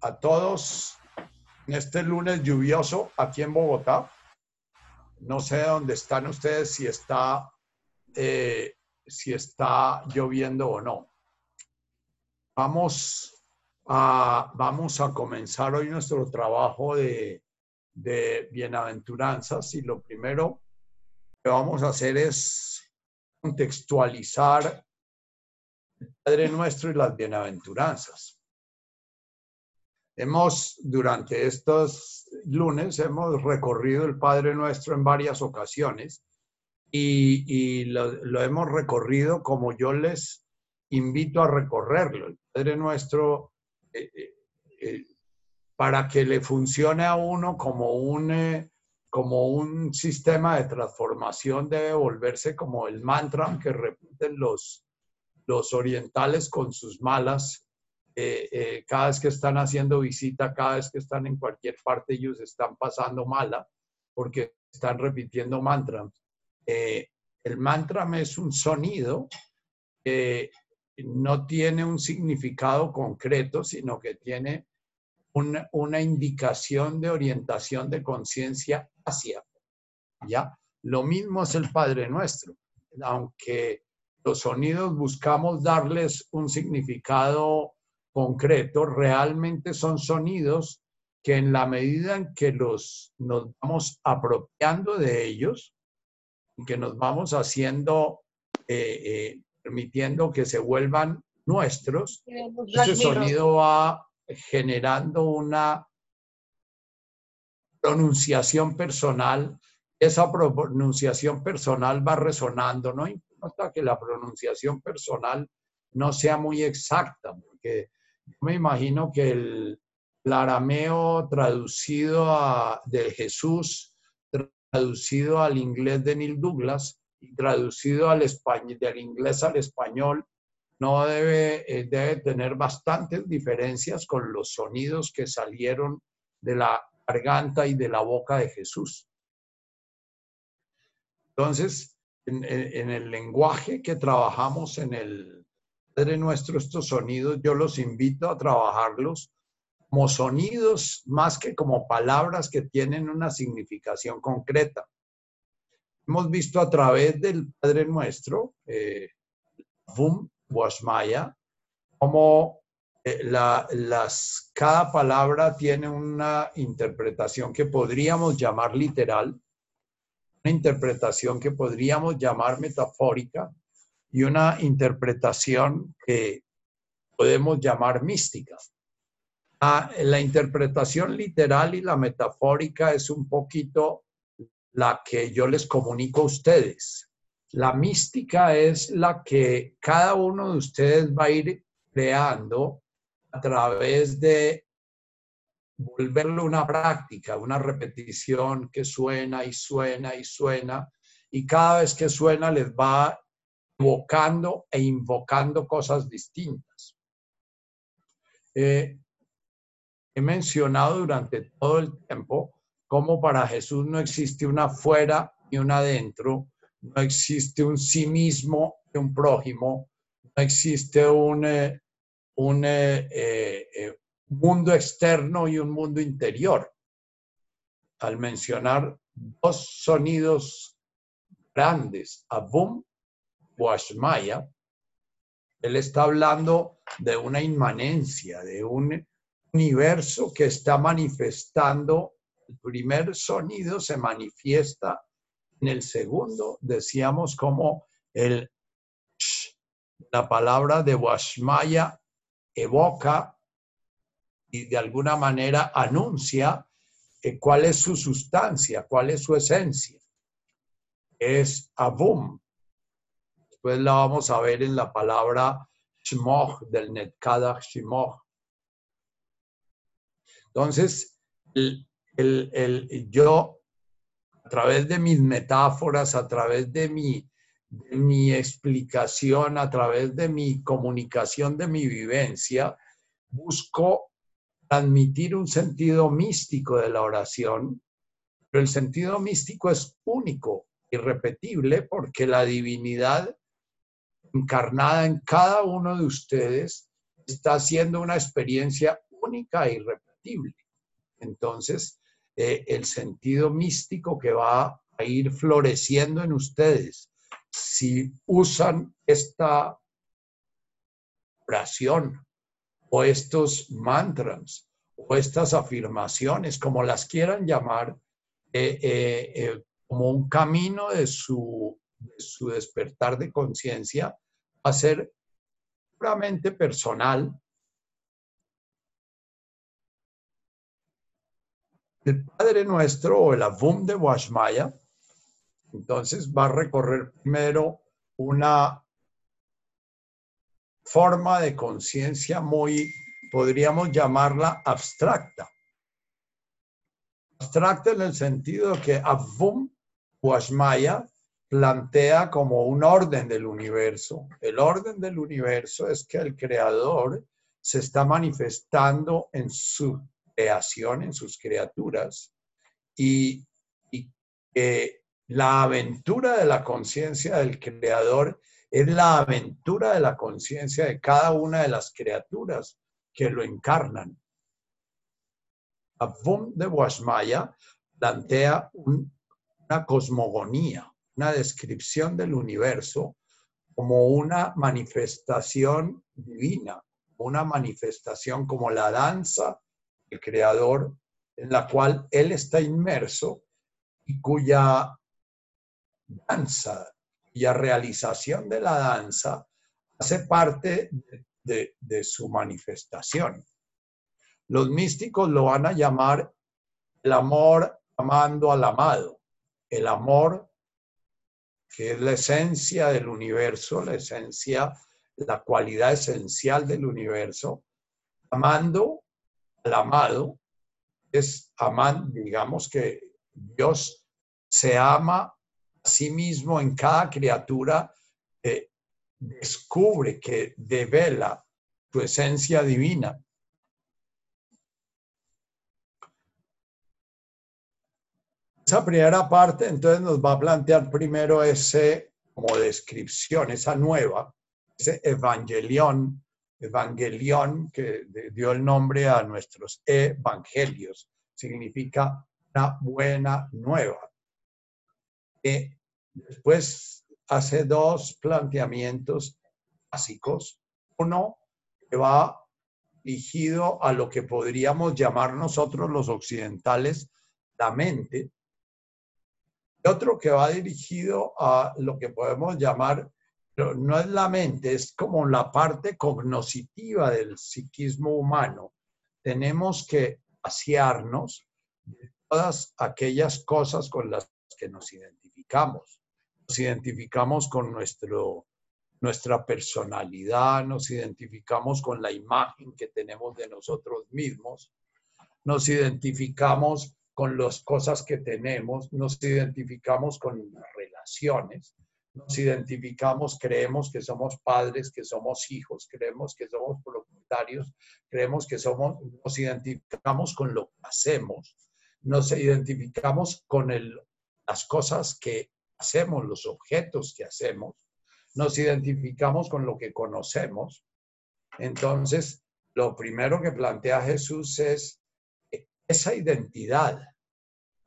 a todos en este lunes lluvioso aquí en Bogotá. No sé dónde están ustedes, si está, eh, si está lloviendo o no. Vamos a, vamos a comenzar hoy nuestro trabajo de, de bienaventuranzas y lo primero que vamos a hacer es contextualizar el Padre Nuestro y las bienaventuranzas. Hemos, durante estos lunes, hemos recorrido el Padre Nuestro en varias ocasiones y, lo, hemos recorrido como yo les invito a recorrerlo. El Padre Nuestro, eh, eh, eh, para que le funcione a uno como un, como un sistema de transformación, debe volverse como el mantra que repiten los, los orientales con sus malas eh, eh, cada vez que están haciendo visita, cada vez que están en cualquier parte, ellos están pasando mala porque están repitiendo mantras. Eh, el mantra es un sonido que no tiene un significado concreto, sino que tiene una, una indicación de orientación de conciencia hacia. ¿Ya? Lo mismo es el Padre Nuestro, aunque los sonidos buscamos darles un significado concreto realmente son sonidos que en la medida en que los, nos vamos apropiando de ellos, que nos vamos haciendo, eh, eh, permitiendo que se vuelvan nuestros, ese sonido va generando una pronunciación personal. Esa pronunciación personal va resonando, no importa que la pronunciación personal no sea muy exacta, porque me imagino que el, arameo traducido de Jesús, traducido al inglés de Neil Douglas y traducido al español, del inglés al español, no debe, eh, debe tener bastantes diferencias con los sonidos que salieron de la garganta y de la boca de Jesús. Entonces, en el lenguaje que trabajamos en el, Padre nuestro, estos sonidos, yo los invito a trabajarlos como sonidos más que como palabras que tienen una significación concreta. Hemos visto a través del Padre Nuestro, eh, Vum Washmaya, como eh, las, cada palabra tiene una interpretación que podríamos llamar literal, una interpretación que podríamos llamar metafórica, y una interpretación que podemos llamar mística. Ah, la interpretación literal y la metafórica es un poquito la que yo les comunico a ustedes. La mística es la que cada uno de ustedes va a ir creando a través de volverlo una práctica, una repetición que suena y suena y suena, y cada vez que suena les va evocando e invocando cosas distintas. Eh, he mencionado durante todo el tiempo cómo para Jesús no existe una fuera y una adentro, no existe un sí mismo y un prójimo, no existe un, eh, un eh, mundo externo y un mundo interior. Al mencionar dos sonidos grandes, abum Washmaya, él está hablando de una inmanencia, de un universo que está manifestando. El primer sonido se manifiesta en el segundo, decíamos como el la palabra de Washmaya evoca y de alguna manera anuncia cuál es su sustancia, cuál es su esencia. Es Abum, Después la vamos a ver en la palabra Shmoch, del Netkadach Shmoch. Entonces, el, yo, a través de mis metáforas, a través de mi, mi explicación, a través de mi comunicación, de mi vivencia, busco transmitir un sentido místico de la oración, pero el sentido místico es único, irrepetible, porque la divinidad encarnada en cada uno de ustedes está haciendo una experiencia única e irrepetible. Entonces, eh, el sentido místico que va a ir floreciendo en ustedes, si usan esta oración o estos mantras o estas afirmaciones, como las quieran llamar, eh, eh, como un camino de su, su despertar de conciencia, va a ser puramente personal. El Padre Nuestro o el Avum de Washmaya, entonces va a recorrer primero una forma de conciencia muy, podríamos llamarla abstracta. Abstracta en el sentido que Avum Washmaya plantea como un orden del universo. El orden del universo es que el creador se está manifestando en su creación, en sus criaturas, y, que la aventura de la conciencia del creador es la aventura de la conciencia de cada una de las criaturas que lo encarnan. Avum de Washmaya plantea una cosmogonía, una descripción del universo como una manifestación divina, una manifestación como la danza del creador en la cual él está inmerso y cuya danza, cuya realización de la danza hace parte de, de su manifestación. Los místicos lo van a llamar el amor amando al amado, el amor que es la esencia del universo, la esencia, la cualidad esencial del universo, amando al amado, es amar, digamos que Dios se ama a sí mismo en cada criatura, que descubre, que devela su esencia divina. Esa primera parte entonces nos va a plantear primero ese como descripción, esa nueva, ese evangelión, evangelión que dio el nombre a nuestros evangelios, significa una buena nueva. Y después hace dos planteamientos básicos. Uno que va dirigido a lo que podríamos llamar nosotros los occidentales la mente, otro que va dirigido a lo que podemos llamar, no es la mente, es como la parte cognoscitiva del psiquismo humano. Tenemos que vaciarnos de todas aquellas cosas con las que nos identificamos. Nos identificamos con nuestro, nuestra personalidad, nos identificamos con la imagen que tenemos de nosotros mismos, nos identificamos con las cosas que tenemos, nos identificamos con relaciones, nos identificamos, creemos que somos padres, que somos hijos, creemos que somos propietarios, creemos que somos, nos identificamos con lo que hacemos, nos identificamos con el, las cosas que hacemos, los objetos que hacemos, nos identificamos con lo que conocemos. Entonces, lo primero que plantea Jesús es esa identidad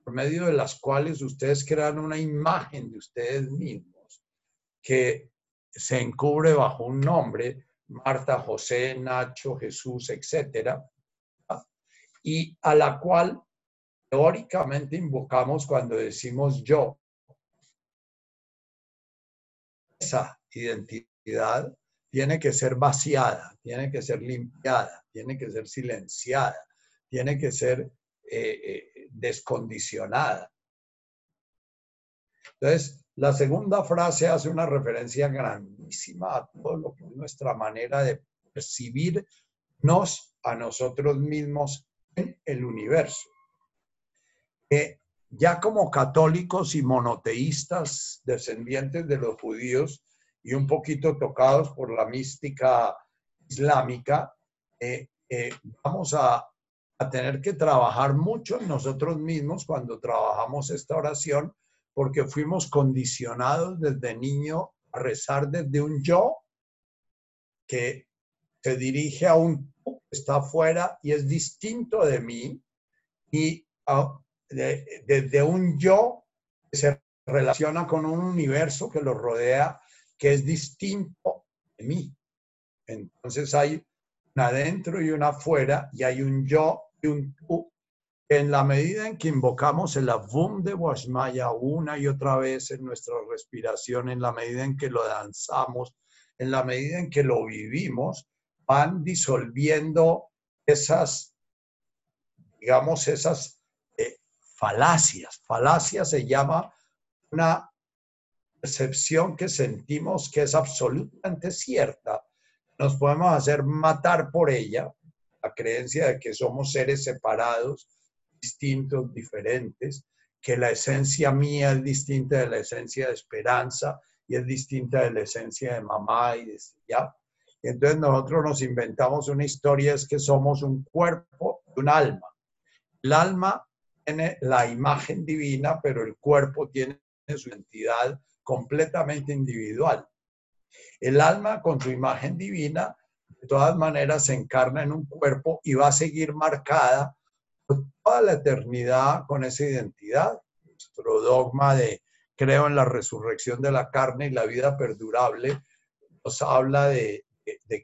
por medio de las cuales ustedes crean una imagen de ustedes mismos que se encubre bajo un nombre, Marta, José, Nacho, Jesús, etcétera, y a la cual teóricamente invocamos cuando decimos yo. Esa identidad tiene que ser vaciada, tiene que ser limpiada, tiene que ser silenciada, tiene que ser eh, eh, descondicionada. Entonces, la segunda frase hace una referencia grandísima a todo lo que es nuestra manera de percibirnos a nosotros mismos en el universo. Ya como católicos y monoteístas, descendientes de los judíos y un poquito tocados por la mística islámica, eh, vamos a a tener que trabajar mucho en nosotros mismos cuando trabajamos esta oración, porque fuimos condicionados desde niño a rezar desde un yo que se dirige a un que está afuera y es distinto de mí y desde de, un yo que se relaciona con un universo que lo rodea que es distinto de mí. Entonces hay un adentro y un afuera y hay un yo En la medida en que invocamos el Avum de Washmaya una y otra vez en nuestra respiración, en la medida en que lo danzamos, en la medida en que lo vivimos, van disolviendo esas, digamos, esas eh, falacias. Falacia se llama una percepción que sentimos que es absolutamente cierta. Nos podemos hacer matar por ella, la creencia de que somos seres separados, distintos, diferentes, que la esencia mía es distinta de la esencia de esperanza y es distinta de la esencia de mamá y de ya. entonces nosotros nos inventamos una historia, es que somos un cuerpo y un alma. El alma tiene la imagen divina, pero el cuerpo tiene su entidad completamente individual. El alma con su imagen divina, de todas maneras, se encarna en un cuerpo y va a seguir marcada por toda la eternidad con esa identidad. Nuestro dogma de creo en la resurrección de la carne y la vida perdurable nos habla de,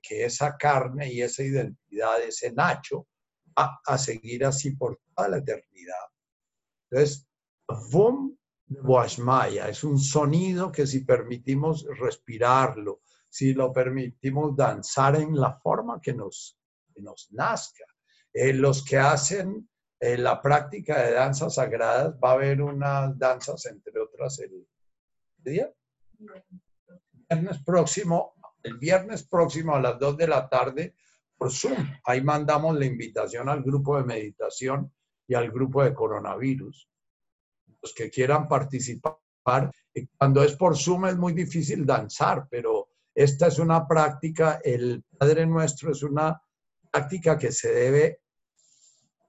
que esa carne y esa identidad, ese Nacho, va a seguir así por toda la eternidad. Entonces, boom Washmaya. Es un sonido que si permitimos respirarlo, si lo permitimos danzar en la forma que nos, nos nazca. Eh, los que hacen eh, la práctica de danzas sagradas, va a haber unas danzas, entre otras, el día. Viernes próximo, el viernes próximo a las 2 de la tarde por Zoom. Ahí mandamos la invitación al grupo de meditación y al grupo de coronavirus los que quieran participar. Cuando es por Zoom es muy difícil danzar, pero esta es una práctica, el Padre Nuestro es una práctica que se debe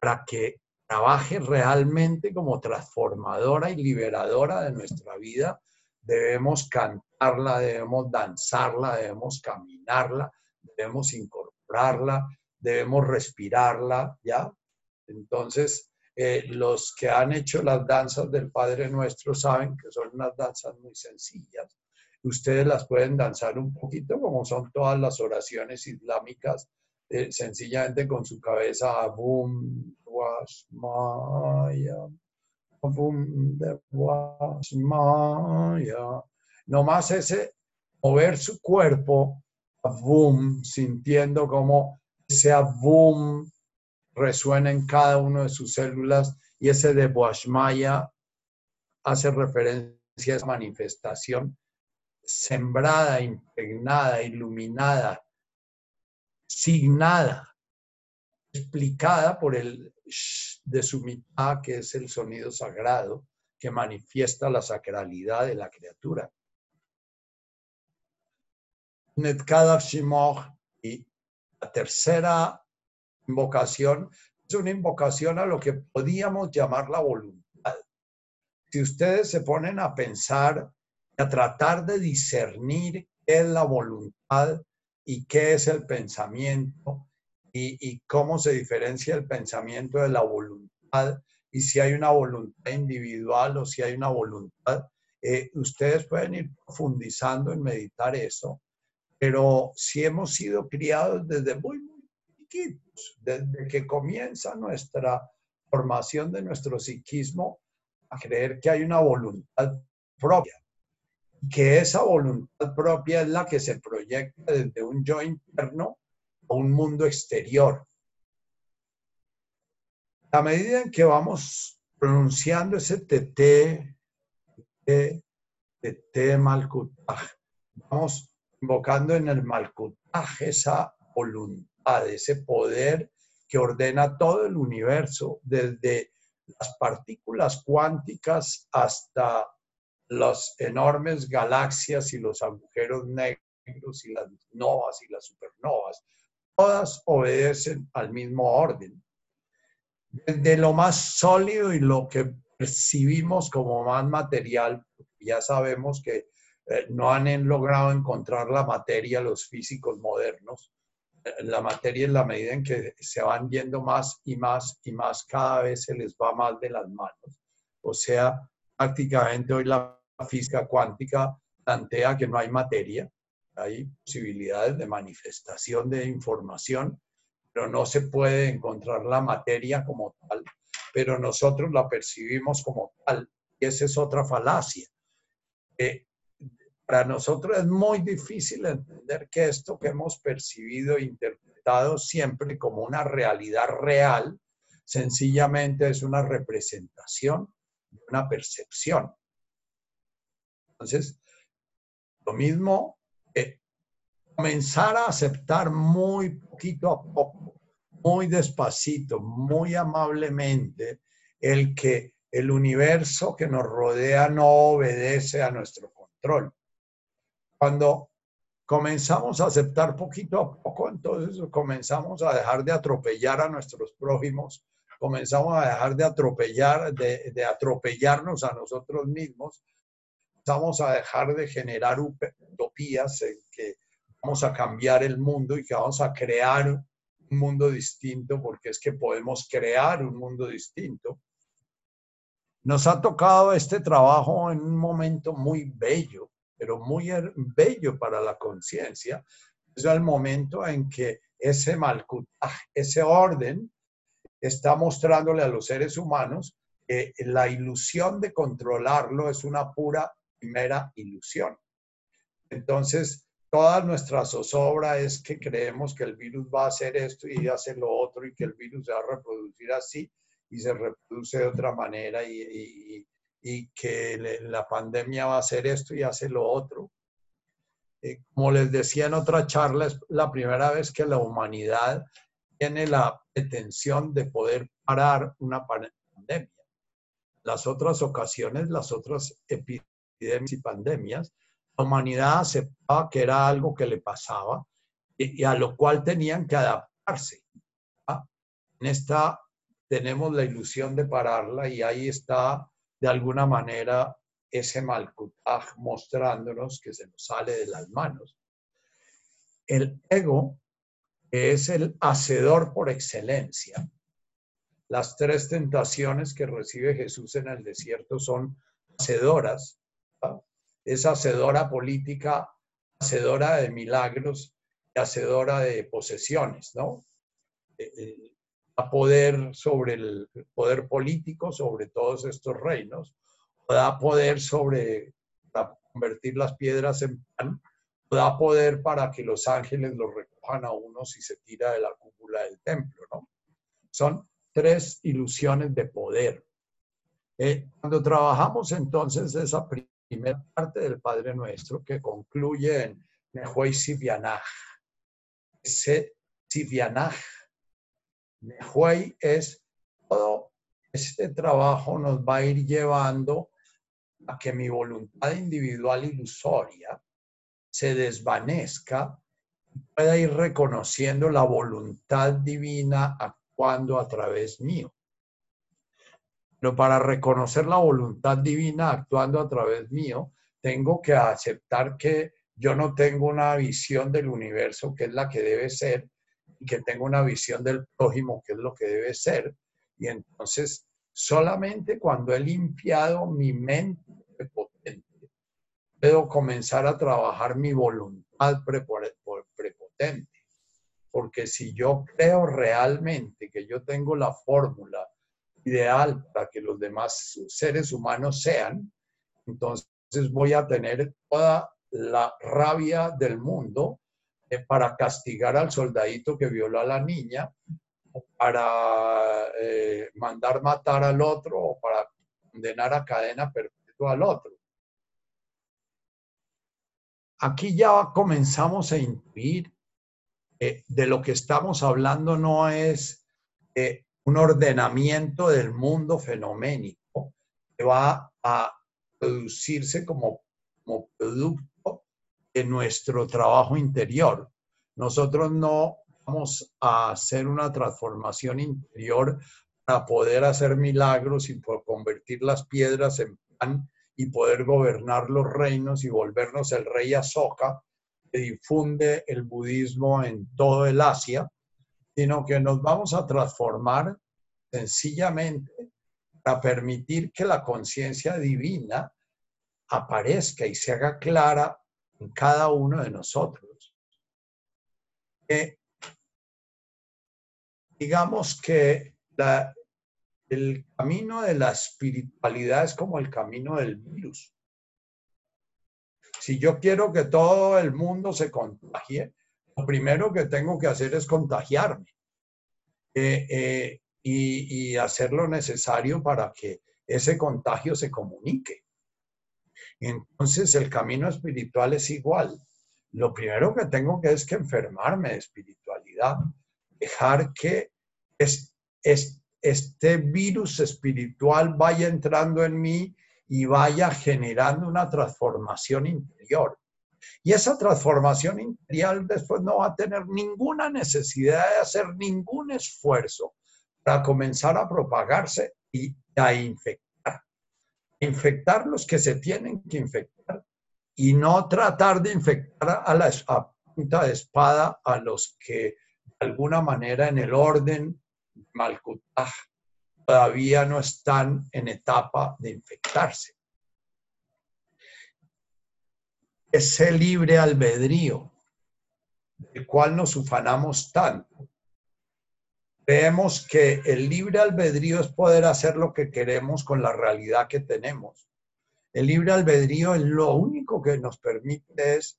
para que trabaje realmente como transformadora y liberadora de nuestra vida. Debemos cantarla, debemos danzarla, debemos caminarla, debemos incorporarla, debemos respirarla, ¿ya? Entonces, eh, los que han hecho las danzas del Padre Nuestro saben que son unas danzas muy sencillas. Ustedes las pueden danzar un poquito como son todas las oraciones islámicas, eh, sencillamente con su cabeza boom, wash, maya, boom, wash, maya. Nomás ese mover su cuerpo, boom, sintiendo como ese boom resuena en cada una de sus células y ese de Boashmaya hace referencia a esa manifestación sembrada, impregnada, iluminada, signada, explicada por el de su mitad, que es el sonido sagrado que manifiesta la sacralidad de la criatura. Y la tercera invocación es una invocación a lo que podíamos llamar la voluntad. Si ustedes se ponen a pensar, a tratar de discernir qué es la voluntad y qué es el pensamiento y, cómo se diferencia el pensamiento de la voluntad y si hay una voluntad individual o si hay una voluntad, eh, ustedes pueden ir profundizando en meditar eso, pero si hemos sido criados desde muy, desde que comienza nuestra formación de nuestro psiquismo, a creer que hay una voluntad propia, que esa voluntad propia es la que se proyecta desde un yo interno a un mundo exterior. A medida en que vamos pronunciando ese TT, TT Malkutaj, vamos invocando en el Malkutaj esa voluntad ese poder que ordena todo el universo, desde las partículas cuánticas hasta las enormes galaxias y los agujeros negros y las novas y las supernovas. Todas obedecen al mismo orden. Desde lo más sólido y lo que percibimos como más material, ya sabemos que eh, no han logrado encontrar la materia los físicos modernos, la materia en la medida en que se van yendo más y más y más, cada vez se les va más de las manos. O sea, prácticamente hoy la física cuántica plantea que no hay materia, hay posibilidades de manifestación de información, pero no se puede encontrar la materia como tal, pero nosotros la percibimos como tal. Y esa es otra falacia. para nosotros es muy difícil entender que esto que hemos percibido e interpretado siempre como una realidad real, sencillamente es una representación de una percepción. Entonces, lo mismo, eh, comenzar a aceptar muy poquito a poco, muy despacito, muy amablemente, el que el universo que nos rodea no obedece a nuestro control. Cuando comenzamos a aceptar poquito a poco, entonces comenzamos a dejar de atropellar a nuestros prójimos, comenzamos a dejar de atropellar, de, de atropellarnos a nosotros mismos, vamos a dejar de generar utopías en que vamos a cambiar el mundo y que vamos a crear un mundo distinto, porque es que podemos crear un mundo distinto. Nos ha tocado este trabajo en un momento muy bello, pero muy bello para la conciencia. Es el momento en que ese malcutaj, ese orden, está mostrándole a los seres humanos que la ilusión de controlarlo es una pura primera ilusión. Entonces, toda nuestra zozobra es que creemos que el virus va a hacer esto y hacer lo otro y que el virus se va a reproducir así y se reproduce de otra manera y, que la pandemia va a hacer esto y hace lo otro. Eh, como les decía en otra charla, es la primera vez que la humanidad tiene la pretensión de poder parar una pandemia. Las otras ocasiones, las otras epidemias, epidemias y pandemias, la humanidad aceptaba que era algo que le pasaba y, a lo cual tenían que adaptarse. En esta tenemos la ilusión de pararla y ahí está de alguna manera ese malcutaj mostrándonos que se nos sale de las manos. El ego es el hacedor por excelencia. Las tres tentaciones que recibe Jesús en el desierto son hacedoras es hacedora política, hacedora de milagros y hacedora de posesiones, ¿no? Eh, eh, da poder sobre el poder político, sobre todos estos reinos, da poder sobre convertir las piedras en pan, da poder para que los ángeles lo recojan a uno si se tira de la cúpula del templo, ¿no? Son tres ilusiones de poder. Eh, cuando trabajamos entonces esa primera parte del Padre Nuestro que concluye en Nehuay Sivianaj. Ese Sivianaj, Nehuay es todo este trabajo nos va a ir llevando a que mi voluntad individual ilusoria se desvanezca pueda ir reconociendo la voluntad divina actuando a través mío. Pero para reconocer la voluntad divina actuando a través mío, tengo que aceptar que yo no tengo una visión del universo que es la que debe ser y que tengo una visión del prójimo que es lo que debe ser. Y entonces, solamente cuando he limpiado mi mente prepotente, puedo comenzar a trabajar mi voluntad prepotente. Porque si yo creo realmente que yo tengo la fórmula ideal para que los demás seres humanos sean, entonces voy a tener toda la rabia del mundo eh, para castigar al soldadito que violó a la niña, para eh, mandar matar al otro, o para condenar a cadena perpetua al otro. Aquí ya comenzamos a intuir eh, de lo que estamos hablando no es un ordenamiento del mundo fenoménico que va a producirse como, como producto de nuestro trabajo interior. Nosotros no vamos a hacer una transformación interior para poder hacer milagros y por convertir las piedras en pan y poder gobernar los reinos y volvernos el rey Azoka que difunde el budismo en todo el Asia, sino que nos vamos a transformar sencillamente para permitir que la conciencia divina aparezca y se haga clara en cada uno de nosotros. digamos que el camino de la espiritualidad es como el camino del virus. Si yo quiero que todo el mundo se contagie, lo primero que tengo que hacer es contagiarme eh, eh, y, hacer lo necesario para que ese contagio se comunique. Entonces el camino espiritual es igual. Lo primero que tengo que es que enfermarme de espiritualidad, dejar que es, este virus espiritual vaya entrando en mí y vaya generando una transformación interior. Y esa transformación interior después no va a tener ninguna necesidad de hacer ningún esfuerzo para comenzar a propagarse y a infectar. Infectar los que se tienen que infectar y no tratar de infectar a la punta de espada a los que de alguna manera en el orden Malkutaj todavía no están en etapa de infectarse. Ese libre albedrío del cual nos ufanamos tanto. Creemos que el libre albedrío es poder hacer lo que queremos con la realidad que tenemos. El libre albedrío es lo único que nos permite es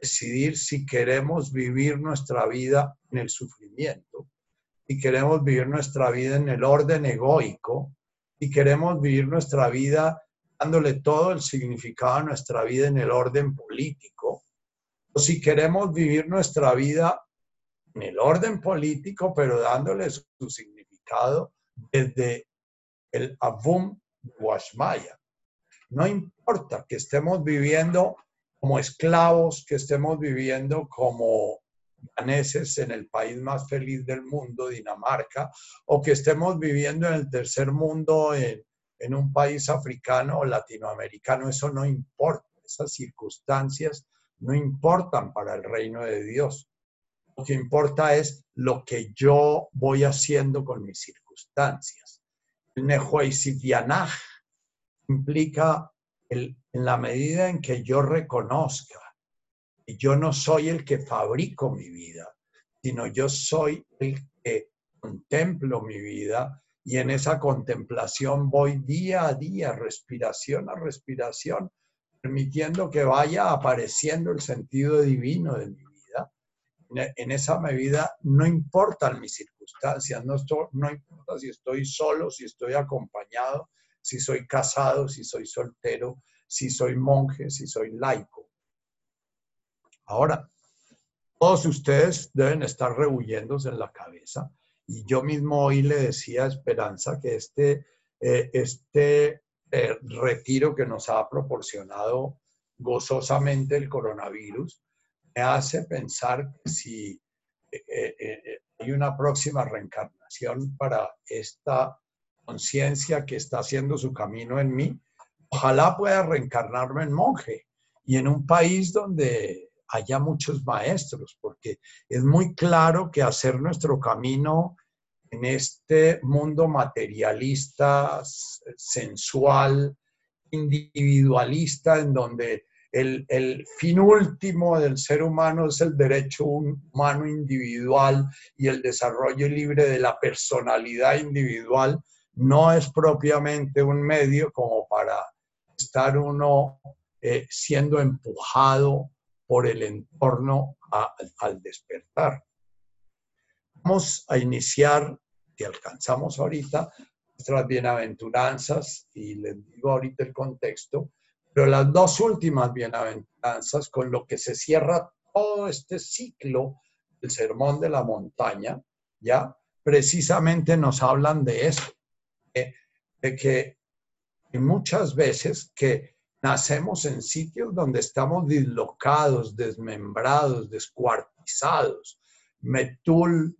decidir si queremos vivir nuestra vida en el sufrimiento y queremos vivir nuestra vida en el orden egoico y queremos vivir nuestra vida dándole todo el significado a nuestra vida en el orden político, o si queremos vivir nuestra vida en el orden político, pero dándole su, significado desde el Avum Washmaya. No importa que estemos viviendo como esclavos, que estemos viviendo como daneses en el país más feliz del mundo, Dinamarca, o que estemos viviendo en el tercer mundo en, en un país africano o latinoamericano, eso no importa, esas circunstancias no importan para el reino de Dios. Lo que importa es lo que yo voy haciendo con mis circunstancias. El Nehuaisidianaj implica el, en la medida en que yo reconozca yo no soy el que fabrico mi vida, sino yo soy el que contemplo mi vida y en esa contemplación voy día a día, respiración a respiración, permitiendo que vaya apareciendo el sentido divino de mi vida. En esa medida no importan mis circunstancias, no, no importa si estoy solo, si estoy acompañado, si soy casado, si soy soltero, si soy monje, si soy laico. Ahora, todos ustedes deben estar rehuyéndose en la cabeza. Y yo mismo hoy le decía a Esperanza que este, eh, este eh, retiro que nos ha proporcionado gozosamente el coronavirus me hace pensar que si eh, hay una próxima reencarnación para esta conciencia que está haciendo su camino en mí, ojalá pueda reencarnarme en monje y en un país donde haya muchos maestros, porque es muy claro que hacer nuestro camino en este mundo materialista, sensual, individualista, en donde el, fin último del ser humano es el derecho humano individual y el desarrollo libre de la personalidad individual, no es propiamente un medio como para estar uno eh, siendo empujado por el entorno al despertar. Vamos a iniciar, si alcanzamos ahorita, nuestras bienaventuranzas, y les digo ahorita el contexto, pero las dos últimas bienaventuranzas con lo que se cierra todo este ciclo del sermón de la montaña, ya precisamente nos hablan de eso, de que muchas veces que Nacemos en sitios donde estamos dislocados, desmembrados, descuartizados. Metul,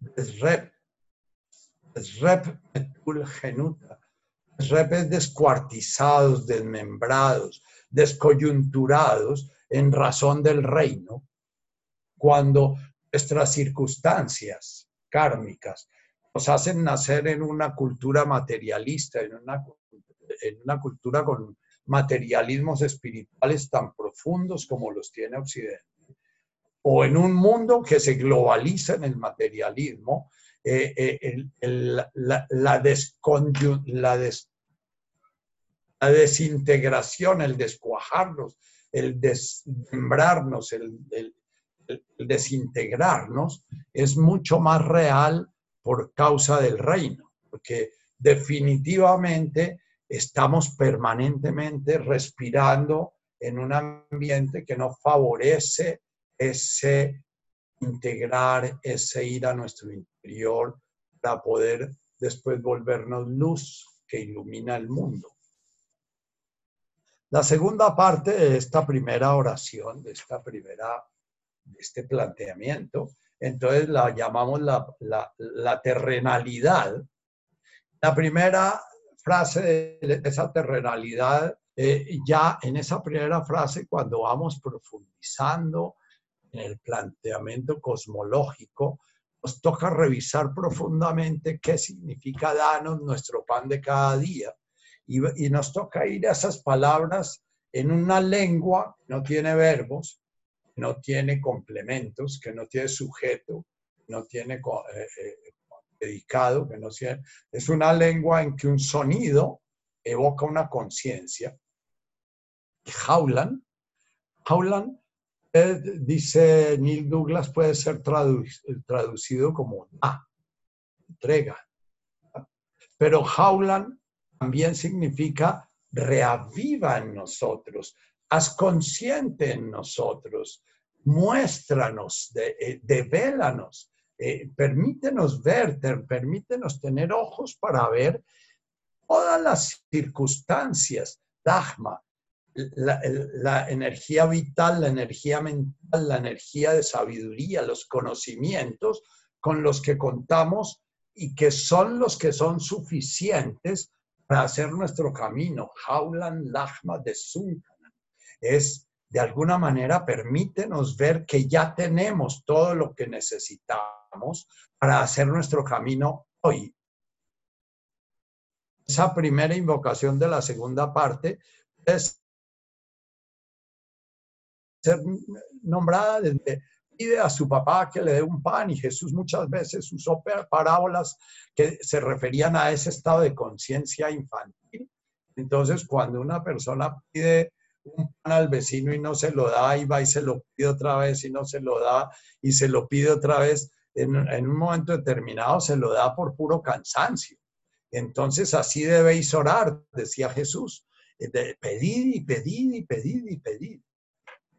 Desrep, Desrep, Metul, Genuta. Desrep es descuartizados, desmembrados. descoyunturados en razón del reino, cuando nuestras circunstancias kármicas nos hacen nacer en una cultura materialista, en una, en una cultura con materialismos espirituales tan profundos como los tiene Occidente, o en un mundo que se globaliza en el materialismo, eh, eh, la, la, la, la desintegración, el descuajarnos, el desmembrarnos, el, el, desintegrarnos, es mucho más real por causa del reino, porque definitivamente estamos permanentemente respirando en un ambiente que no favorece ese integrar, ese ir a nuestro interior para poder después volvernos luz que ilumina el mundo. La segunda parte de esta primera oración, de esta primera, de este planteamiento, entonces la llamamos la, terrenalidad. La primera frase de esa terrenalidad, eh, ya en esa primera frase, cuando vamos profundizando en el planteamiento cosmológico, nos toca revisar profundamente qué significa darnos nuestro pan de cada día y, nos toca ir a esas palabras en una lengua que no tiene verbos, no tiene complementos, que no tiene sujeto, no tiene eh, eh, dedicado, que no tiene, es una lengua en que un sonido evoca una conciencia. Howland, Howland eh, dice Neil Douglas, puede ser traducido como entrega. Pero Howland también significa reaviva en nosotros, haz consciente en nosotros, muéstranos, de, devélanos, eh, permítenos ver, permítenos tener ojos para ver todas las circunstancias, Dagma, la, energía vital, la energía mental, la energía de sabiduría, los conocimientos con los que contamos y que son los que son suficientes para hacer nuestro camino. Jaulan Lachma de Sunkanan. Es, de alguna manera, permítenos ver que ya tenemos todo lo que necesitamos para hacer nuestro camino hoy. Esa primera invocación de la segunda parte es ser nombrada desde pide a su papá que le dé un pan y Jesús muchas veces usó parábolas que se referían a ese estado de conciencia infantil. Entonces, cuando una persona pide al vecino y no se lo da, y va y se lo pide otra vez y no se lo da, y se lo pide otra vez, en, un momento determinado se lo da por puro cansancio. Entonces, así debéis orar, decía Jesús. Pedid y pedid y pedid y pedid.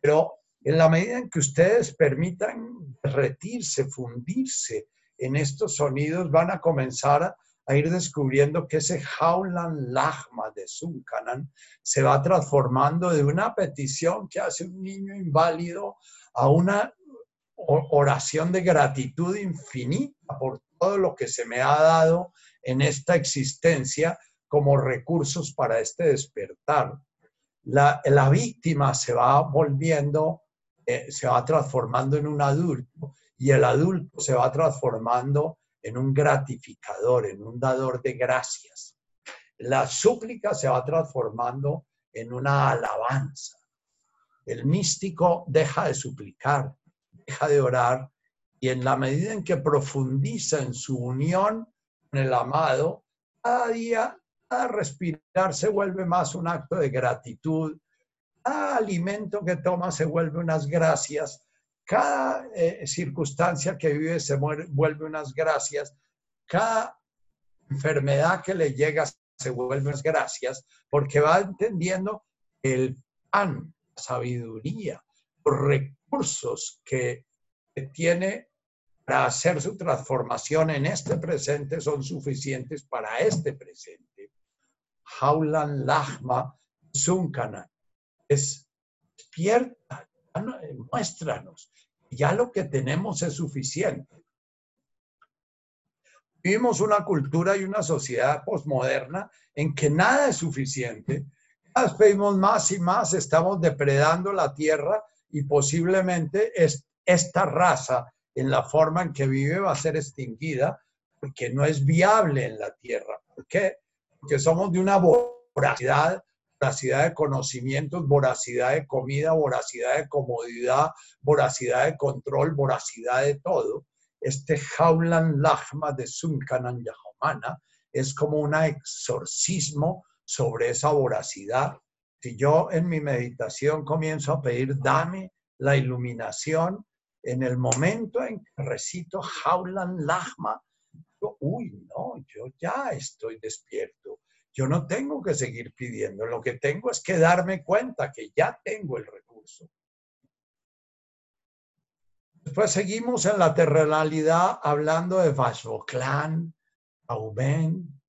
Pero en la medida en que ustedes permitan derretirse, fundirse en estos sonidos, van a comenzar a, ir descubriendo que ese jaulan lagma de Sunkanan se va transformando de una petición que hace un niño inválido a una oración de gratitud infinita por todo lo que se me ha dado en esta existencia como recursos para este despertar. La, la víctima se va volviendo eh, se va transformando en un adulto y el adulto se va transformando en un gratificador, en un dador de gracias. La súplica se va transformando en una alabanza. El místico deja de suplicar, deja de orar y en la medida en que profundiza en su unión con el amado, cada día, a respirar se vuelve más un acto de gratitud, cada alimento que toma se vuelve unas gracias, cada eh, circunstancia que vive se vuelve unas gracias, cada enfermedad que le llega se vuelve unas gracias, porque va entendiendo el pan, la sabiduría, los recursos que, tiene para hacer su transformación en este presente son suficientes para este presente. Haulan Lachma Sunkana es despierta, muéstranos. Ya lo que tenemos es suficiente. Vivimos una cultura y una sociedad posmoderna en que nada es suficiente. cada vez más y más, estamos depredando la tierra y posiblemente es, esta raza en la forma en que vive va a ser extinguida porque no es viable en la tierra. ¿Por qué? Porque somos de una voracidad, voracidad de conocimientos, voracidad de comida, voracidad de comodidad, voracidad de control, voracidad de todo. Este Jaulan Lachma de Sunkanan Yahomana es como un exorcismo sobre esa voracidad. Si yo en mi meditación comienzo a pedir, dame la iluminación, en el momento en que recito Jaulan Lachma, uy, no, yo ya estoy despierto. Yo no tengo que seguir pidiendo. Lo que tengo es que darme cuenta que ya tengo el recurso. Después seguimos en la terrenalidad hablando de Vashvoklan, Auben,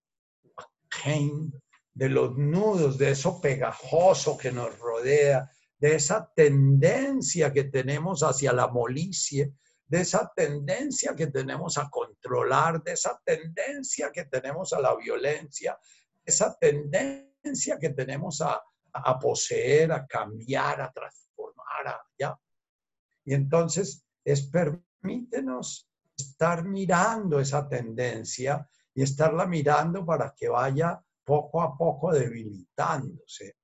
de los nudos, de eso pegajoso que nos rodea, de esa tendencia que tenemos hacia la molicie, de esa tendencia que tenemos a controlar, de esa tendencia que tenemos a la violencia, esa tendencia que tenemos a, poseer, a cambiar, a transformar, ¿ya? Y entonces es permítenos estar mirando esa tendencia y estarla mirando para que vaya poco a poco debilitándose.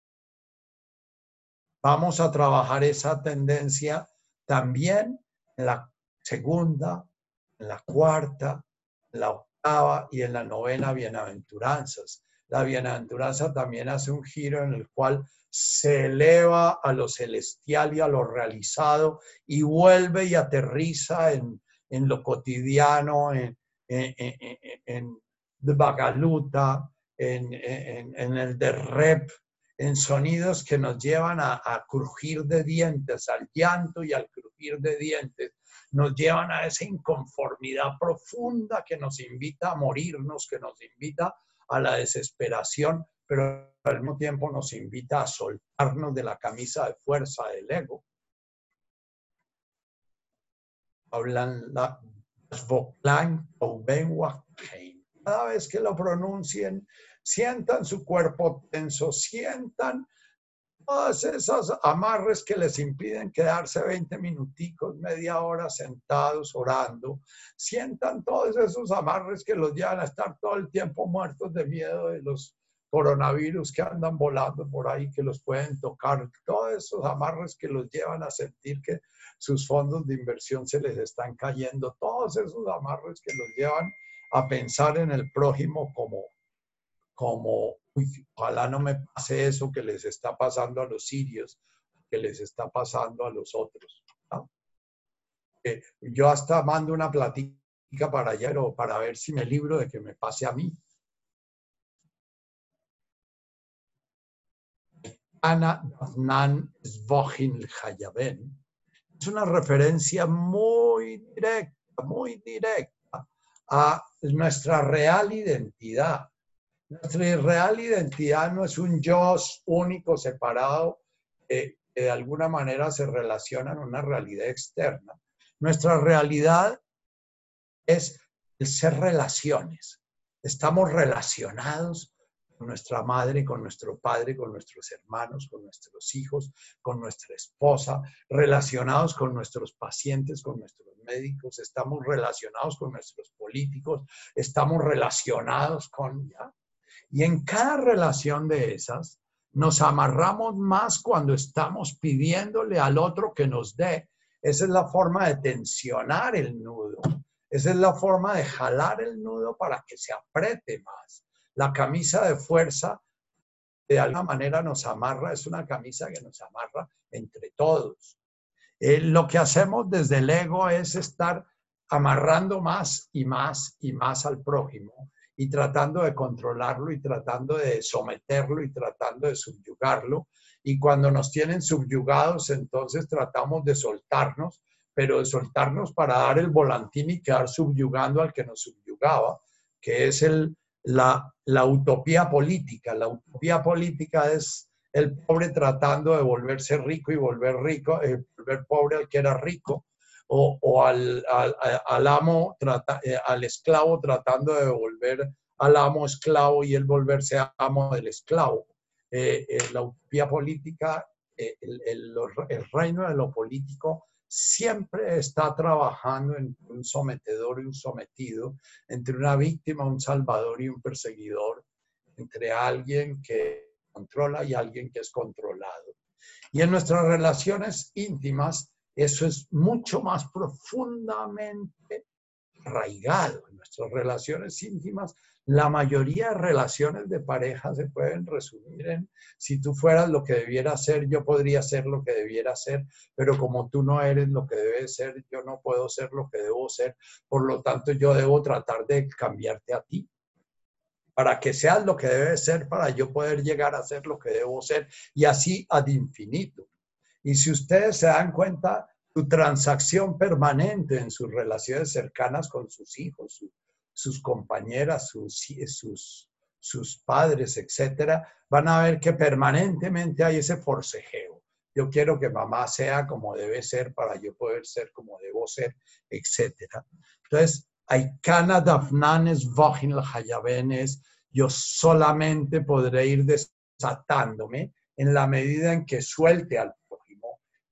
Vamos a trabajar esa tendencia también en la segunda, en la cuarta, en la octava y en la novena bienaventuranzas. La bienaventuranza también hace un giro en el cual se eleva a lo celestial y a lo realizado y vuelve y aterriza en, lo cotidiano, en, en, en, Bagaluta, en, el de Rep, en sonidos que nos llevan a, a crujir de dientes, al llanto y al crujir de dientes, nos llevan a esa inconformidad profunda que nos invita a morirnos, que nos invita a la desesperación, pero al mismo tiempo nos invita a soltarnos de la camisa de fuerza del ego. Hablan la cada vez que lo pronuncien, sientan su cuerpo tenso, sientan todas esas amarres que les impiden quedarse 20 minuticos, media hora sentados orando, sientan todos esos amarres que los llevan a estar todo el tiempo muertos de miedo de los coronavirus que andan volando por ahí, que los pueden tocar, todos esos amarres que los llevan a sentir que sus fondos de inversión se les están cayendo, todos esos amarres que los llevan a pensar en el prójimo como, como ojalá no me pase eso que les está pasando a los sirios, que les está pasando a los otros. yo hasta mando una platica para allá, para ver si me libro de que me pase a mí. Ana Nan es una referencia muy directa, muy directa a nuestra real identidad nuestra real identidad no es un yo único, separado, que de alguna manera se relaciona en una realidad externa. Nuestra realidad es el ser relaciones. Estamos relacionados con nuestra madre, con nuestro padre, con nuestros hermanos, con nuestros hijos, con nuestra esposa, relacionados con nuestros pacientes, con nuestros médicos, estamos relacionados con nuestros políticos, estamos relacionados con... ¿ya? Y en cada relación de esas, nos amarramos más cuando estamos pidiéndole al otro que nos dé. Esa es la forma de tensionar el nudo. Esa es la forma de jalar el nudo para que se apriete más. La camisa de fuerza de alguna manera nos amarra, es una camisa que nos amarra entre todos. Eh, lo que hacemos desde el ego es estar amarrando más y más y más al prójimo y tratando de controlarlo y tratando de someterlo y tratando de subyugarlo. Y cuando nos tienen subyugados, entonces tratamos de soltarnos, pero de soltarnos para dar el volantín y quedar subyugando al que nos subyugaba, que es el, la, la utopía política. La utopía política es el pobre tratando de volverse rico y volver rico, eh, volver pobre al que era rico, o, al, amo, eh, al esclavo tratando de volver al amo esclavo y él volverse amo del esclavo. eh, eh, la utopía política, el, el, reino de lo político siempre está trabajando entre un sometedor y un sometido, entre una víctima, un salvador y un perseguidor, entre alguien que controla y alguien que es controlado. Y en nuestras relaciones íntimas, eso es mucho más profundamente arraigado. En nuestras relaciones íntimas, la mayoría de relaciones de pareja se pueden resumir en, si tú fueras lo que debiera ser, yo podría ser lo que debiera ser, pero como tú no eres lo que debes ser, yo no puedo ser lo que debo ser, por lo tanto yo debo tratar de cambiarte a ti para que seas lo que debes ser, para yo poder llegar a ser lo que debo ser, y así ad infinito. Y si ustedes se dan cuenta, su transacción permanente en sus relaciones cercanas con sus hijos, sus compañeras, sus, sus, padres, etcétera, van a ver que permanentemente hay ese forcejeo. Yo quiero que mamá sea como debe ser para yo poder ser como debo ser, etcétera. Entonces, hay cana dafnanes vogin hayabenes, yo solamente podré ir desatándome en la medida en que suelte al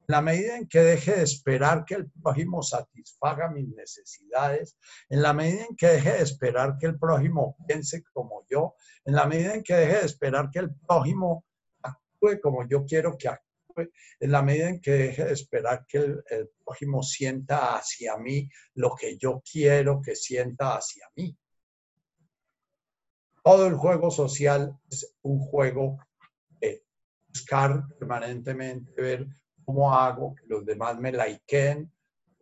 la medida en que deje de esperar que el prójimo satisfaga mis necesidades, en la medida en que deje de esperar que el prójimo piense como yo, en la medida en que deje de esperar que el prójimo actúe como yo quiero que actúe, en la medida en que deje de esperar que el, el prójimo sienta hacia mí lo que yo quiero que sienta hacia mí. Todo el juego social es un juego de buscar permanentemente ver ¿Cómo hago que los demás me likeen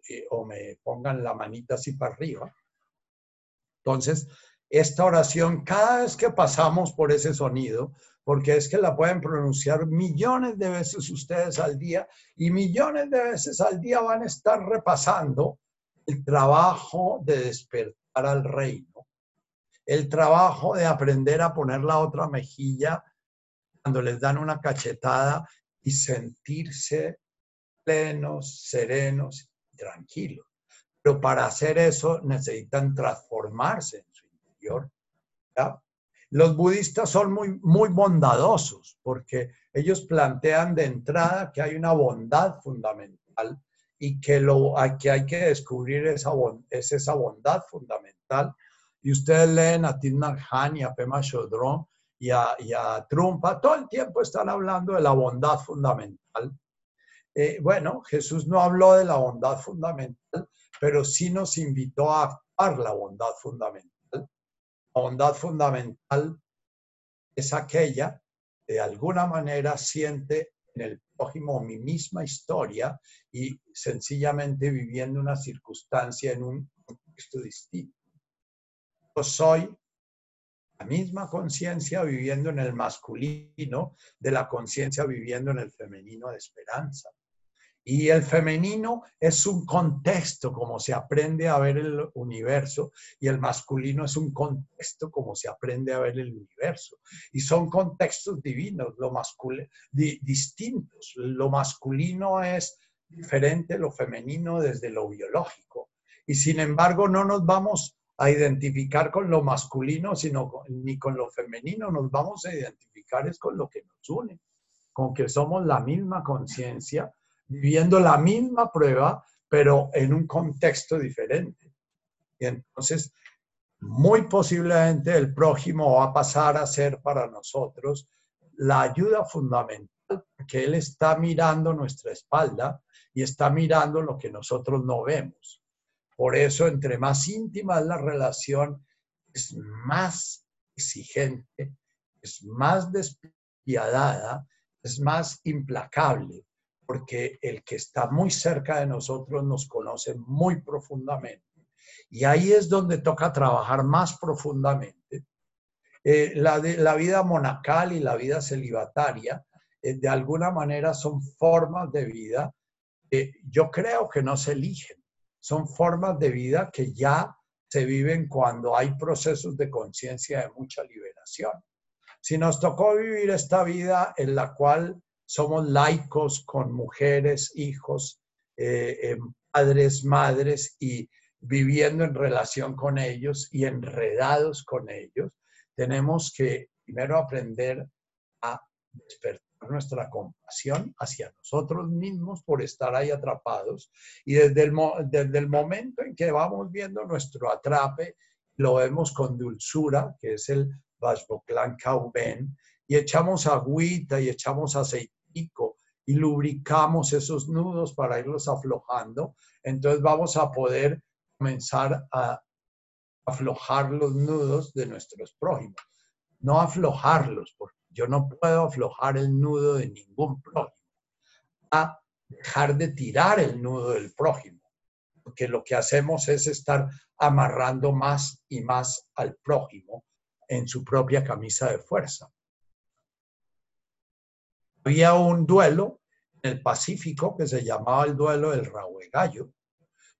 eh, o me pongan la manita así para arriba? Entonces, esta oración, cada vez que pasamos por ese sonido, porque es que la pueden pronunciar millones de veces ustedes al día y millones de veces al día van a estar repasando el trabajo de despertar al reino, el trabajo de aprender a poner la otra mejilla cuando les dan una cachetada y sentirse plenos, serenos tranquilos. Pero para hacer eso necesitan transformarse en su interior. Los budistas son muy, muy bondadosos porque ellos plantean de entrada que hay una bondad fundamental y que lo que hay que descubrir esa, es esa bondad fundamental. Y ustedes leen a Thich Han y a Pema Chodron y a, Trumpa, todo el tiempo están hablando de la bondad fundamental. Eh, bueno, Jesús no habló de la bondad fundamental, pero sí nos invitó a actuar la bondad fundamental. La bondad fundamental es aquella que de alguna manera siente en el prójimo mi misma historia y sencillamente viviendo una circunstancia en un contexto distinto. Yo soy misma conciencia viviendo en el masculino de la conciencia viviendo en el femenino de esperanza. Y el femenino es un contexto como se aprende a ver el universo y el masculino es un contexto como se aprende a ver el universo. Y son contextos divinos, lo masculino, distintos. Lo masculino es diferente, lo femenino desde lo biológico. Y sin embargo no nos vamos a identificar con lo masculino, sino ni con lo femenino, nos vamos a identificar es con lo que nos une, con que somos la misma conciencia, viviendo la misma prueba, pero en un contexto diferente. Y entonces, muy posiblemente el prójimo va a pasar a ser para nosotros la ayuda fundamental, porque él está mirando nuestra espalda y está mirando lo que nosotros no vemos. Por eso, entre más íntima es la relación, es más exigente, es más despiadada, es más implacable, porque el que está muy cerca de nosotros nos conoce muy profundamente. Y ahí es donde toca trabajar más profundamente. Eh, la, vida monacal y la vida celibataria, eh, de alguna manera, son formas de vida que yo creo que no se eligen son formas de vida que ya se viven cuando hay procesos de conciencia de mucha liberación. Si nos tocó vivir esta vida en la cual somos laicos con mujeres, hijos, eh, eh, padres, madres y viviendo en relación con ellos y enredados con ellos, tenemos que primero aprender a despertar nuestra compasión hacia nosotros mismos por estar ahí atrapados. Y desde el, desde el momento en que vamos viendo nuestro atrape, lo vemos con dulzura, que es el Vashboklan Kauben, y echamos agüita y echamos aceitico y lubricamos esos nudos para irlos aflojando, entonces vamos a poder comenzar a aflojar los nudos de nuestros prójimos. No aflojarlos, porque yo no puedo aflojar el nudo de ningún prójimo. A dejar de tirar el nudo del prójimo, porque lo que hacemos es estar amarrando más y más al prójimo en su propia camisa de fuerza. Había un duelo en el Pacífico que se llamaba el duelo del Rahuegallo,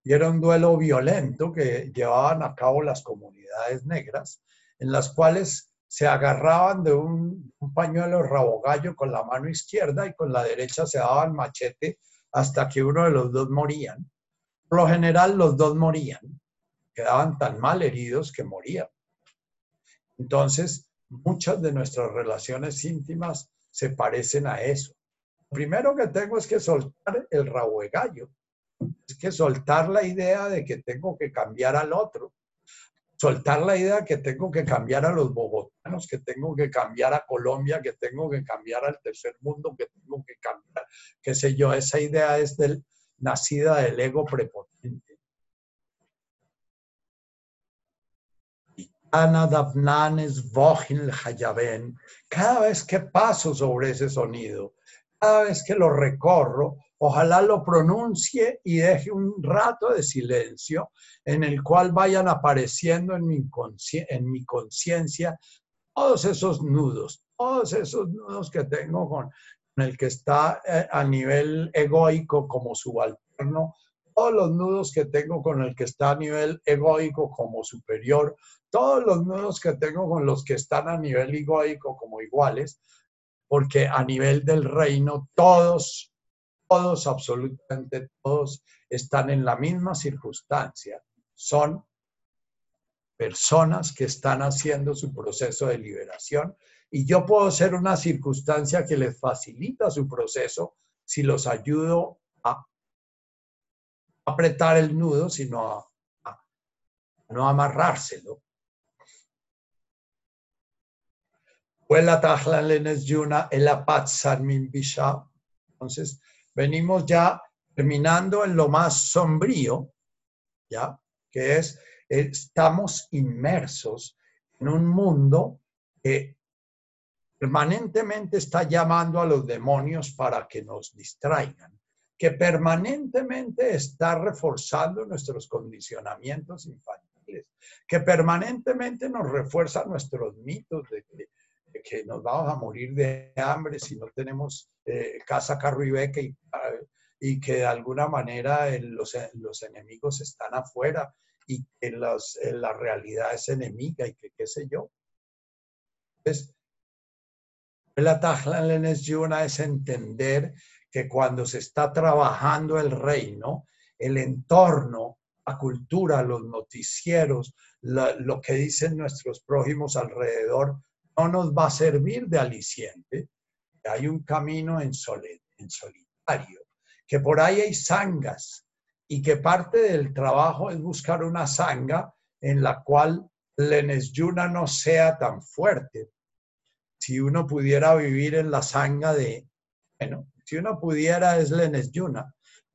y era un duelo violento que llevaban a cabo las comunidades negras, en las cuales se agarraban de un, pañuelo rabogallo con la mano izquierda y con la derecha se daban machete hasta que uno de los dos morían. Por lo general los dos morían, quedaban tan mal heridos que morían. Entonces, muchas de nuestras relaciones íntimas se parecen a eso. Lo primero que tengo es que soltar el rabo de gallo, es que soltar la idea de que tengo que cambiar al otro, soltar la idea que tengo que cambiar a los bogotanos, que tengo que cambiar a Colombia, que tengo que cambiar al tercer mundo, que tengo que cambiar, qué sé yo, esa idea es del, nacida del ego prepotente. Cada vez que paso sobre ese sonido, cada vez que lo recorro, ojalá lo pronuncie y deje un rato de silencio en el cual vayan apareciendo en mi, en mi conciencia todos esos nudos, todos esos nudos que tengo con, el que está eh, a nivel egoico como subalterno, todos los nudos que tengo con el que está a nivel egoico como superior, todos los nudos que tengo con los que están a nivel egoico como iguales, porque a nivel del reino todos, todos, absolutamente todos, están en la misma circunstancia. Son personas que están haciendo su proceso de liberación y yo puedo ser una circunstancia que les facilita su proceso si los ayudo a apretar el nudo, sino a, no amarrárselo. Entonces, venimos ya terminando en lo más sombrío, ¿ya? Que es, estamos inmersos en un mundo que permanentemente está llamando a los demonios para que nos distraigan, que permanentemente está reforzando nuestros condicionamientos infantiles, que permanentemente nos refuerza nuestros mitos de que que nos vamos a morir de hambre si no tenemos eh, casa, carro y beca y, y, que de alguna manera los, los, enemigos están afuera y que los, la realidad es enemiga y que qué sé yo. Entonces, la Tajla es entender que cuando se está trabajando el reino, el entorno, la cultura, los noticieros, lo que dicen nuestros prójimos alrededor, no nos va a servir de aliciente. Hay un camino en, en solitario, que por ahí hay sangas y que parte del trabajo es buscar una sanga en la cual el yuna no sea tan fuerte. Si uno pudiera vivir en la sanga de, bueno, si uno pudiera es yuna,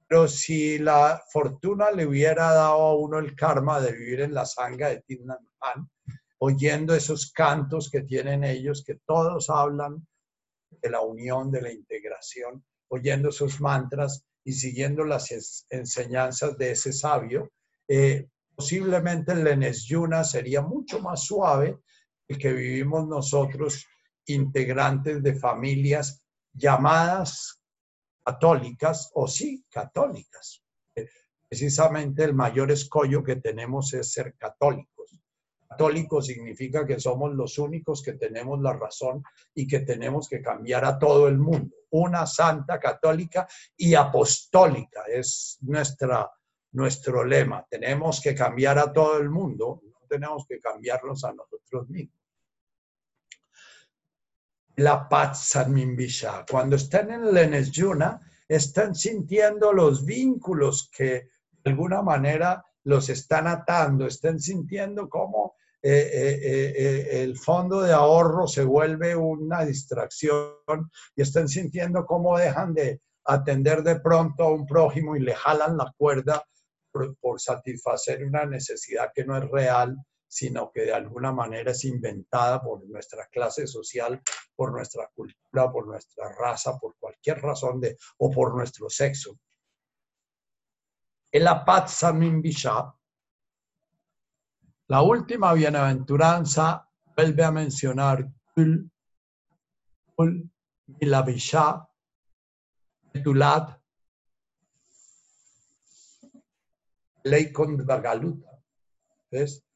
pero si la fortuna le hubiera dado a uno el karma de vivir en la sanga de Tinnan oyendo esos cantos que tienen ellos, que todos hablan de la unión, de la integración, oyendo esos mantras y siguiendo las enseñanzas de ese sabio, eh, posiblemente el Lenes Yuna sería mucho más suave el que vivimos nosotros, integrantes de familias llamadas católicas o sí católicas. Eh, precisamente el mayor escollo que tenemos es ser católicos católico significa que somos los únicos que tenemos la razón y que tenemos que cambiar a todo el mundo. Una santa católica y apostólica es nuestra, nuestro lema. Tenemos que cambiar a todo el mundo, no tenemos que cambiarlos a nosotros mismos. la Patsamimbisha. Cuando están en el Enesyuna, están sintiendo los vínculos que de alguna manera los están atando, están sintiendo cómo eh, eh, eh, el fondo de ahorro se vuelve una distracción y están sintiendo cómo dejan de atender de pronto a un prójimo y le jalan la cuerda por satisfacer una necesidad que no es real sino que de alguna manera es inventada por nuestra clase social, por nuestra cultura, por nuestra raza, por cualquier razón de, o por nuestro sexo. El la última bienaventuranza, vuelve a mencionar Kul, Kul, Milavisha, Tulat, Leikon Bagaluta. ¿Ves?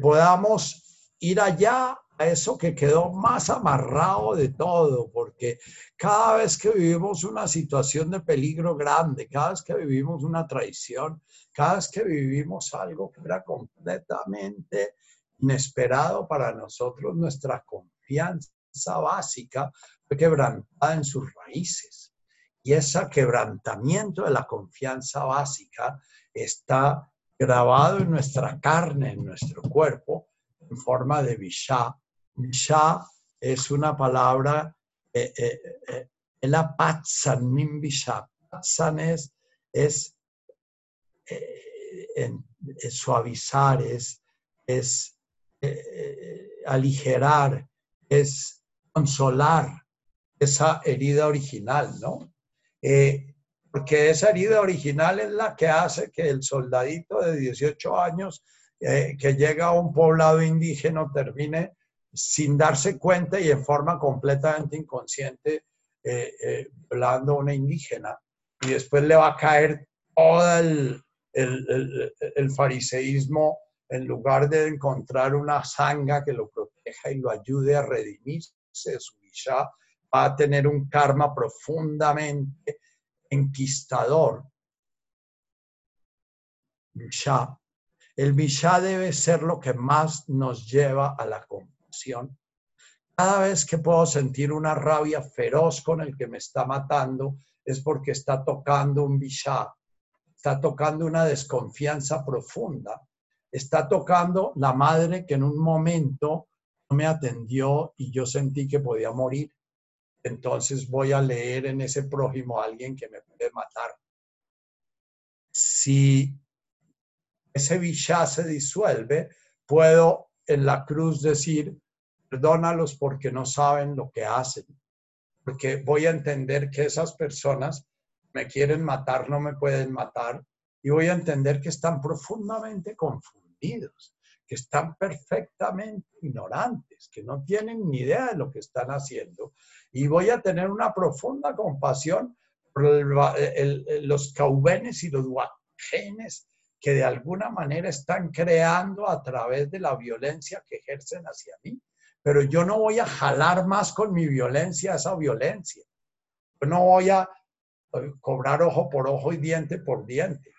podamos ir allá eso que quedó más amarrado de todo, porque cada vez que vivimos una situación de peligro grande, cada vez que vivimos una traición, cada vez que vivimos algo que era completamente inesperado para nosotros, nuestra confianza básica fue quebrantada en sus raíces. Y ese quebrantamiento de la confianza básica está grabado en nuestra carne, en nuestro cuerpo, en forma de Vishá. Vishá es una palabra, eh, eh, eh, la patsan es, suavizar, es, es aligerar, es consolar esa herida original, ¿no? porque esa herida original es la que hace que el soldadito de 18 años que llega a un poblado indígena termine sin darse cuenta y en forma completamente inconsciente eh, eh, violando a una indígena. Y después le va a caer todo el, el, fariseísmo en lugar de encontrar una sanga que lo proteja y lo ayude a redimirse de su villa, va a tener un karma profundamente enquistador. El Vishá debe ser lo que más nos lleva a la compasión. Cada vez que puedo sentir una rabia feroz con el que me está matando, es porque está tocando un Vishá, está tocando una desconfianza profunda, está tocando la madre que en un momento me atendió y yo sentí que podía morir entonces voy a leer en ese prójimo a alguien que me puede matar. Si ese vishá se disuelve, puedo en la cruz decir, perdónalos porque no saben lo que hacen, porque voy a entender que esas personas me quieren matar, no me pueden matar, y voy a entender que están profundamente confundidos, que están perfectamente ignorantes, que no tienen ni idea de lo que están haciendo y voy a tener una profunda compasión por los caubenes y los guajenes que de alguna manera están creando a través de la violencia que ejercen hacia mí. Pero yo no voy a jalar más con mi violencia esa violencia. Yo no voy a eh, cobrar ojo por ojo y diente por diente.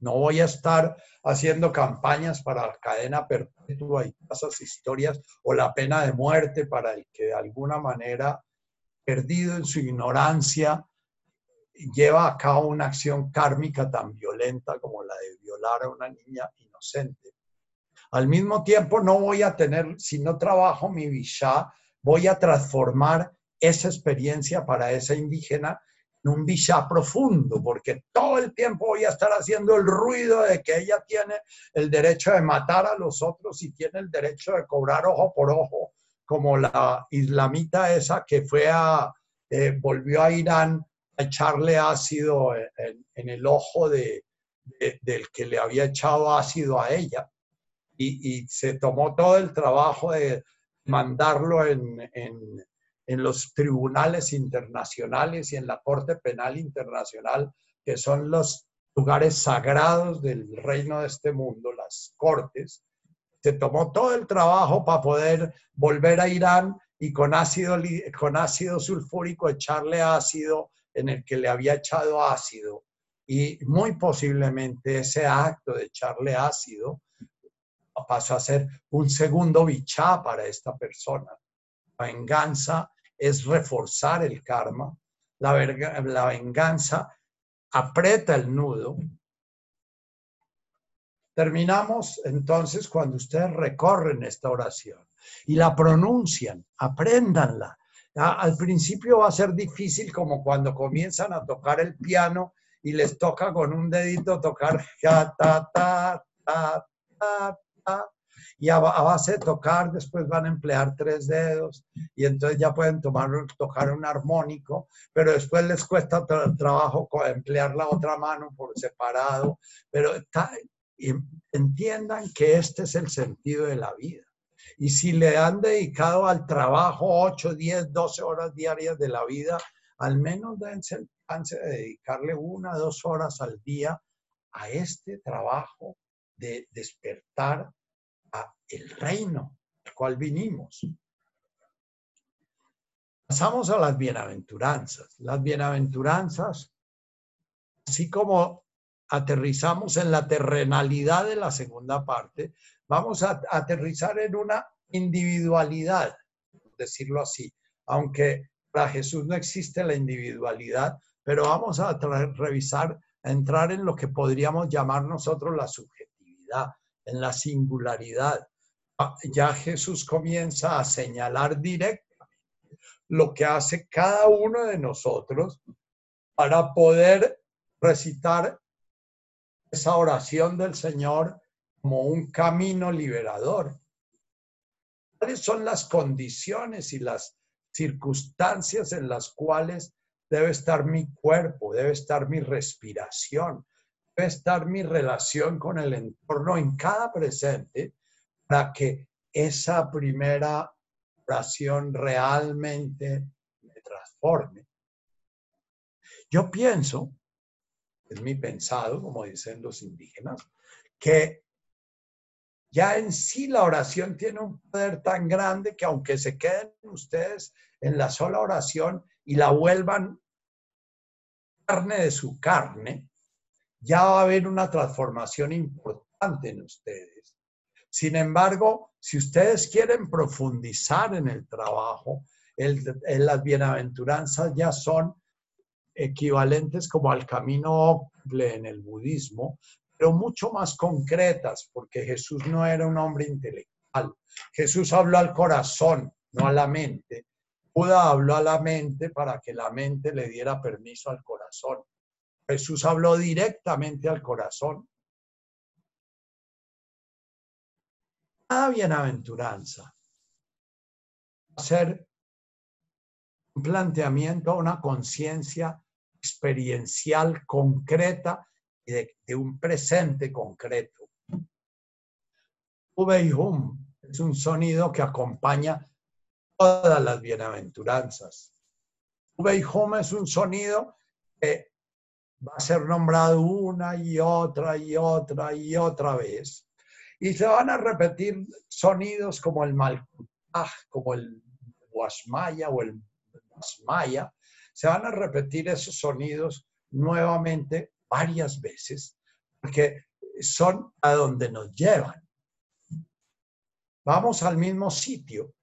No voy a estar haciendo campañas para cadena perpetua y esas historias o la pena de muerte para el que de alguna manera, perdido en su ignorancia, lleva a cabo una acción kármica tan violenta como la de violar a una niña inocente. Al mismo tiempo, no voy a tener, si no trabajo mi visha, voy a transformar esa experiencia para esa indígena un visa profundo, porque todo el tiempo voy a estar haciendo el ruido de que ella tiene el derecho de matar a los otros y tiene el derecho de cobrar ojo por ojo, como la islamita esa que fue a, eh, volvió a Irán a echarle ácido en, el ojo de, del que le había echado ácido a ella. Y, se tomó todo el trabajo de mandarlo en en los tribunales internacionales y en la Corte Penal Internacional, que son los lugares sagrados del reino de este mundo, las cortes, se tomó todo el trabajo para poder volver a Irán y con ácido, con ácido sulfúrico echarle ácido en el que le había echado ácido. Y muy posiblemente ese acto de echarle ácido pasó a ser un segundo bichá para esta persona. La venganza es reforzar el karma. La, la venganza aprieta el nudo. Terminamos entonces cuando ustedes recorren esta oración y la pronuncian, apréndanla. Al principio va a ser difícil como cuando comienzan a tocar el piano y les toca con un dedito tocar ta, ta, ta, ta, ta, y a, base de tocar después van a emplear tres dedos y entonces ya pueden tomar, tocar un armónico, pero después les cuesta trabajo emplear la otra mano por separado, pero entiendan que este es el sentido de la vida. Y si le han dedicado al trabajo 8, 10, 12 horas diarias de la vida, al menos dense el chance de dedicarle una, dos horas al día a este trabajo de despertar a el reino al cual vinimos. Pasamos a las bienaventuranzas. Las bienaventuranzas, así como aterrizamos en la terrenalidad de la segunda parte, vamos a aterrizar en una individualidad, decirlo así, aunque para Jesús no existe la individualidad, pero vamos a revisar, a entrar en lo que podríamos llamar nosotros la subjetividad, en la singularidad. Ah, ya Jesús comienza a señalar directamente lo que hace cada uno de nosotros para poder recitar esa oración del Señor como un camino liberador. ¿Cuáles son las condiciones y las circunstancias en las cuales debe estar mi cuerpo, debe estar mi respiración, estar mi relación con el entorno en cada presente para que esa primera oración realmente me transforme. Yo pienso, es mi pensado, como dicen los indígenas, que ya en sí la oración tiene un poder tan grande que aunque se queden ustedes en la sola oración y la vuelvan carne de su carne, ya va a haber una transformación importante en ustedes. Sin embargo, si ustedes quieren profundizar en el trabajo, en las bienaventuranzas ya son equivalentes como al camino en el budismo, pero mucho más concretas, porque Jesús no era un hombre intelectual. Jesús habló al corazón, no a la mente. Buda habló a la mente para que la mente le diera permiso al corazón. Jesús habló directamente al corazón. Cada bienaventuranza hacer un planteamiento, una conciencia experiencial concreta de, un presente concreto. Hum es un sonido que acompaña todas las bienaventuranzas. Hum es un sonido que va a ser nombrado una y otra y otra y otra vez. Y se van a repetir sonidos como el Malkutaj, como el Guasmaya o el Guasmaya. Se van a repetir esos sonidos nuevamente varias veces, porque son a donde nos llevan. Vamos al mismo sitio.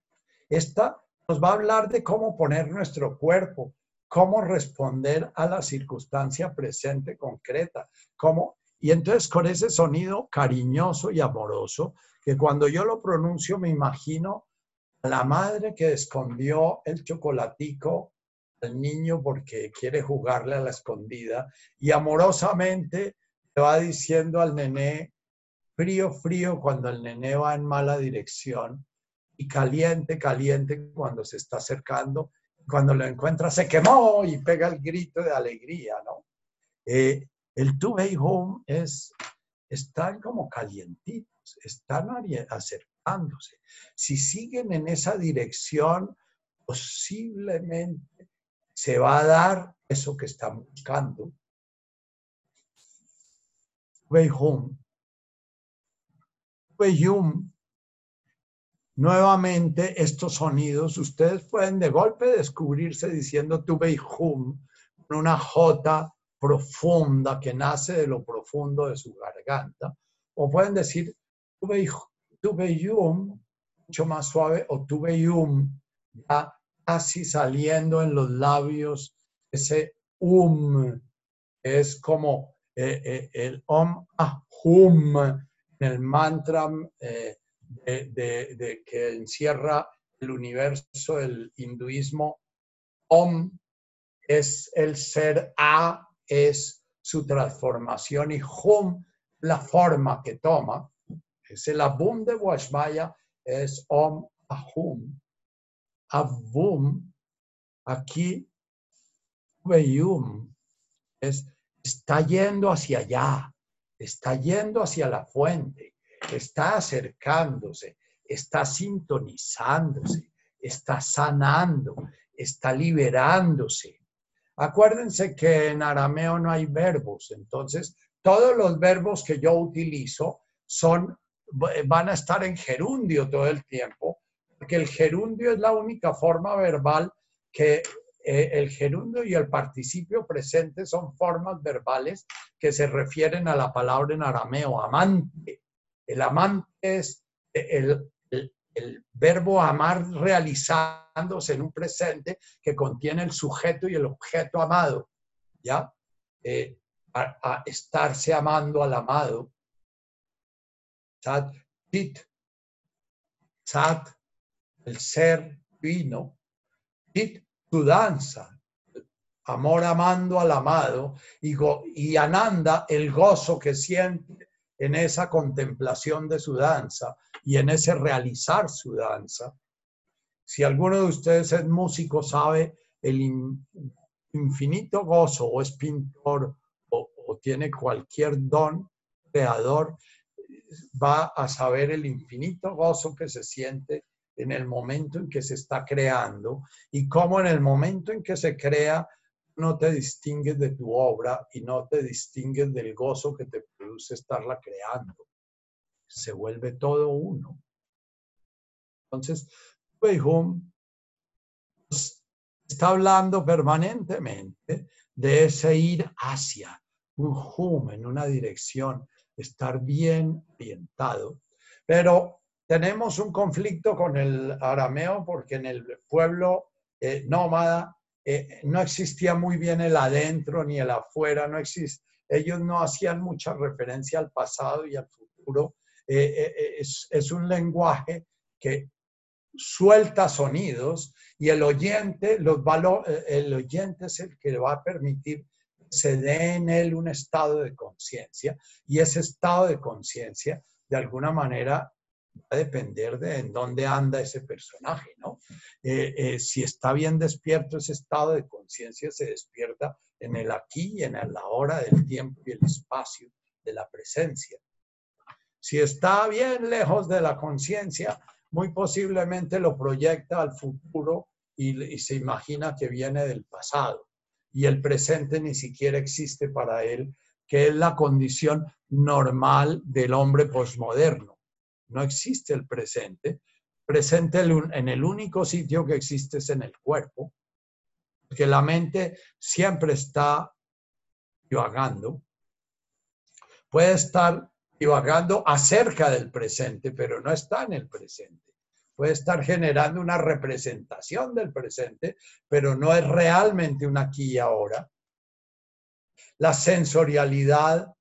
Esta nos va a hablar de cómo poner nuestro cuerpo, cómo responder a la circunstancia presente concreta, cómo y entonces con ese sonido cariñoso y amoroso, que cuando yo lo pronuncio me imagino a la madre que escondió el chocolatico al niño porque quiere jugarle a la escondida y amorosamente le va diciendo al nené frío, frío cuando el nené va en mala dirección y caliente, caliente cuando se está acercando. Cuando lo encuentra se quemó y pega el grito de alegría, ¿no? Eh, el two way home es, están como calientitos, están acercándose. Si siguen en esa dirección, posiblemente se va a dar eso que están buscando. Way home. Nuevamente, estos sonidos, ustedes pueden de golpe descubrirse diciendo tu con una J profunda que nace de lo profundo de su garganta, o pueden decir tu tubeyum, mucho más suave, o tubeyum, ya casi saliendo en los labios, ese um, es como eh, eh, el om ahum, en el mantra eh, de, que encierra el universo, el hinduismo, om es el ser A, es su transformación y hum, la forma que toma. Es el abum de Washmaya, es om ahum. Avum, aquí, veyum, es, está yendo hacia allá, está yendo hacia la fuente, está acercándose, está sintonizándose, está sanando, está liberándose. Acuérdense que en arameo no hay verbos, entonces todos los verbos que yo utilizo son, van a estar en gerundio todo el tiempo, porque el gerundio es la única forma verbal que eh, el gerundio y el participio presente son formas verbales que se refieren a la palabra en arameo, amante. El amante es el, verbo amar realizándose en un presente que contiene el sujeto y el objeto amado, ¿ya? Eh, a, estarse amando al amado. Sat, sat, el ser vino, tit, su danza, amor amando al amado, y, y Ananda, el gozo que siente en esa contemplación de su danza y en ese realizar su danza. Si alguno de ustedes es músico, sabe el infinito gozo o es pintor o, tiene cualquier don creador, va a saber el infinito gozo que se siente en el momento en que se está creando y cómo en el momento en que se crea no te distingues de tu obra y no te distingues del gozo que te produce estarla creando. Se vuelve todo uno. Entonces, Hum está hablando permanentemente de ese ir hacia un hum en una dirección, estar bien orientado. Pero tenemos un conflicto con el arameo porque en el pueblo eh, nómada eh, no existía muy bien el adentro ni el afuera, no existe. Ellos no hacían mucha referencia al pasado y al futuro. Eh, es, es, un lenguaje que suelta sonidos y el oyente, los el oyente es el que va a permitir se dé en él un estado de conciencia y ese estado de conciencia de alguna manera va a depender de en dónde anda ese personaje, ¿no? Eh, eh, si está bien despierto, ese estado de conciencia se despierta en el aquí y en la hora del tiempo y el espacio de la presencia. Si está bien lejos de la conciencia, muy posiblemente lo proyecta al futuro y, y se imagina que viene del pasado. Y el presente ni siquiera existe para él, que es la condición normal del hombre posmoderno no existe el presente. Presente en el único sitio que existe es en el cuerpo, porque la mente siempre está divagando. Puede estar divagando acerca del presente, pero no está en el presente. Puede estar generando una representación del presente, pero no es realmente un aquí y ahora. La sensorialidad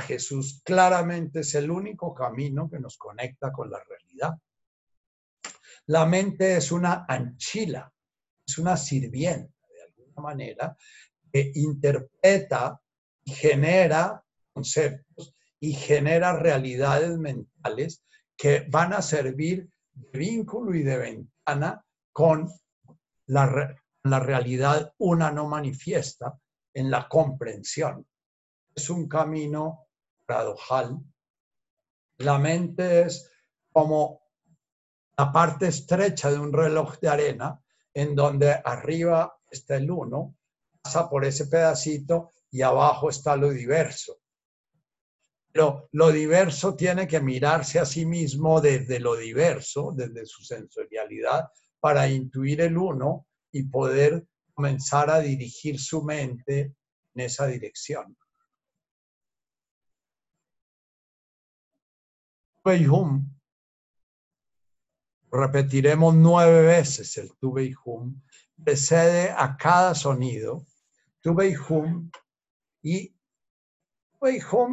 Jesús claramente es el único camino que nos conecta con la realidad. La mente es una anchila, es una sirvienta, de alguna manera, que interpreta y genera conceptos y genera realidades mentales que van a servir de vínculo y de ventana con la, la realidad una no manifiesta en la comprensión es un camino paradojal. La mente es como la parte estrecha de un reloj de arena en donde arriba está el uno, pasa por ese pedacito y abajo está lo diverso. Pero lo diverso tiene que mirarse a sí mismo desde lo diverso, desde su sensorialidad, para intuir el uno y poder comenzar a dirigir su mente en esa dirección. Hum repetiremos nueve veces el tuve y precede a cada sonido, tuve y hum, y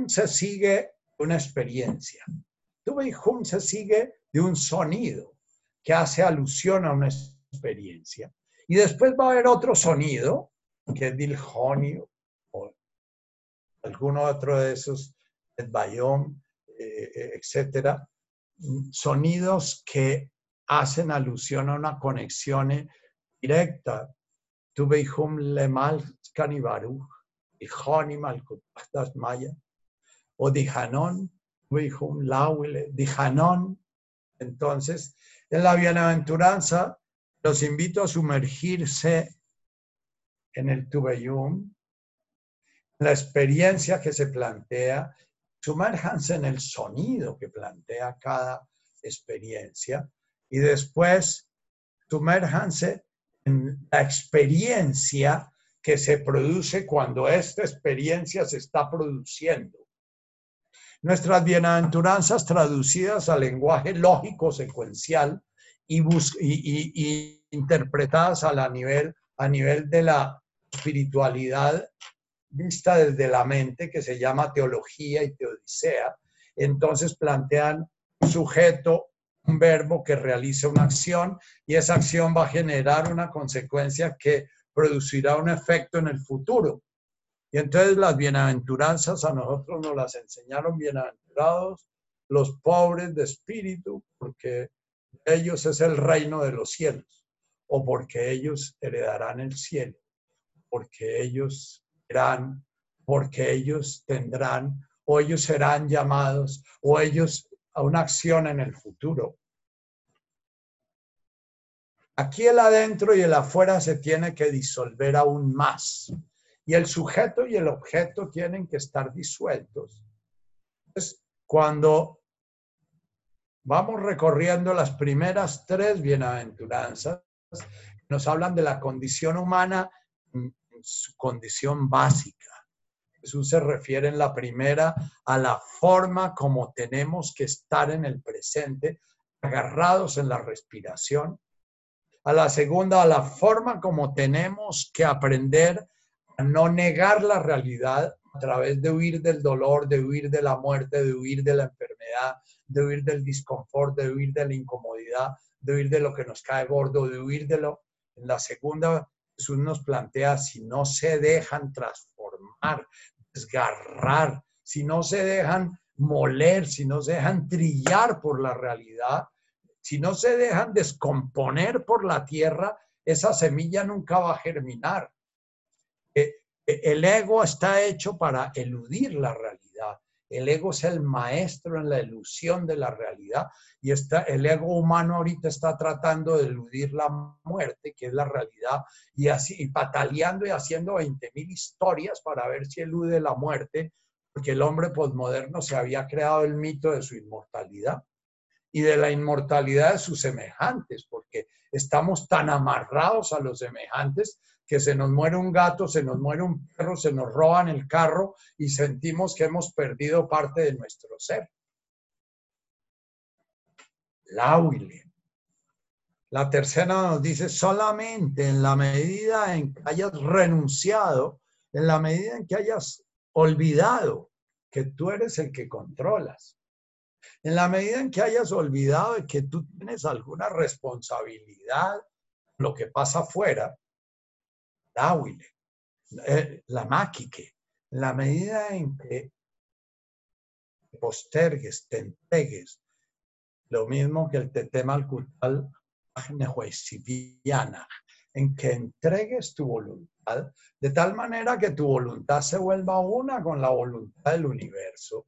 se sigue una experiencia. Hum se sigue de un sonido que hace alusión a una experiencia. Y después va a haber otro sonido, que es diljonio o alguno otro de esos, el bayón, etcétera, sonidos que hacen alusión a una conexión directa. Tu hum lemal canibaru, dijoni malkutas maya, o dijanon, hum lauile, dijanon. Entonces, en la bienaventuranza, los invito a sumergirse en el Tubeyum, la experiencia que se plantea, sumérjanse en el sonido que plantea cada experiencia y después sumérjanse en la experiencia que se produce cuando esta experiencia se está produciendo. Nuestras bienaventuranzas traducidas al lenguaje lógico secuencial y, y, interpretadas a, la nivel, a nivel de la espiritualidad vista desde la mente, que se llama teología y teodicea, entonces plantean sujeto, un verbo que realiza una acción y esa acción va a generar una consecuencia que producirá un efecto en el futuro. Y entonces las bienaventuranzas a nosotros nos las enseñaron bienaventurados los pobres de espíritu, porque ellos es el reino de los cielos, o porque ellos heredarán el cielo, porque ellos porque ellos tendrán, o ellos serán llamados, o ellos a una acción en el futuro. Aquí el adentro y el afuera se tiene que disolver aún más. Y el sujeto y el objeto tienen que estar disueltos. Cuando vamos recorriendo las primeras tres bienaventuranzas, nos hablan de la condición humana su condición básica. Jesús se refiere en la primera a la forma como tenemos que estar en el presente, agarrados en la respiración. A la segunda, a la forma como tenemos que aprender a no negar la realidad a través de huir del dolor, de huir de la muerte, de huir de la enfermedad, de huir del disconfort, de huir de la incomodidad, de huir de lo que nos cae gordo, de huir de lo... En la segunda, Jesús nos plantea, si no se dejan transformar, desgarrar, si no se dejan moler, si no se dejan trillar por la realidad, si no se dejan descomponer por la tierra, esa semilla nunca va a germinar. Eh, eh, el ego está hecho para eludir la realidad. El ego es el maestro en la ilusión de la realidad y está, el ego humano ahorita está tratando de eludir la muerte, que es la realidad, y así, y pataleando y haciendo 20 mil historias para ver si elude la muerte, porque el hombre posmoderno se había creado el mito de su inmortalidad y de la inmortalidad de sus semejantes, porque estamos tan amarrados a los semejantes que se nos muere un gato, se nos muere un perro, se nos roban el carro y sentimos que hemos perdido parte de nuestro ser. La huile. La tercera nos dice, solamente en la medida en que hayas renunciado, en la medida en que hayas olvidado que tú eres el que controlas, en la medida en que hayas olvidado que tú tienes alguna responsabilidad, lo que pasa afuera, Dawile, eh, la maquique, en la medida en que postergues, te entregues, lo mismo que el tetema al cultal en que entregues tu voluntad de tal manera que tu voluntad se vuelva una con la voluntad del universo,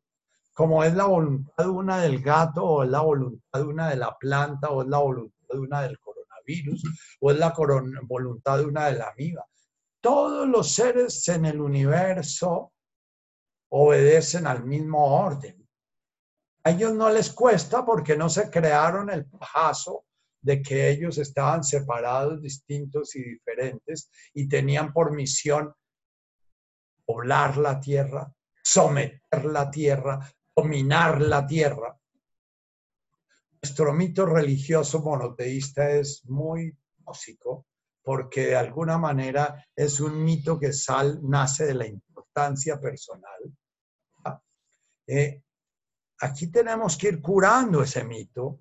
como es la voluntad una del gato o es la voluntad una de la planta o es la voluntad una del coronavirus o es la voluntad una de la amiga todos los seres en el universo obedecen al mismo orden. A ellos no les cuesta porque no se crearon el pajazo de que ellos estaban separados, distintos y diferentes y tenían por misión poblar la tierra, someter la tierra, dominar la tierra. nuestro mito religioso monoteísta es muy tóxico porque de alguna manera es un mito que sal, nace de la importancia personal. Eh, aquí tenemos que ir curando ese mito.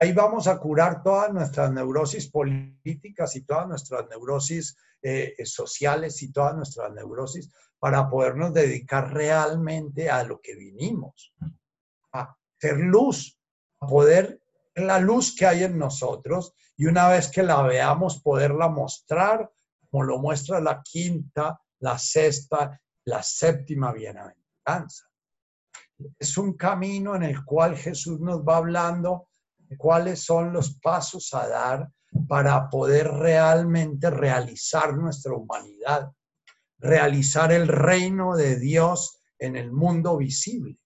Ahí vamos a curar todas nuestras neurosis políticas y todas nuestras neurosis eh, sociales y todas nuestras neurosis para podernos dedicar realmente a lo que vinimos, a ser luz, poder la luz que hay en nosotros y una vez que la veamos poderla mostrar como lo muestra la quinta, la sexta, la séptima bienaventuranza. Es un camino en el cual Jesús nos va hablando cuáles son los pasos a dar para poder realmente realizar nuestra humanidad, realizar el reino de Dios en el mundo visible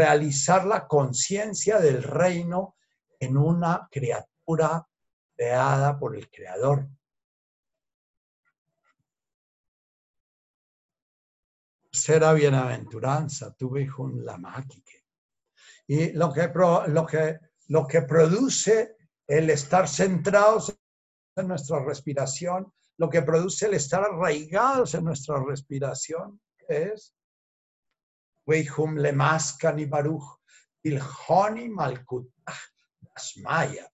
realizar la conciencia del reino en una criatura creada por el Creador. Será bienaventuranza, tuve un lamáquique. Y lo que, lo, que, lo que produce el estar centrados en nuestra respiración, lo que produce el estar arraigados en nuestra respiración, es Weihum Lemaskan Baruch Ilhoni Malkutah Asmaya.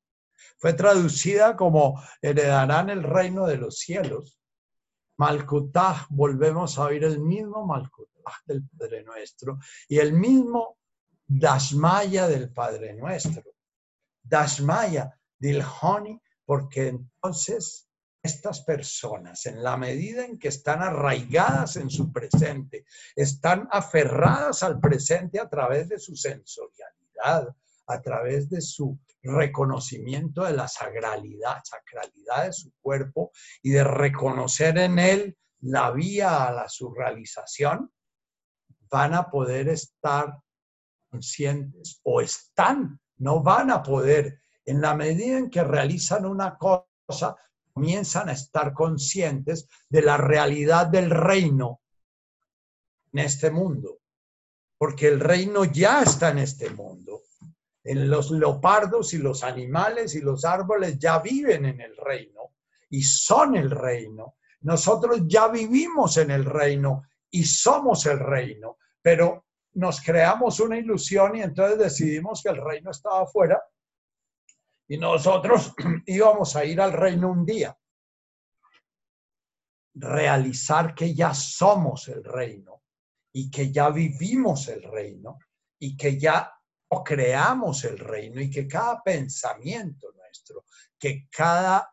Fue traducida como heredarán el reino de los cielos. Malkutah, volvemos a oír el mismo Malkutah del Padre Nuestro y el mismo Dasmaya del Padre Nuestro. Dasmaya, Dilhoni, porque entonces estas personas, en la medida en que están arraigadas en su presente, están aferradas al presente a través de su sensorialidad, a través de su reconocimiento de la sacralidad, sacralidad de su cuerpo y de reconocer en él la vía a la subrealización, van a poder estar conscientes o están, no van a poder, en la medida en que realizan una cosa, comienzan a estar conscientes de la realidad del reino en este mundo, porque el reino ya está en este mundo. Los leopardos y los animales y los árboles ya viven en el reino y son el reino. Nosotros ya vivimos en el reino y somos el reino, pero nos creamos una ilusión y entonces decidimos que el reino estaba afuera y nosotros íbamos a ir al reino un día. Realizar que ya somos el reino y que ya vivimos el reino y que ya creamos el reino y que cada pensamiento nuestro, que cada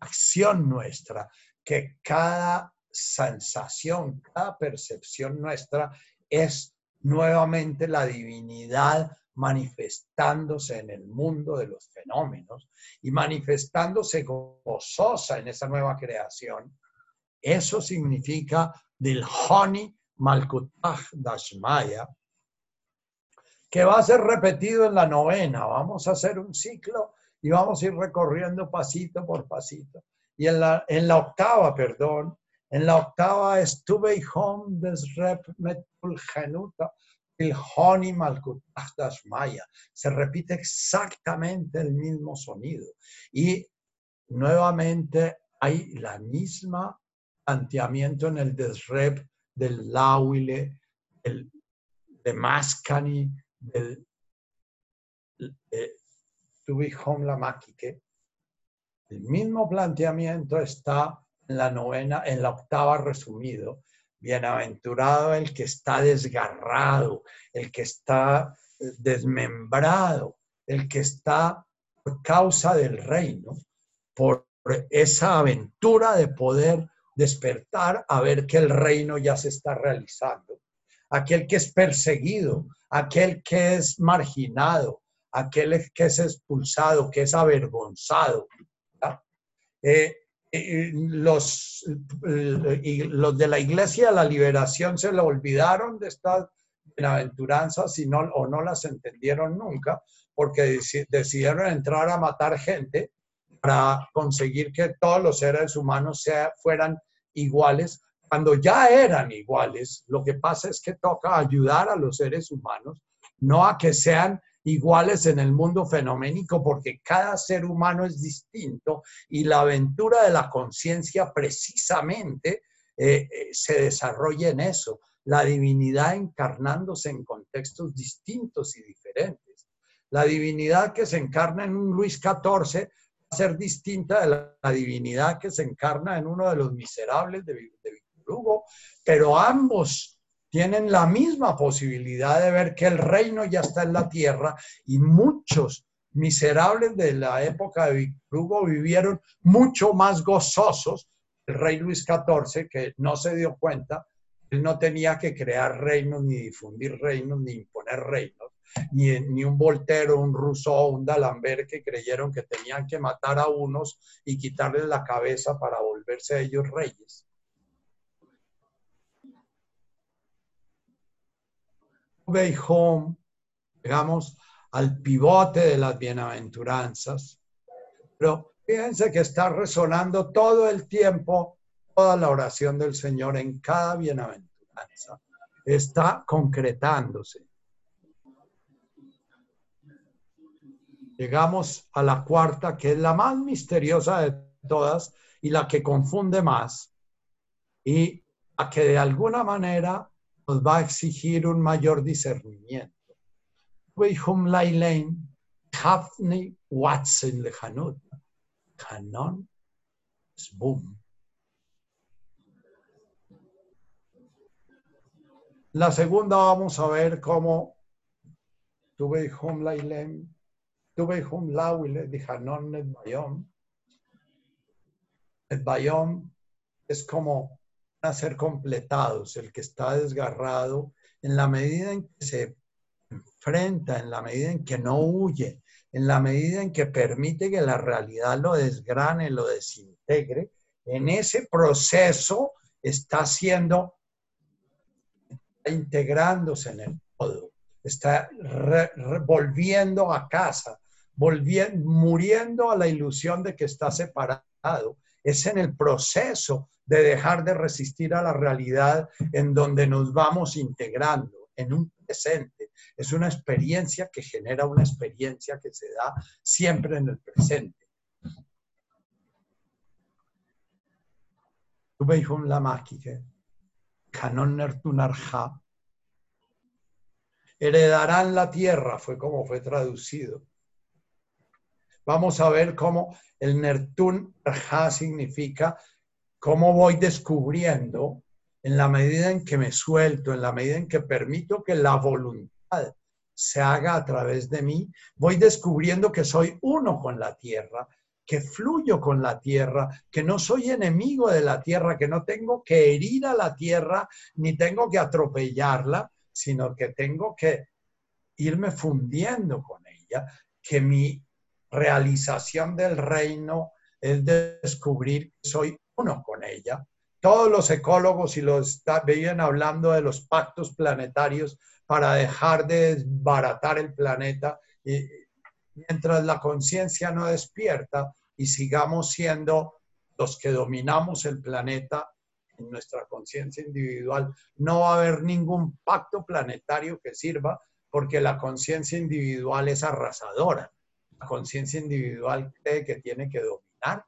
acción nuestra, que cada sensación, cada percepción nuestra es nuevamente la divinidad manifestándose en el mundo de los fenómenos y manifestándose gozosa en esa nueva creación, eso significa del Honi Malkutah Dashmaya, que va a ser repetido en la novena. Vamos a hacer un ciclo y vamos a ir recorriendo pasito por pasito. Y en la, en la octava, perdón, en la octava estuve home desrep metul genuta el Honi Maya. Se repite exactamente el mismo sonido. Y nuevamente hay la misma planteamiento en el desrep del Lauile, el de Mascani, del Tubihom Lamakike. El mismo planteamiento está en la novena, en la octava resumido, Bienaventurado el que está desgarrado, el que está eh, desmembrado, el que está por causa del reino, por esa aventura de poder despertar a ver que el reino ya se está realizando. Aquel que es perseguido, aquel que es marginado, aquel que es expulsado, que es avergonzado. Eh, los, y los de la Iglesia de la Liberación se le olvidaron de estas bienaventuranzas o no las entendieron nunca, porque decidieron entrar a matar gente para conseguir que todos los seres humanos sea, fueran iguales, cuando ya eran iguales. Lo que pasa es que toca ayudar a los seres humanos, no a que sean iguales en el mundo fenoménico porque cada ser humano es distinto y la aventura de la conciencia precisamente eh, eh, se desarrolla en eso, la divinidad encarnándose en contextos distintos y diferentes. La divinidad que se encarna en un Luis XIV va a ser distinta de la, divinidad que se encarna en uno de los miserables de, de Pero ambos tienen la misma posibilidad de ver que el reino ya está en la tierra y muchos miserables de la época de Víctor Hugo vivieron mucho más gozosos el rey Luis XIV, que no se dio cuenta, él no tenía que crear reinos, ni difundir reinos, ni imponer reinos, ni, ni un Voltero, un Rousseau, un D'Alembert que creyeron que tenían que matar a unos y quitarles la cabeza para volverse ellos reyes. Home, digamos, al pivote de las bienaventuranzas, pero Fíjense que está resonando todo el tiempo toda la oración del Señor en cada bienaventuranza. Está concretándose. Llegamos a la cuarta, que es la más misteriosa de todas y la que confunde más y a que de alguna manera nos va a exigir un mayor discernimiento. Hafni Watson Lejanut. Canon boom. La segunda vamos a ver cómo tuve home lailem, tuve home lawile de Hanon et bayom. El bayom es como ser completados, el que está desgarrado, en la medida en que se enfrenta, en la medida en que no huye, en la medida en que permite que la realidad lo desgrane, lo desintegre, en ese proceso está está integrándose en el todo, está volviendo a casa, volviendo, muriendo a la ilusión de que está separado. Es en el proceso de dejar de resistir a la realidad en donde nos vamos integrando en un presente es una experiencia que genera una experiencia que se da siempre en el presente. Heredarán la tierra, fue como fue traducido. Vamos a ver cómo el Nertun Arja significa cómo voy descubriendo en la medida en que me suelto, en la medida en que permito que la voluntad se haga a través de mí, voy descubriendo que soy uno con la tierra, que fluyo con la tierra, que no soy enemigo de la tierra, que no tengo que herir a la tierra, ni tengo que atropellarla, sino que tengo que irme fundiendo con ella, que mi realización del reino es descubrir que soy uno con ella. Todos los ecólogos y los veían hablando de los pactos planetarios para dejar de desbaratar el planeta y mientras la conciencia no despierta y sigamos siendo los que dominamos el planeta en nuestra conciencia individual, no va a haber ningún pacto planetario que sirva porque la conciencia individual es arrasadora. La conciencia individual cree que tiene que dominar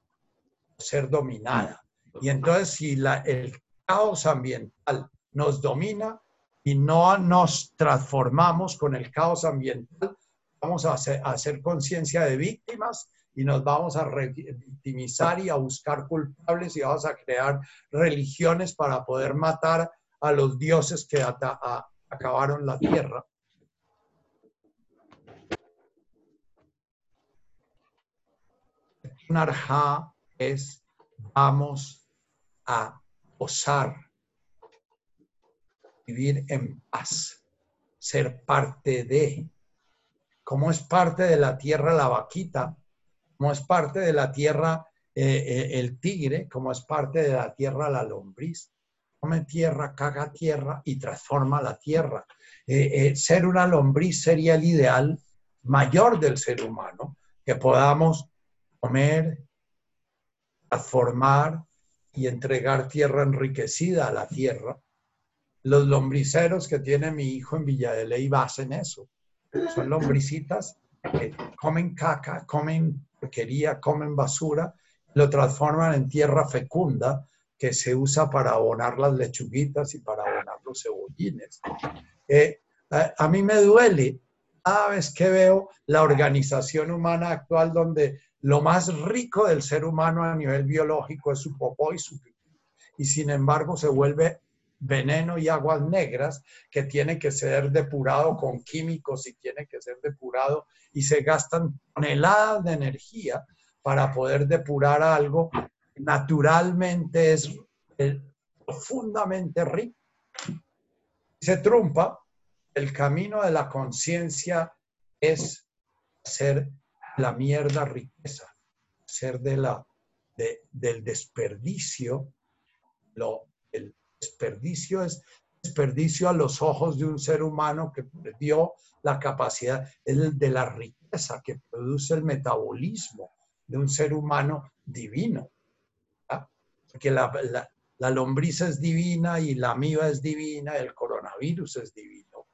ser dominada. Y entonces si la, el caos ambiental nos domina, y no nos transformamos con el caos ambiental, vamos a hacer, conciencia de víctimas y nos vamos a victimizar y a buscar culpables y vamos a crear religiones para poder matar a los dioses que acabaron la tierra. Narja es vamos a osar vivir en paz, ser parte de. Como es parte de la tierra la vaquita, como es parte de la tierra eh, eh, el tigre, como es parte de la tierra la lombriz. Come tierra, caga tierra y transforma la tierra. Eh, ser una lombriz sería el ideal mayor del ser humano, que podamos comer, transformar y entregar tierra enriquecida a la tierra los lombriceros que tiene mi hijo en Villa de Ley eso. son lombricitas que comen caca, comen porquería, comen basura, lo transforman en tierra fecunda que se usa para abonar las lechuguitas y para abonar los cebollines. Eh, a, mí me duele cada vez que veo la organización humana actual donde lo más rico del ser humano a nivel biológico es su popó y su pipí. Y sin embargo se vuelve veneno y aguas negras que tiene que ser depurado con químicos y tiene que ser depurado y se gastan toneladas de energía para poder depurar algo naturalmente es profundamente rico. Se trumpa, el camino de la conciencia es hacer la mierda riqueza, hacer de la, del desperdicio lo, el desperdicio es desperdicio a los ojos de un ser humano que perdió la capacidad el de la riqueza que produce el metabolismo de un ser humano divino. Porque la, la, es divina y la amiba es divina, el coronavirus es divino.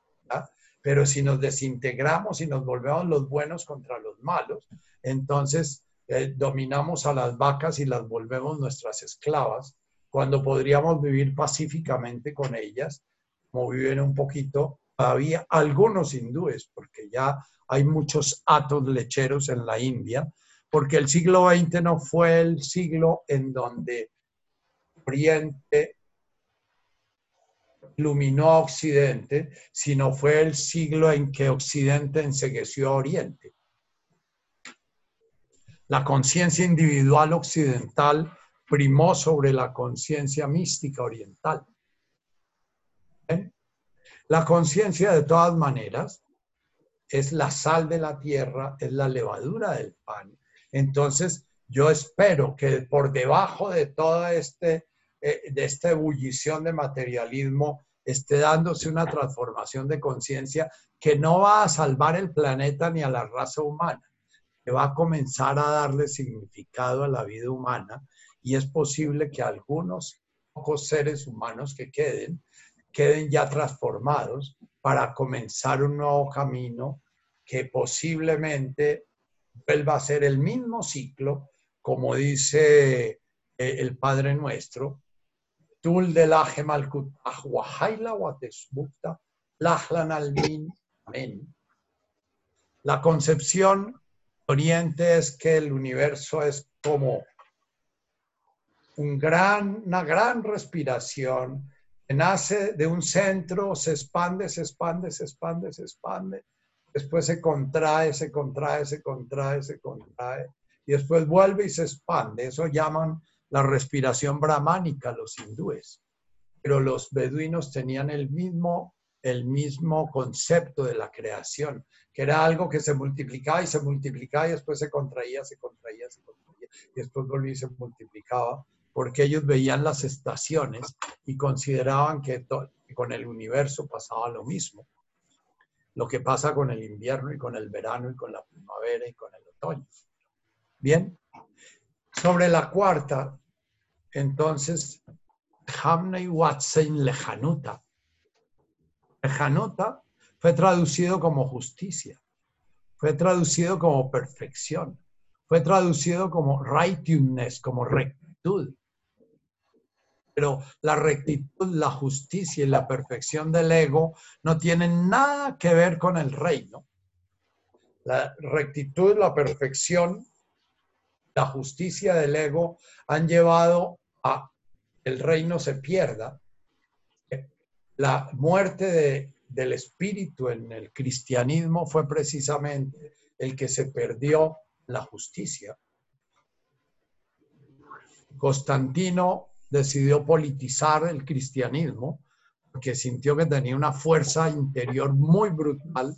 Pero si nos desintegramos y nos volvemos los buenos contra los malos, entonces eh, dominamos a las vacas y las volvemos nuestras esclavas cuando podríamos vivir pacíficamente con ellas, como viven un poquito. Todavía algunos hindúes, porque ya hay muchos atos lecheros en la India, porque el siglo XX no fue el siglo en donde Oriente iluminó a Occidente, sino fue el siglo en que Occidente ensegueció a Oriente. La conciencia individual occidental primó sobre la conciencia mística oriental. La conciencia, de todas maneras, es la sal de la tierra, es la levadura del pan. Entonces, yo espero que por debajo de toda este, eh, de esta ebullición de materialismo esté dándose una transformación de conciencia que no va a salvar el planeta ni a la raza humana, que va a comenzar a darle significado a la vida humana y es posible que algunos pocos seres humanos que queden, queden ya transformados para comenzar un nuevo camino que posiblemente vuelva a ser el mismo ciclo, como dice eh, el Padre Nuestro, Tul de la Amén. La concepción oriente es que el universo es como un gran, una gran respiración que nace de un centro, se expande, se expande, se expande, se expande, después se contrae, se contrae, se contrae, se contrae, y después vuelve y se expande. Eso llaman la respiración brahmánica los hindúes. Pero los beduinos tenían el mismo, el mismo concepto de la creación, que era algo que se multiplicaba y se multiplicaba y después se contraía, se contraía, se contraía, y después volvía y se multiplicaba porque ellos veían las estaciones y consideraban que con el universo pasaba lo mismo. Lo que pasa con el invierno y con el verano y con la primavera y con el otoño. Bien, sobre la cuarta, entonces, Hamnei Watson Lejanuta. Lejanuta fue traducido como justicia, fue traducido como perfección, fue traducido como righteousness, como rectitud. Pero la rectitud, la justicia y la perfección del ego no tienen nada que ver con el reino. La rectitud, la perfección, la justicia del ego han llevado a el reino se pierda. La muerte del espíritu en el cristianismo fue precisamente el que se perdió la justicia. Constantino decidió politizar el cristianismo porque sintió que tenía una fuerza interior muy brutal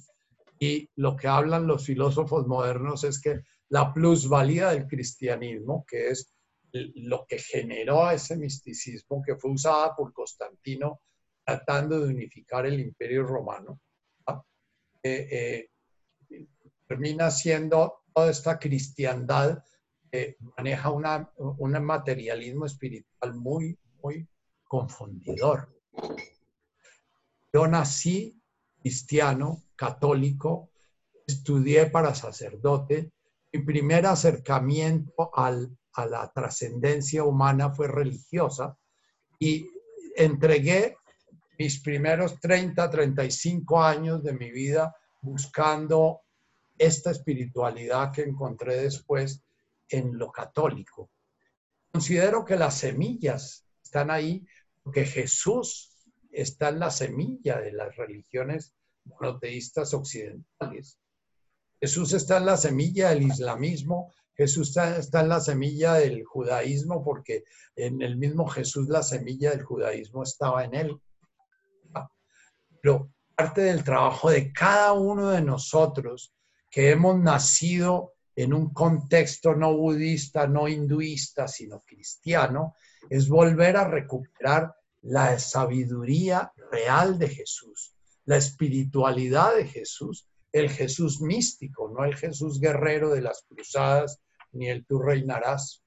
y lo que hablan los filósofos modernos es que la plusvalía del cristianismo, que es lo que generó ese misticismo que fue usada por Constantino tratando de unificar el imperio romano, eh, eh, termina siendo toda esta cristiandad maneja un materialismo espiritual muy, muy confundidor. Yo nací cristiano, católico, estudié para sacerdote. Mi primer acercamiento al, a la trascendencia humana fue religiosa y entregué mis primeros 30, 35 años de mi vida buscando esta espiritualidad que encontré después en lo católico. Considero que las semillas están ahí porque Jesús está en la semilla de las religiones monoteístas occidentales. Jesús está en la semilla del islamismo, Jesús está, en la semilla del judaísmo porque en el mismo Jesús la semilla del judaísmo estaba en él. Pero parte del trabajo de cada uno de nosotros que hemos nacido en un contexto no budista, no hinduista, sino cristiano, es volver a recuperar la sabiduría real de Jesús, la espiritualidad de Jesús, el Jesús místico, no el Jesús guerrero de las cruzadas, ni el tú reinarás.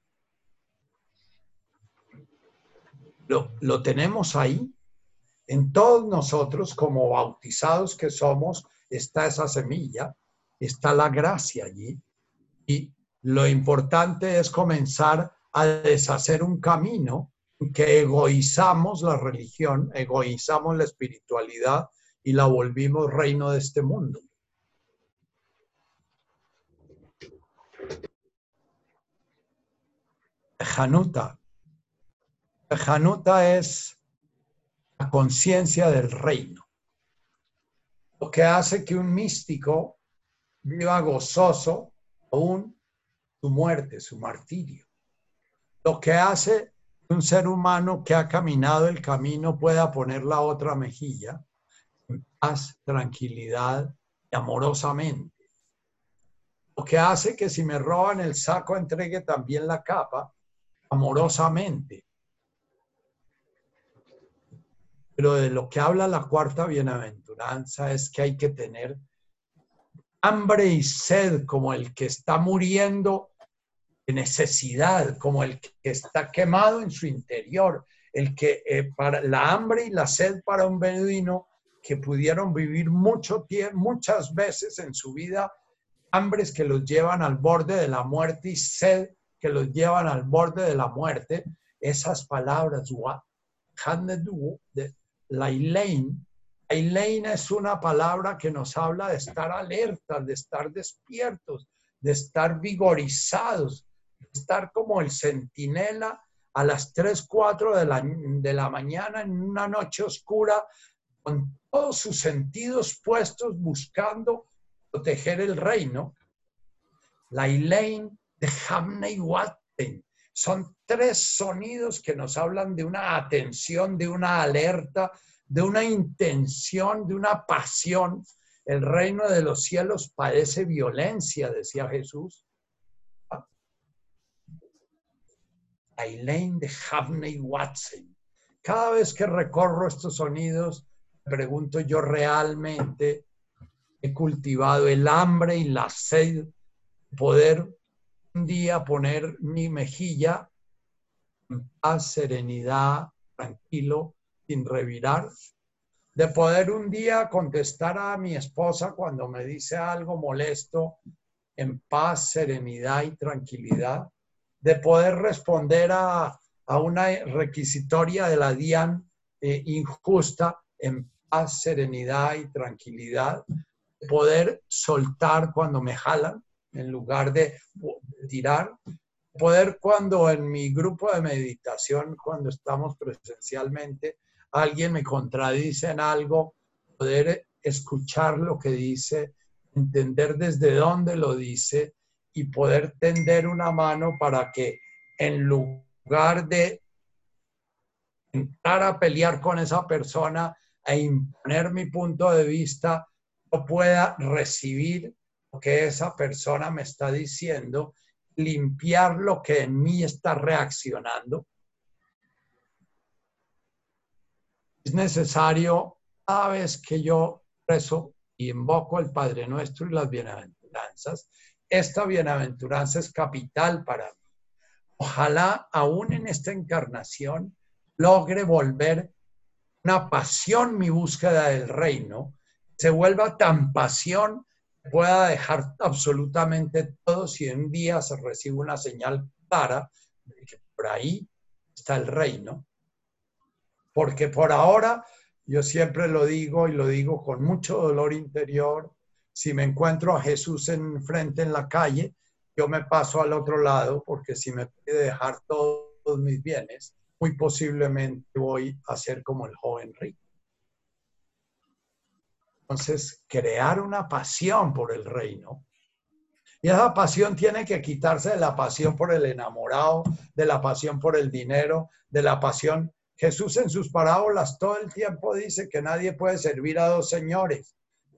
Lo, lo tenemos ahí. En todos nosotros, como bautizados que somos, está esa semilla, está la gracia allí. Y lo importante es comenzar a deshacer un camino que egoizamos la religión, egoizamos la espiritualidad y la volvimos reino de este mundo. Januta. Januta es la conciencia del reino. Lo que hace que un místico viva gozoso aún su muerte, su martirio. Lo que hace que un ser humano que ha caminado el camino pueda poner la otra mejilla en paz, tranquilidad y amorosamente. Lo que hace que si me roban el saco entregue también la capa amorosamente. Pero de lo que habla la cuarta bienaventuranza es que hay que tener hambre y sed como el que está muriendo de necesidad, como el que está quemado en su interior, el que eh, para la hambre y la sed para un beduino que pudieron vivir mucho tiempo, muchas veces en su vida, hambres que los llevan al borde de la muerte y sed que los llevan al borde de la muerte, esas palabras, de Lailein, Lailein es una palabra que nos habla de estar alertas, de estar despiertos, de estar vigorizados, de estar como el centinela a las 3, 4 de la, de la mañana en una noche oscura, con todos sus sentidos puestos buscando proteger el reino. La Elaine de Hamney Watten. Son tres sonidos que nos hablan de una atención, de una alerta, de una intención, de una pasión. El reino de los cielos padece violencia, decía Jesús. Aileen de Hamney Watson. Cada vez que recorro estos sonidos, pregunto yo realmente he cultivado el hambre y la sed de poder un día poner mi mejilla en paz, serenidad, tranquilo, sin revirar, de poder un día contestar a mi esposa cuando me dice algo molesto en paz, serenidad y tranquilidad, de poder responder a, una requisitoria de la DIAN eh, injusta en paz, serenidad y tranquilidad, de poder soltar cuando me jalan en lugar de tirar. Poder cuando en mi grupo de meditación, cuando estamos presencialmente, alguien me contradice en algo, poder escuchar lo que dice, entender desde dónde lo dice y poder tender una mano para que en lugar de entrar a pelear con esa persona e imponer mi punto de vista, yo pueda recibir lo que esa persona me está diciendo limpiar lo que en mí está reaccionando. Es necesario cada vez que yo rezo y invoco al Padre Nuestro y las bienaventuranzas, esta bienaventuranza es capital para mí. Ojalá aún en esta encarnación logre volver una pasión mi búsqueda del reino, se vuelva tan pasión pueda dejar absolutamente todo si un día se recibe una señal de que por ahí está el reino. Porque por ahora, yo siempre lo digo y lo digo con mucho dolor interior, si me encuentro a Jesús enfrente en la calle, yo me paso al otro lado porque si me puede dejar todos mis bienes, muy posiblemente voy a ser como el joven rico. Entonces, crear una pasión por el reino. Y esa pasión tiene que quitarse de la pasión por el enamorado, de la pasión por el dinero, de la pasión. Jesús en sus parábolas todo el tiempo dice que nadie puede servir a dos señores.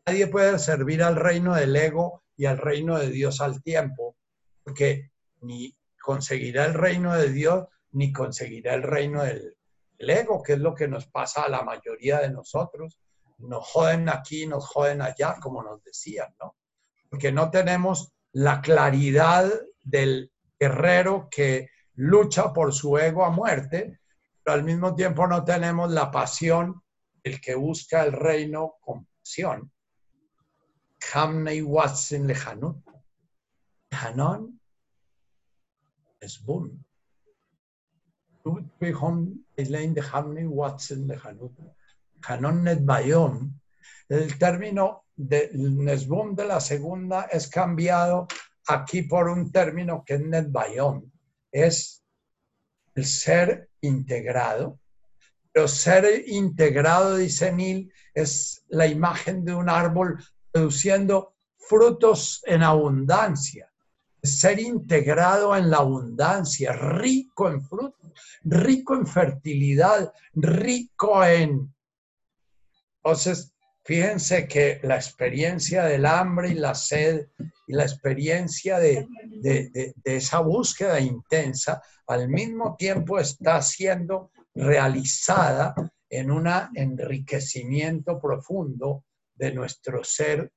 Nadie puede servir al reino del ego y al reino de Dios al tiempo, porque ni conseguirá el reino de Dios ni conseguirá el reino del, ego, que es lo que nos pasa a la mayoría de nosotros. Nos joden aquí, nos joden allá, como nos decían, ¿no? Porque no tenemos la claridad del guerrero que lucha por su ego a muerte, pero al mismo tiempo no tenemos la pasión el que busca el reino con pasión. Hamnei Watson Lejanut. Hanon es boom. Hanon Net Bayom. El término de Nesbum de la segunda es cambiado aquí por un término que es Net Bayom. Es el ser integrado. Pero ser integrado, dice Neil, es la imagen de un árbol produciendo frutos en abundancia, ser integrado en la abundancia, rico en frutos, rico en fertilidad, rico en... Entonces, fíjense que la experiencia del hambre y la sed y la experiencia de, esa búsqueda intensa al mismo tiempo está siendo realizada en un enriquecimiento profundo de nuestro ser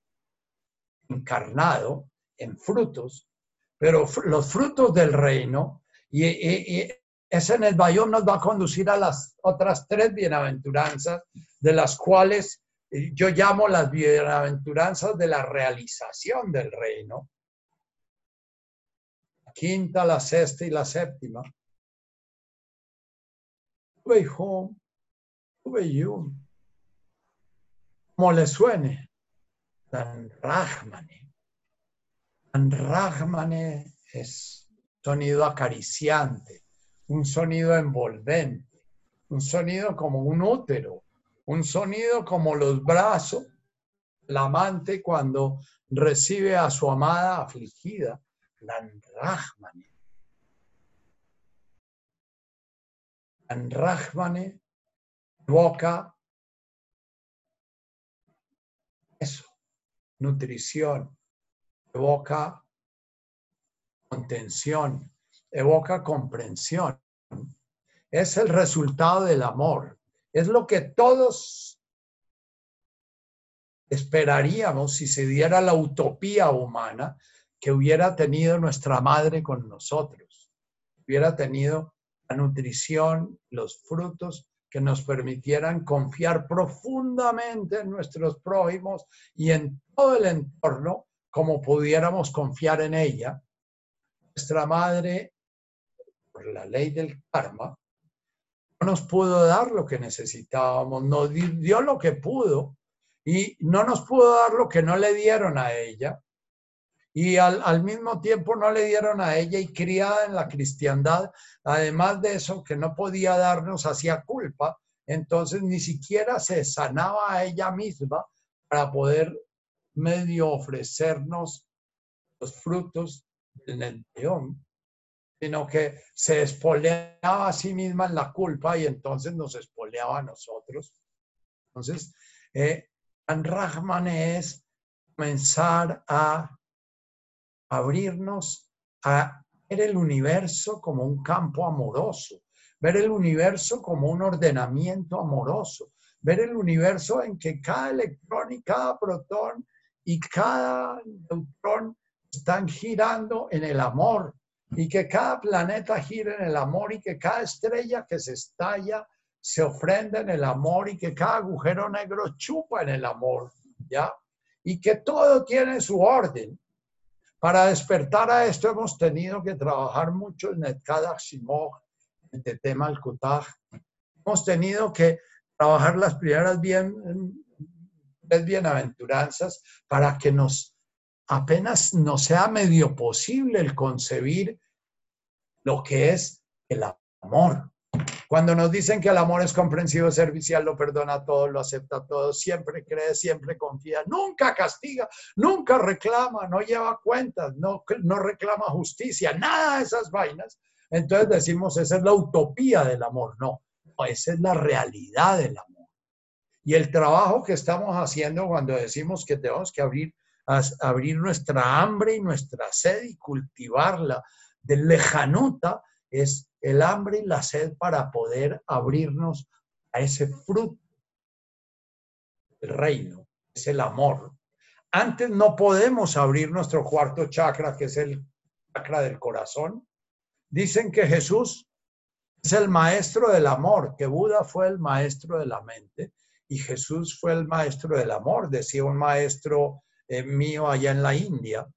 encarnado en frutos, pero los frutos del reino, y, el Bayón nos va a conducir a las otras tres bienaventuranzas, de las cuales yo llamo las bienaventuranzas de la realización del reino. La quinta, la sexta y la séptima. Como le suene, tan Rahmane. Tan Rahmane es sonido acariciante, un sonido envolvente, un sonido como un útero, un sonido como los brazos, la amante cuando recibe a su amada afligida, Tan Rahmane. Rahmane evoca eso, nutrición, evoca contención, evoca comprensión. Es el resultado del amor. Es lo que todos esperaríamos si se diera la utopía humana que hubiera tenido nuestra madre con nosotros. Hubiera tenido la nutrición, los frutos que nos permitieran confiar profundamente en nuestros prójimos y en todo el entorno como pudiéramos confiar en ella. Nuestra madre, por la ley del karma, no nos pudo dar lo que necesitábamos, nos dio lo que pudo y no nos pudo dar lo que no le dieron a ella. Y al, mismo tiempo no le dieron a ella y criada en la cristiandad, además de eso que no podía darnos hacía culpa, entonces ni siquiera se sanaba a ella misma para poder medio ofrecernos los frutos del león, sino que se espoleaba a sí misma la culpa y entonces nos espoleaba a nosotros. Entonces, eh, Rahman es comenzar a abrirnos a ver el universo como un campo amoroso, ver el universo como un ordenamiento amoroso, ver el universo en que cada electrón y cada protón y cada neutrón están girando en el amor y que cada planeta gira en el amor y que cada estrella que se estalla se ofrenda en el amor y que cada agujero negro chupa en el amor, ¿ya? y que todo tiene su orden. Para despertar a esto hemos tenido que trabajar mucho en el Shimog, en el tema al Kutaj. Hemos tenido que trabajar las primeras bien, bienaventuranzas para que nos apenas no sea medio posible el concebir lo que es el amor. Cuando nos dicen que el amor es comprensivo, servicial, lo perdona todo, lo acepta todo, siempre cree, siempre confía, nunca castiga, nunca reclama, no lleva cuentas, no, no reclama justicia, nada de esas vainas. Entonces decimos, esa es la utopía del amor. No, esa es la realidad del amor. Y el trabajo que estamos haciendo cuando decimos que tenemos que abrir, abrir nuestra hambre y nuestra sed y cultivarla de lejanuta es el hambre y la sed para poder abrirnos a ese fruto del reino, es el amor. Antes no podemos abrir nuestro cuarto chakra, que es el chakra del corazón. Dicen que Jesús es el maestro del amor, que Buda fue el maestro de la mente y Jesús fue el maestro del amor, decía un maestro eh, mío allá en la India.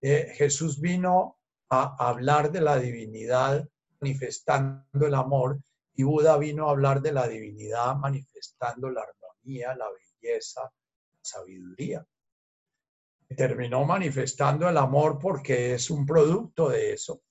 Eh, Jesús vino a hablar de la divinidad manifestando el amor y Buda vino a hablar de la divinidad manifestando la armonía, la belleza, la sabiduría. Terminó manifestando el amor porque es un producto de eso.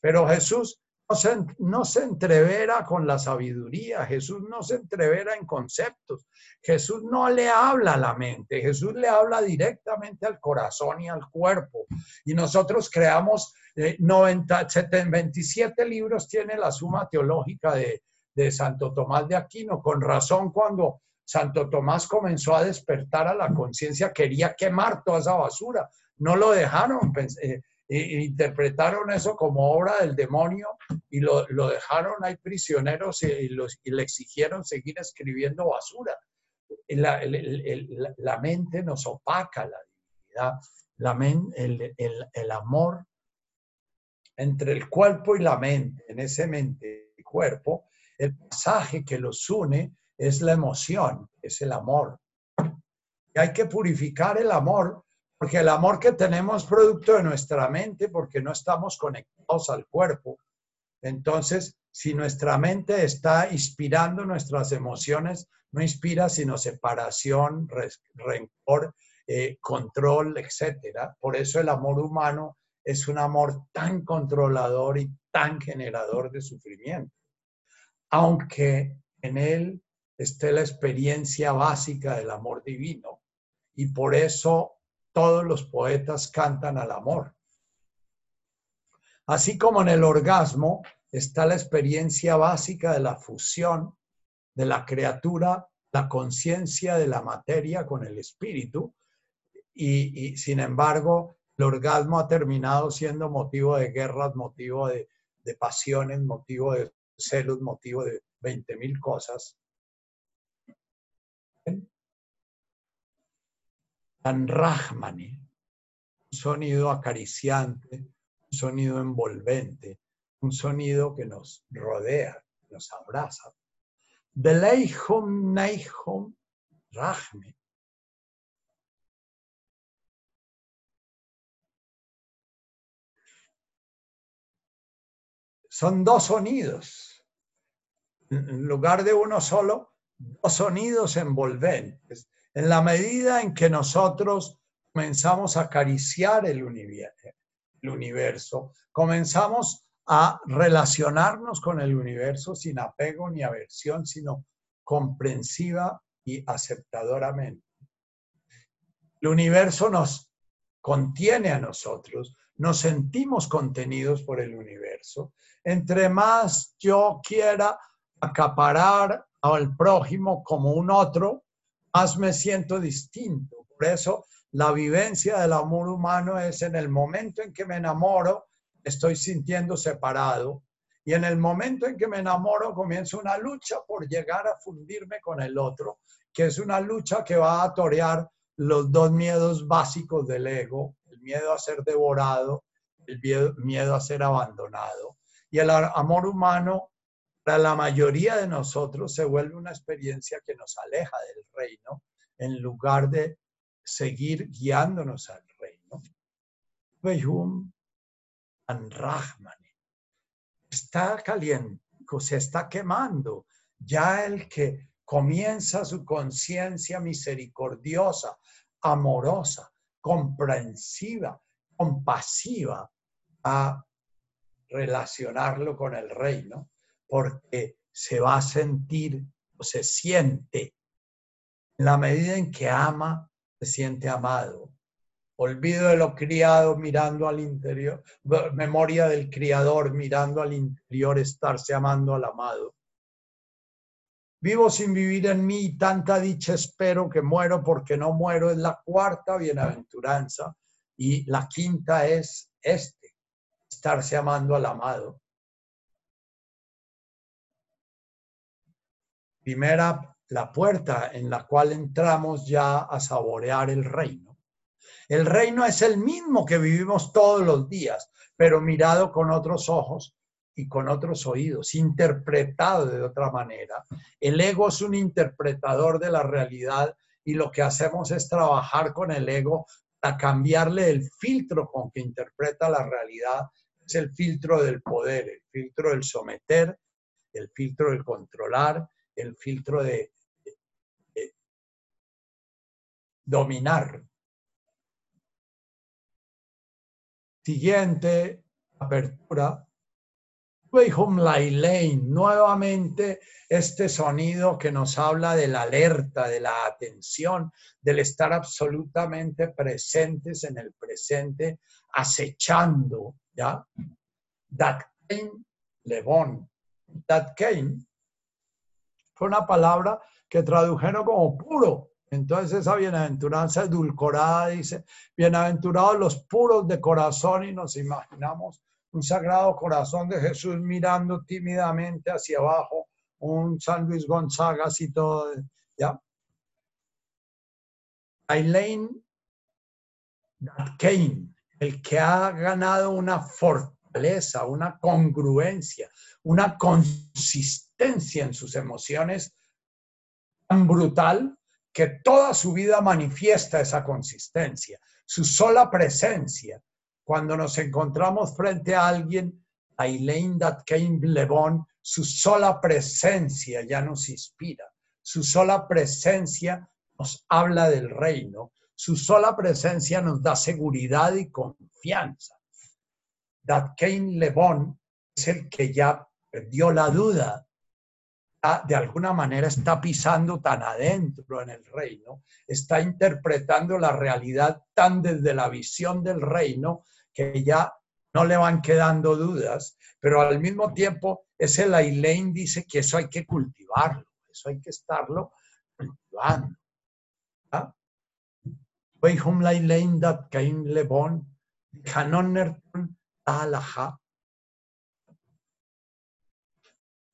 Pero Jesús se, no se entrevera con la sabiduría, Jesús no se entrevera en conceptos, Jesús no le habla a la mente, Jesús le habla directamente al corazón y al cuerpo. Y nosotros creamos 90, 27 libros tiene la suma teológica de, de Santo Tomás de Aquino. Con razón, cuando Santo Tomás comenzó a despertar a la conciencia, quería quemar toda esa basura. No lo dejaron, eh, interpretaron eso como obra del demonio y lo, lo dejaron ahí prisioneros y, los, y, le exigieron seguir escribiendo basura. La, la mente nos opaca la divinidad, la el, el, amor entre el cuerpo y la mente, en ese mente y cuerpo, el pasaje que los une es la emoción, es el amor. Y hay que purificar el amor, porque el amor que tenemos producto de nuestra mente, porque no estamos conectados al cuerpo. Entonces, si nuestra mente está inspirando nuestras emociones, no inspira sino separación, rencor, eh, control, etc. Por eso el amor humano es un amor tan controlador y tan generador de sufrimiento. Aunque en él esté la experiencia básica del amor divino. Y por eso todos los poetas cantan al amor. Así como en el orgasmo está la experiencia básica de la fusión de la criatura, la conciencia de la materia con el espíritu, y, sin embargo el orgasmo ha terminado siendo motivo de guerras, motivo de, pasiones, motivo de celos, motivo de 20 mil cosas. Un sonido acariciante, un sonido envolvente, un sonido que nos rodea, nos abraza. Beleihum Neihum Rahmi. son dos sonidos. En lugar de uno solo, dos sonidos envolventes. En la medida en que nosotros comenzamos a acariciar el universo, comenzamos a relacionarnos con el universo sin apego ni aversión, sino comprensiva y aceptadoramente. El universo nos contiene a nosotros, nos sentimos contenidos por el universo entre más yo quiera acaparar al prójimo como un otro, más me siento distinto. Por eso la vivencia del amor humano es en el momento en que me enamoro, estoy sintiendo separado. Y en el momento en que me enamoro comienza una lucha por llegar a fundirme con el otro, que es una lucha que va a torear los dos miedos básicos del ego, el miedo a ser devorado, el miedo a ser abandonado. Y el amor humano, para la mayoría de nosotros, se vuelve una experiencia que nos aleja del reino en lugar de seguir guiándonos al reino. Está caliente, se está quemando. Ya el que comienza su conciencia misericordiosa, amorosa, comprensiva, compasiva, a relacionarlo con el reino, porque se va a sentir o se siente, en la medida en que ama, se siente amado. Olvido de lo criado mirando al interior, memoria del criador mirando al interior, estarse amando al amado. Vivo sin vivir en mí, tanta dicha espero que muero porque no muero, es la cuarta bienaventuranza. Y la quinta es este, estarse amando al amado. Primera, la puerta en la cual entramos ya a saborear el reino. El reino es el mismo que vivimos todos los días, pero mirado con otros ojos y con otros oídos, interpretado de otra manera. El ego es un interpretador de la realidad y lo que hacemos es trabajar con el ego a cambiarle el filtro con que interpreta la realidad. Es el filtro del poder, el filtro del someter, el filtro del controlar, el filtro de, dominar. Siguiente apertura nuevamente este sonido que nos habla de la alerta, de la atención, del estar absolutamente presentes en el presente, acechando, ¿ya? Datkein Levon. Datkein fue una palabra que tradujeron como puro. Entonces esa bienaventuranza edulcorada dice, bienaventurados los puros de corazón y nos imaginamos un sagrado corazón de Jesús mirando tímidamente hacia abajo, un San Luis Gonzaga así todo, ¿ya? Aileen Kane, el que ha ganado una fortaleza, una congruencia, una consistencia en sus emociones tan brutal que toda su vida manifiesta esa consistencia. Su sola presencia cuando nos encontramos frente a alguien, Aileen Datkein Lebon, su sola presencia ya nos inspira, su sola presencia nos habla del reino, su sola presencia nos da seguridad y confianza. Datkein Lebon es el que ya perdió la duda, de alguna manera está pisando tan adentro en el reino, está interpretando la realidad tan desde la visión del reino que ya no le van quedando dudas, pero al mismo tiempo ese Lailein dice que eso hay que cultivarlo, eso hay que estarlo cultivando. ¿Ah?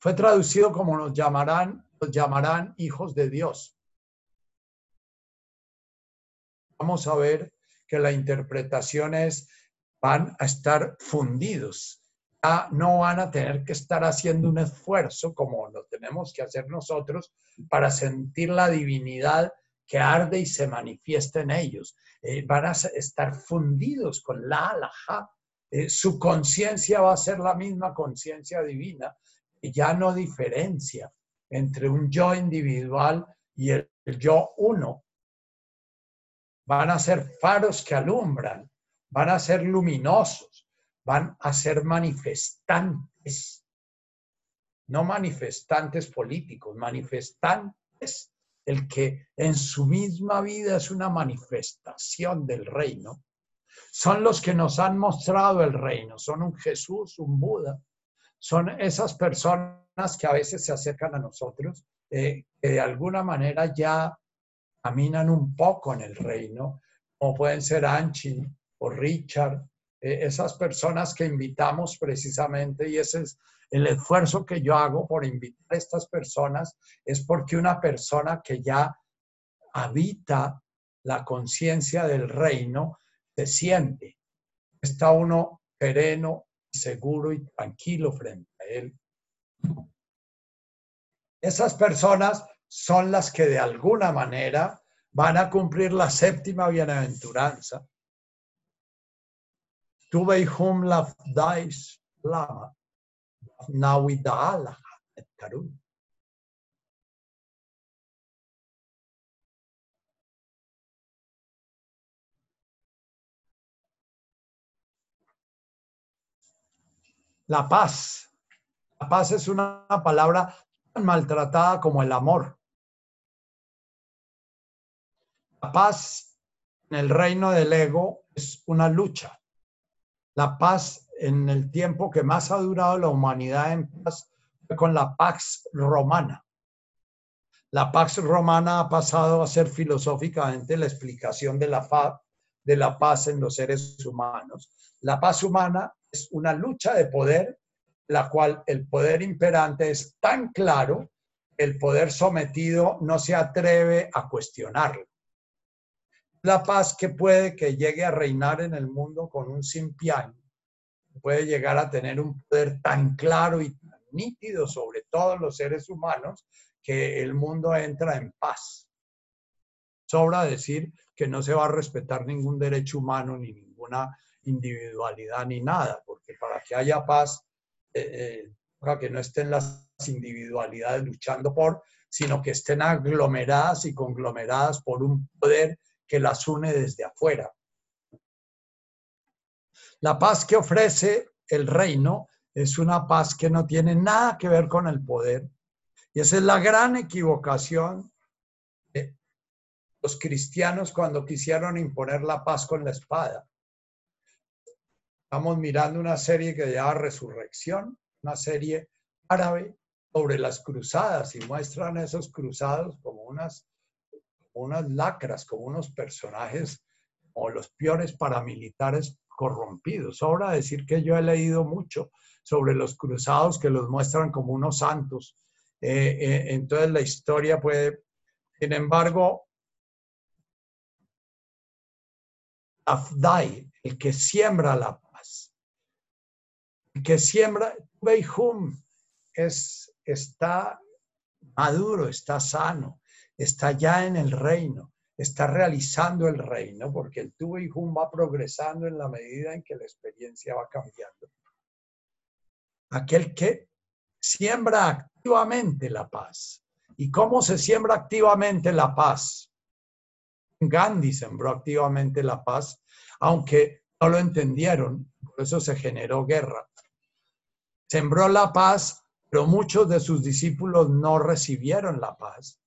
Fue traducido como nos llamarán, nos llamarán hijos de Dios. Vamos a ver que la interpretación es van a estar fundidos. Ya no van a tener que estar haciendo un esfuerzo como lo tenemos que hacer nosotros para sentir la divinidad que arde y se manifiesta en ellos. Eh, van a estar fundidos con la alhaja. Eh, su conciencia va a ser la misma conciencia divina, ya no diferencia entre un yo individual y el yo uno. Van a ser faros que alumbran van a ser luminosos, van a ser manifestantes, no manifestantes políticos, manifestantes, el que en su misma vida es una manifestación del reino, son los que nos han mostrado el reino, son un Jesús, un Buda, son esas personas que a veces se acercan a nosotros, eh, que de alguna manera ya caminan un poco en el reino, como pueden ser Anchi, Richard, eh, esas personas que invitamos precisamente, y ese es el esfuerzo que yo hago por invitar a estas personas, es porque una persona que ya habita la conciencia del reino se siente, está uno sereno, seguro y tranquilo frente a él. Esas personas son las que de alguna manera van a cumplir la séptima bienaventuranza. Tuve hum dais lama, nawidala et karun. La paz. La paz es una palabra tan maltratada como el amor. La paz en el reino del ego es una lucha. La paz en el tiempo que más ha durado la humanidad en paz fue con la Pax Romana. La Pax Romana ha pasado a ser filosóficamente la explicación de la, de la paz en los seres humanos. La paz humana es una lucha de poder, la cual el poder imperante es tan claro, el poder sometido no se atreve a cuestionarlo. La paz que puede que llegue a reinar en el mundo con un simpiano, puede llegar a tener un poder tan claro y tan nítido sobre todos los seres humanos que el mundo entra en paz. Sobra decir que no se va a respetar ningún derecho humano ni ninguna individualidad ni nada, porque para que haya paz, eh, eh que no estén las individualidades luchando por, sino que estén aglomeradas y conglomeradas por un poder que las une desde afuera. La paz que ofrece el reino es una paz que no tiene nada que ver con el poder. Y esa es la gran equivocación de los cristianos cuando quisieron imponer la paz con la espada. Estamos mirando una serie que se llama Resurrección, una serie árabe sobre las cruzadas y muestran a esos cruzados como unas, unas lacras, como unos personajes o los peores paramilitares corrompidos. Sobra decir que yo he leído mucho sobre los cruzados que los muestran como unos santos. Eh, eh, entonces la historia puede, sin embargo, Afdai, el que siembra la que siembra, Beihum es, está maduro, está sano, está ya en el reino, está realizando el reino, porque el tu va progresando en la medida en que la experiencia va cambiando. Aquel que siembra activamente la paz. ¿Y cómo se siembra activamente la paz? Gandhi sembró activamente la paz, aunque no lo entendieron, por eso se generó guerra sembró la paz, pero muchos de sus discípulos no recibieron la paz.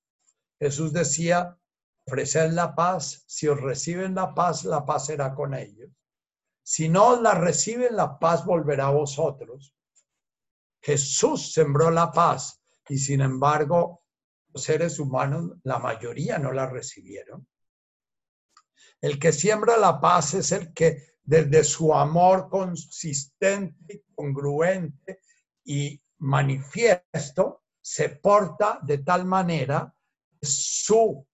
Jesús decía, ofreced la paz, si os reciben la paz, la paz será con ellos. Si no la reciben, la paz volverá a vosotros. Jesús sembró la paz y sin embargo los seres humanos, la mayoría no la recibieron. El que siembra la paz es el que desde su amor consistente, congruente y manifiesto, se porta de tal manera que su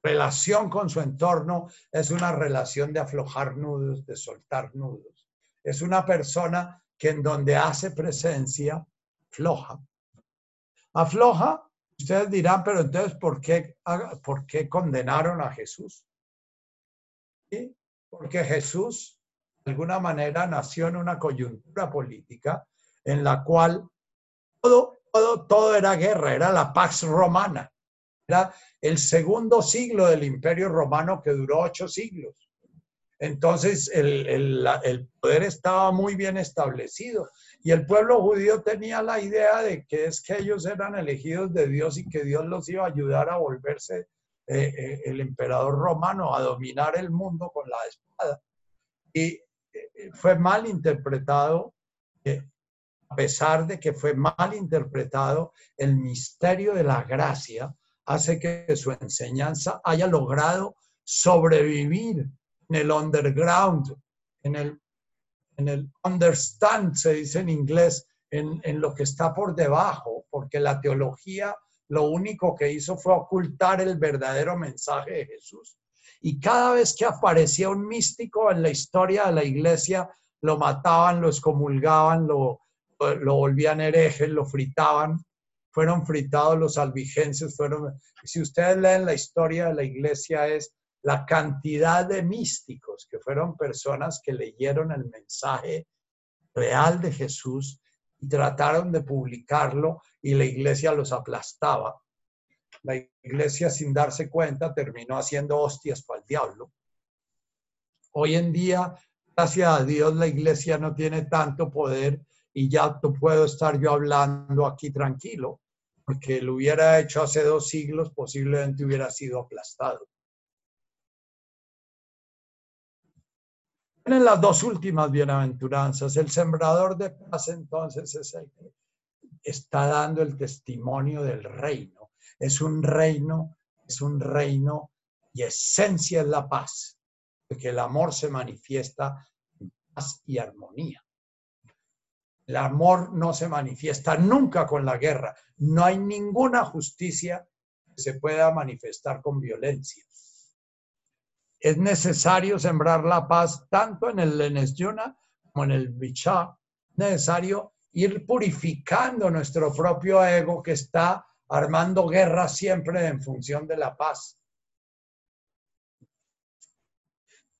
relación con su entorno es una relación de aflojar nudos, de soltar nudos. Es una persona que en donde hace presencia, afloja. Afloja, ustedes dirán, pero entonces, ¿por qué, por qué condenaron a Jesús? ¿Sí? Porque Jesús de alguna manera nació en una coyuntura política en la cual todo, todo, todo era guerra, era la Pax Romana, era el segundo siglo del Imperio Romano que duró ocho siglos. Entonces el, el, poder estaba muy bien establecido y el pueblo judío tenía la idea de que es que ellos eran elegidos de Dios y que Dios los iba a ayudar a volverse eh, eh, el emperador romano a dominar el mundo con la espada. Y eh, fue mal interpretado, a pesar de que fue mal interpretado, el misterio de la gracia hace que su enseñanza haya logrado sobrevivir en el underground, en el, en el understand, se dice en inglés, en, en lo que está por debajo, porque la teología lo único que hizo fue ocultar el verdadero mensaje de Jesús. Y cada vez que aparecía un místico en la historia de la iglesia, lo mataban, lo excomulgaban, lo, lo volvían hereje, lo fritaban. fueron fritados los albigenses, fueron, si ustedes leen la historia de la iglesia es la cantidad de místicos que fueron personas que leyeron el mensaje real de Jesús y trataron de publicarlo y la iglesia los aplastaba. La iglesia sin darse cuenta terminó haciendo hostias para el diablo. Hoy en día, gracias a Dios, la iglesia no tiene tanto poder y ya puedo estar yo hablando aquí tranquilo, porque lo hubiera hecho hace dos siglos, posiblemente hubiera sido aplastado. En las dos últimas bienaventuranzas, el sembrador de paz entonces está dando el testimonio del reino. Es un reino, es un reino y esencia es la paz, porque el amor se manifiesta en paz y armonía. El amor no se manifiesta nunca con la guerra. No hay ninguna justicia que se pueda manifestar con violencia. Es necesario sembrar la paz tanto en el Lenesyuna como en el Bichá. Necesario ir purificando nuestro propio ego que está armando guerra siempre en función de la paz.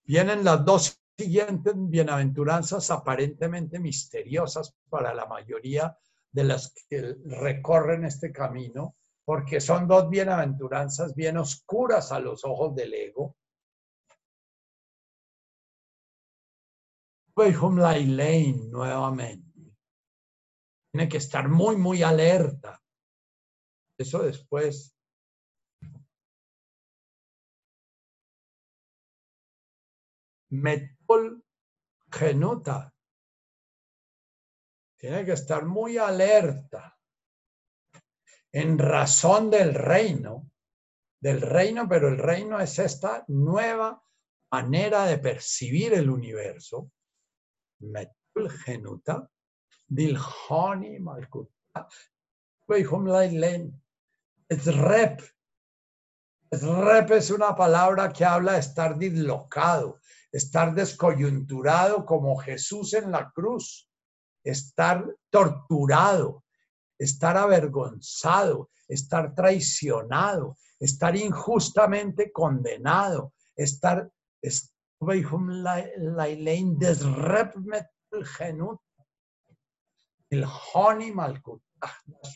Vienen las dos siguientes bienaventuranzas aparentemente misteriosas para la mayoría de las que recorren este camino, porque son dos bienaventuranzas bien oscuras a los ojos del ego. Lane nuevamente. Tiene que estar muy, muy alerta. Eso después Metol Genuta. Tiene que estar muy alerta en razón del reino, del reino, pero el reino es esta nueva manera de percibir el universo. Metol Genuta, Dilhoni Malkuta, es rep. Es rep es una palabra que habla de estar dislocado, estar descoyunturado como Jesús en la cruz, estar torturado, estar avergonzado, estar traicionado, estar injustamente condenado, estar el Honi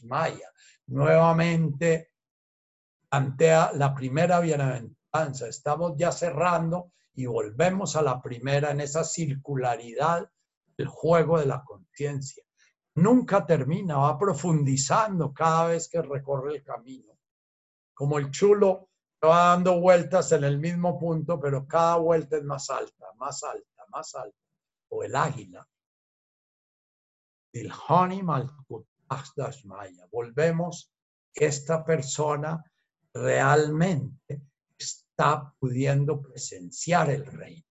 Maya. Nuevamente plantea la primera bienaventuranza. Estamos ya cerrando y volvemos a la primera en esa circularidad del juego de la conciencia. Nunca termina, va profundizando cada vez que recorre el camino. Como el chulo va dando vueltas en el mismo punto, pero cada vuelta es más alta, más alta, más alta. O el águila. Volvemos, esta persona realmente está pudiendo presenciar el reino,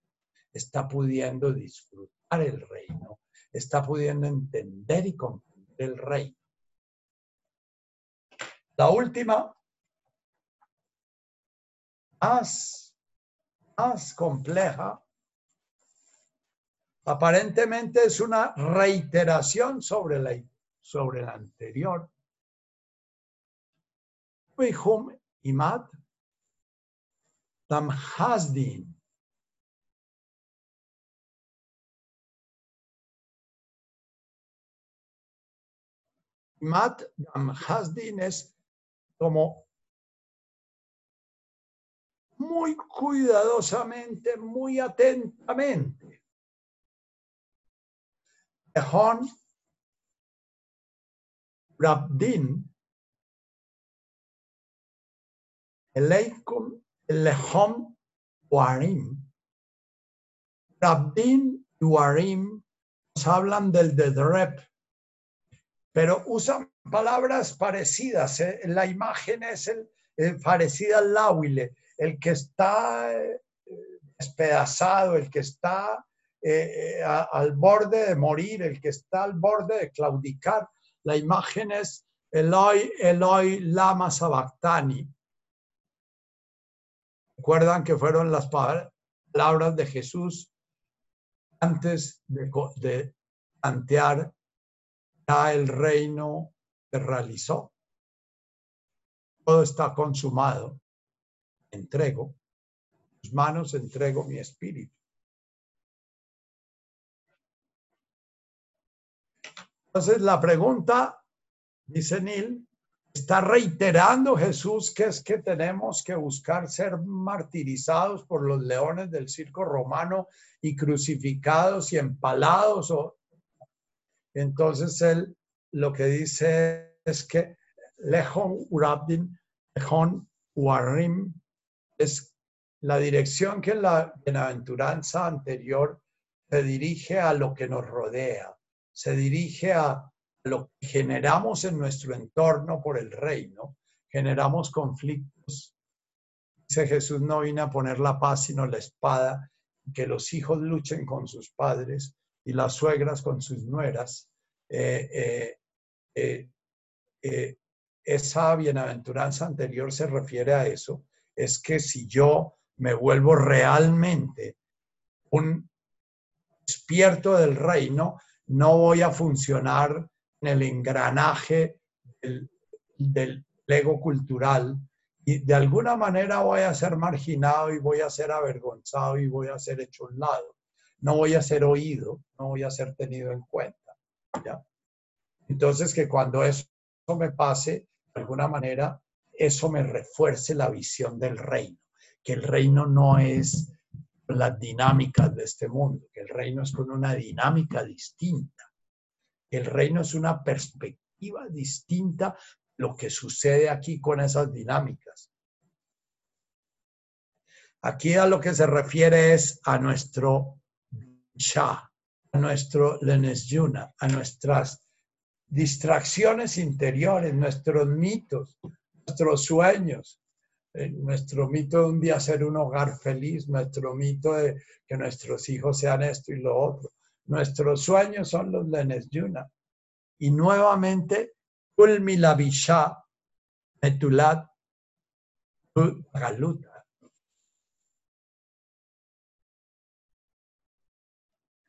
está pudiendo disfrutar el reino, está pudiendo entender y comprender el reino. La última, más, más compleja, aparentemente es una reiteración sobre la, sobre la anterior. Dam Hasdin. Mat Dam Hasdin es como muy cuidadosamente, muy atentamente. Ehon Rabdin Eleikum Lehom Warim. Rabdin y Warim nos hablan del Dedrep, pero usan palabras parecidas. ¿eh? La imagen es el, parecida al láhuile, el que está eh, despedazado, el que está eh, al borde de morir, el que está al borde de claudicar. La imagen es Eloi, Eloi, Lama Sabactani. Recuerdan que fueron las palabras de Jesús antes de, de plantear ya el reino que realizó. todo está consumado, entrego, en tus manos entrego mi espíritu. Entonces la pregunta, dice Neil, está reiterando Jesús que es que tenemos que buscar ser martirizados por los leones del circo romano y crucificados y empalados. O... Entonces él lo que dice es que Lejón Urabdin, Lejón Uarim, es la dirección que la bienaventuranza anterior se dirige a lo que nos rodea se dirige a lo que generamos en nuestro entorno por el reino, generamos conflictos. Dice Jesús, no vine a poner la paz sino la espada, que los hijos luchen con sus padres y las suegras con sus nueras. Eh, eh, eh, esa bienaventuranza anterior se refiere a eso, es que si yo me vuelvo realmente un despierto del reino, no voy a funcionar en el engranaje del, ego cultural y de alguna manera voy a ser marginado y voy a ser avergonzado y voy a ser hecho un lado. No voy a ser oído, no voy a ser tenido en cuenta. Entonces, que cuando eso me pase, de alguna manera, eso me refuerce la visión del reino, que el reino no es las dinámicas de este mundo, que el reino es con una dinámica distinta. El reino es una perspectiva distinta lo que sucede aquí con esas dinámicas. Aquí a lo que se refiere es a nuestro Shah, a nuestro Lenesyuna, a nuestras distracciones interiores, nuestros mitos, nuestros sueños, nuestro mito de un día ser un hogar feliz, nuestro mito de que nuestros hijos sean esto y lo otro. Nuestros sueños son los lenes yuna. Y nuevamente, Ulmilavisha Metulat Galuta.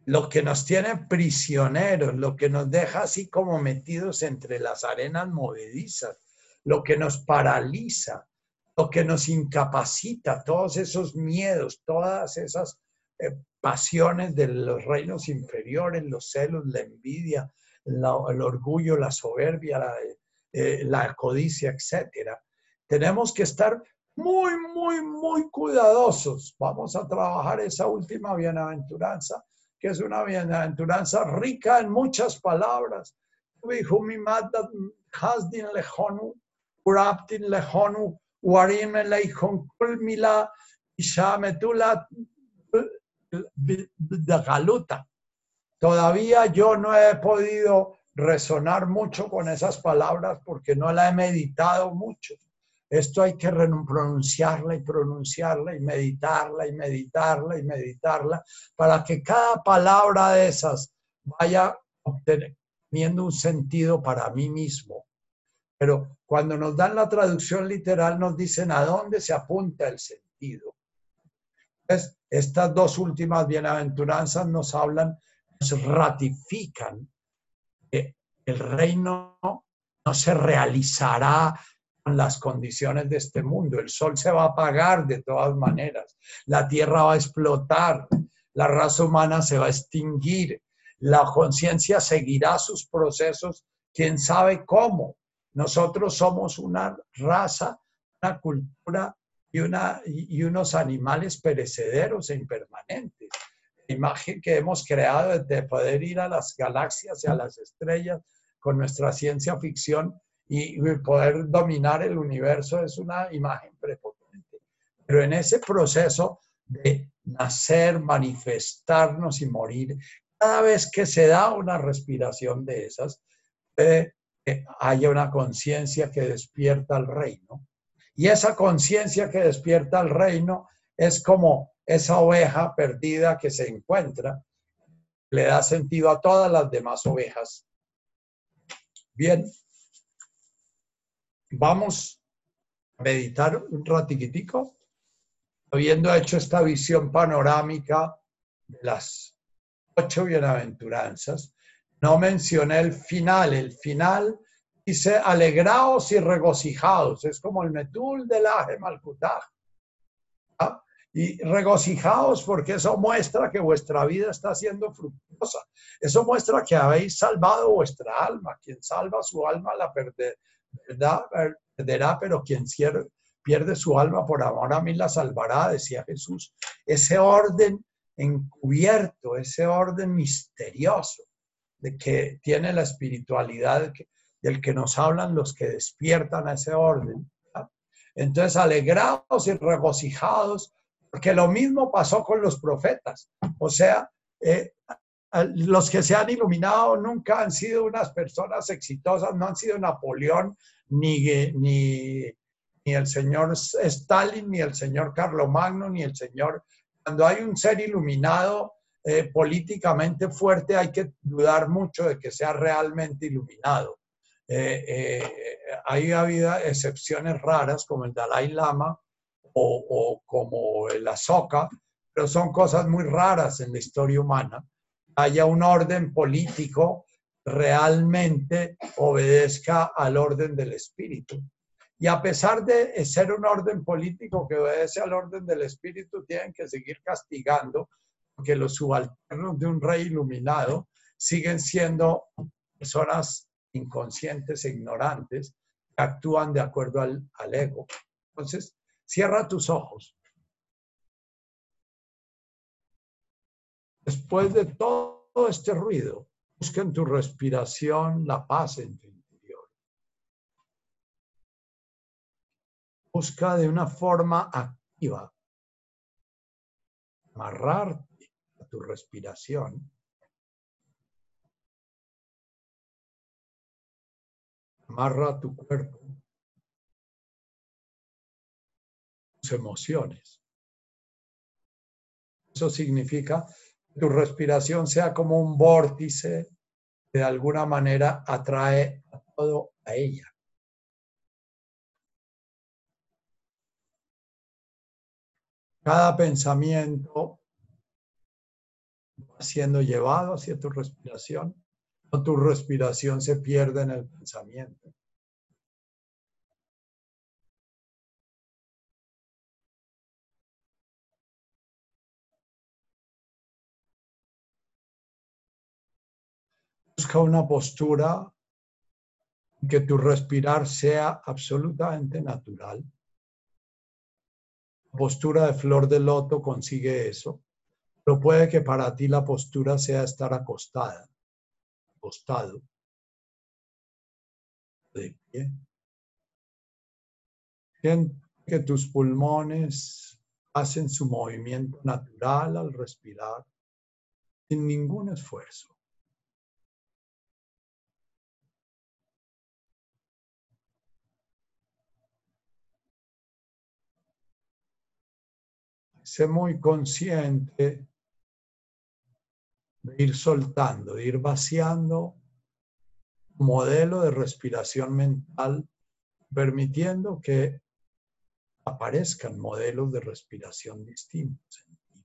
Lo que nos tiene prisioneros, lo que nos deja así como metidos entre las arenas movedizas, lo que nos paraliza, lo que nos incapacita, todos esos miedos, todas esas eh, pasiones de los reinos inferiores, los celos, la envidia, el orgullo, la soberbia, la, eh, la codicia, etc. Tenemos que estar muy, muy, muy cuidadosos. Vamos a trabajar esa última bienaventuranza, que es una bienaventuranza rica en muchas palabras. Todavía yo no he podido resonar mucho con esas palabras porque no la he meditado mucho. Esto hay que pronunciarla y pronunciarla y meditarla y meditarla y meditarla para que cada palabra de esas vaya teniendo un sentido para mí mismo pero cuando nos dan la traducción literal nos dicen a dónde se apunta el sentido. Entonces, estas dos últimas bienaventuranzas nos hablan, nos ratifican que el reino no se realizará con las condiciones de este mundo. El sol se va a apagar de todas maneras. La tierra va a explotar. La raza humana se va a extinguir. La conciencia seguirá sus procesos, quién sabe cómo nosotros somos una raza, una cultura y, una, y unos animales perecederos e impermanentes. La imagen que hemos creado de poder ir a las galaxias y a las estrellas con nuestra ciencia ficción y poder dominar el universo es una imagen prepotente. Pero en ese proceso de nacer, manifestarnos y morir, cada vez que se da una respiración de esas, haya una conciencia que despierta al reino. Y esa conciencia que despierta al reino es como esa oveja perdida que se encuentra, le da sentido a todas las demás ovejas. Bien, vamos a meditar un ratitico, habiendo hecho esta visión panorámica de las ocho bienaventuranzas, no mencioné el final. El final dice alegraos y regocijados. Es como el metul del aje malkutaj. ¿ah? Y regocijaos porque eso muestra que vuestra vida está siendo fructuosa. Eso muestra que habéis salvado vuestra alma. Quien salva su alma la perderá, pero quien pierde su alma por amor a mí la salvará, decía Jesús. Ese orden encubierto, ese orden misterioso de que tiene la espiritualidad del que nos hablan los que despiertan a ese orden. Entonces, alegrados y regocijados, porque lo mismo pasó con los profetas. O sea, eh, los que se han iluminado nunca han sido unas personas exitosas, no han sido Napoleón, ni, ni, ni el señor Stalin, ni el señor Carlomagno, ni el señor... Cuando hay un ser iluminado, eh, políticamente fuerte, hay que dudar mucho de que sea realmente iluminado. Eh, eh, ahí ha habido excepciones raras como el Dalai Lama o, como el Azoka, pero son cosas muy raras en la historia humana. Haya un orden político realmente obedezca al orden del espíritu. Y a pesar de ser un orden político que obedece al orden del espíritu, tienen que seguir castigando que los subalternos de un rey iluminado siguen siendo personas inconscientes e ignorantes que actúan de acuerdo al, al ego. Entonces, cierra tus ojos. Después de todo este ruido, busca en tu respiración la paz en tu interior. Busca de una forma activa tu respiración, amarra tu cuerpo, tus emociones. Eso significa que tu respiración sea como un vórtice que de alguna manera atrae a todo a ella. Cada pensamiento siendo llevado hacia tu respiración o tu respiración se pierde en el pensamiento. Busca una postura que tu respirar sea absolutamente natural. La postura de flor de loto consigue eso. Pero puede que para ti la postura sea estar acostada, acostado, de pie. que tus pulmones hacen su movimiento natural al respirar, sin ningún esfuerzo. Sé muy consciente de ir soltando, de ir vaciando modelo de respiración mental, permitiendo que aparezcan modelos de respiración distintos en ti.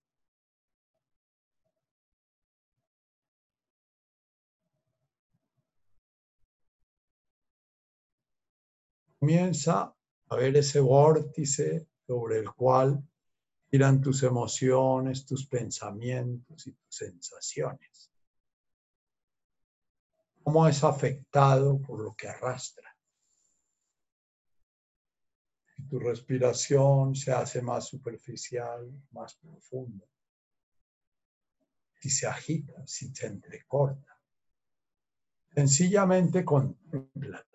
Comienza a ver ese vórtice sobre el cual Miran tus emociones, tus pensamientos y tus sensaciones. ¿Cómo es afectado por lo que arrastra? tu respiración se hace más superficial, más profunda. Si se agita, si se entrecorta. Sencillamente contempla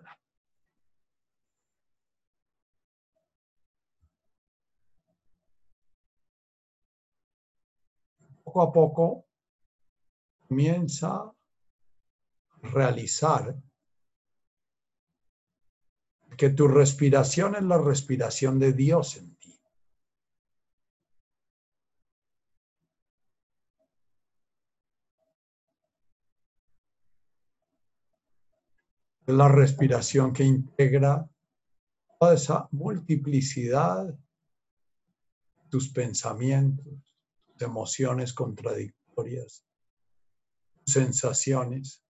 poco a poco comienza a realizar que tu respiración es la respiración de Dios en ti. Es la respiración que integra toda esa multiplicidad tus pensamientos, emociones contradictorias, sensaciones.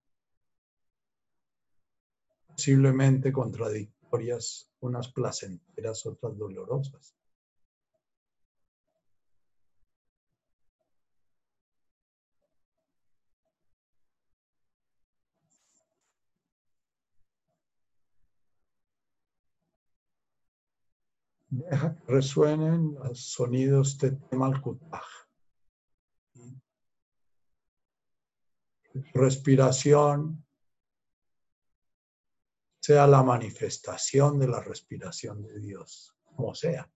posiblemente contradictorias, unas placenteras, otras dolorosas. Deja que resuenen los sonidos de Temalkutaj. Respiración sea la manifestación de la respiración de Dios, como sea.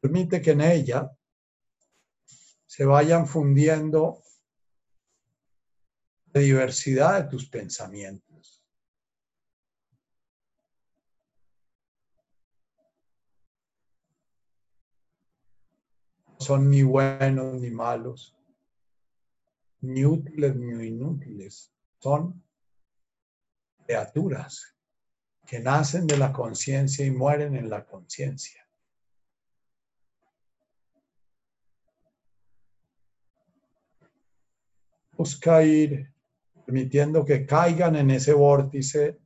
Permite que en ella se vayan fundiendo la diversidad de tus pensamientos. No son ni buenos ni malos, ni útiles ni inútiles. Son criaturas que nacen de la conciencia y mueren en la conciencia. busca ir permitiendo que caigan en ese vórtice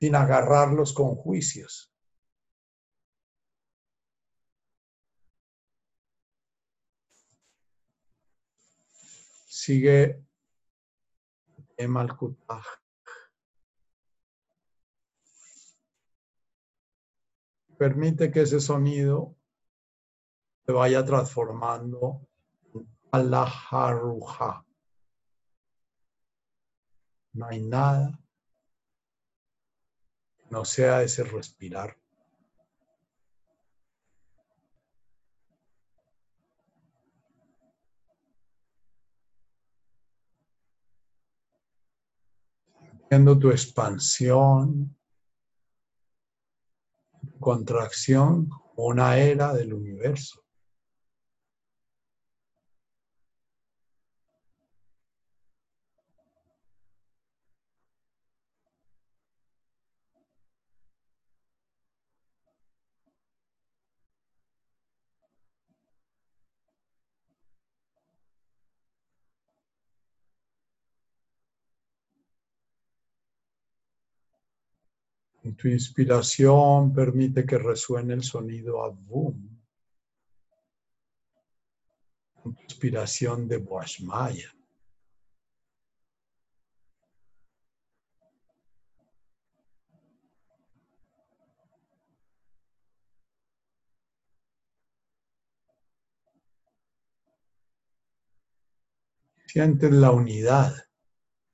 sin agarrarlos con juicios. Sigue Emalkutaj. Permite que ese sonido se vaya transformando en la Haruja. No hay nada que no sea ese respirar. Viendo tu expansión, contracción una era del universo. Tu inspiración permite que resuene el sonido Abum. tu inspiración de Boashmaya. Sientes la unidad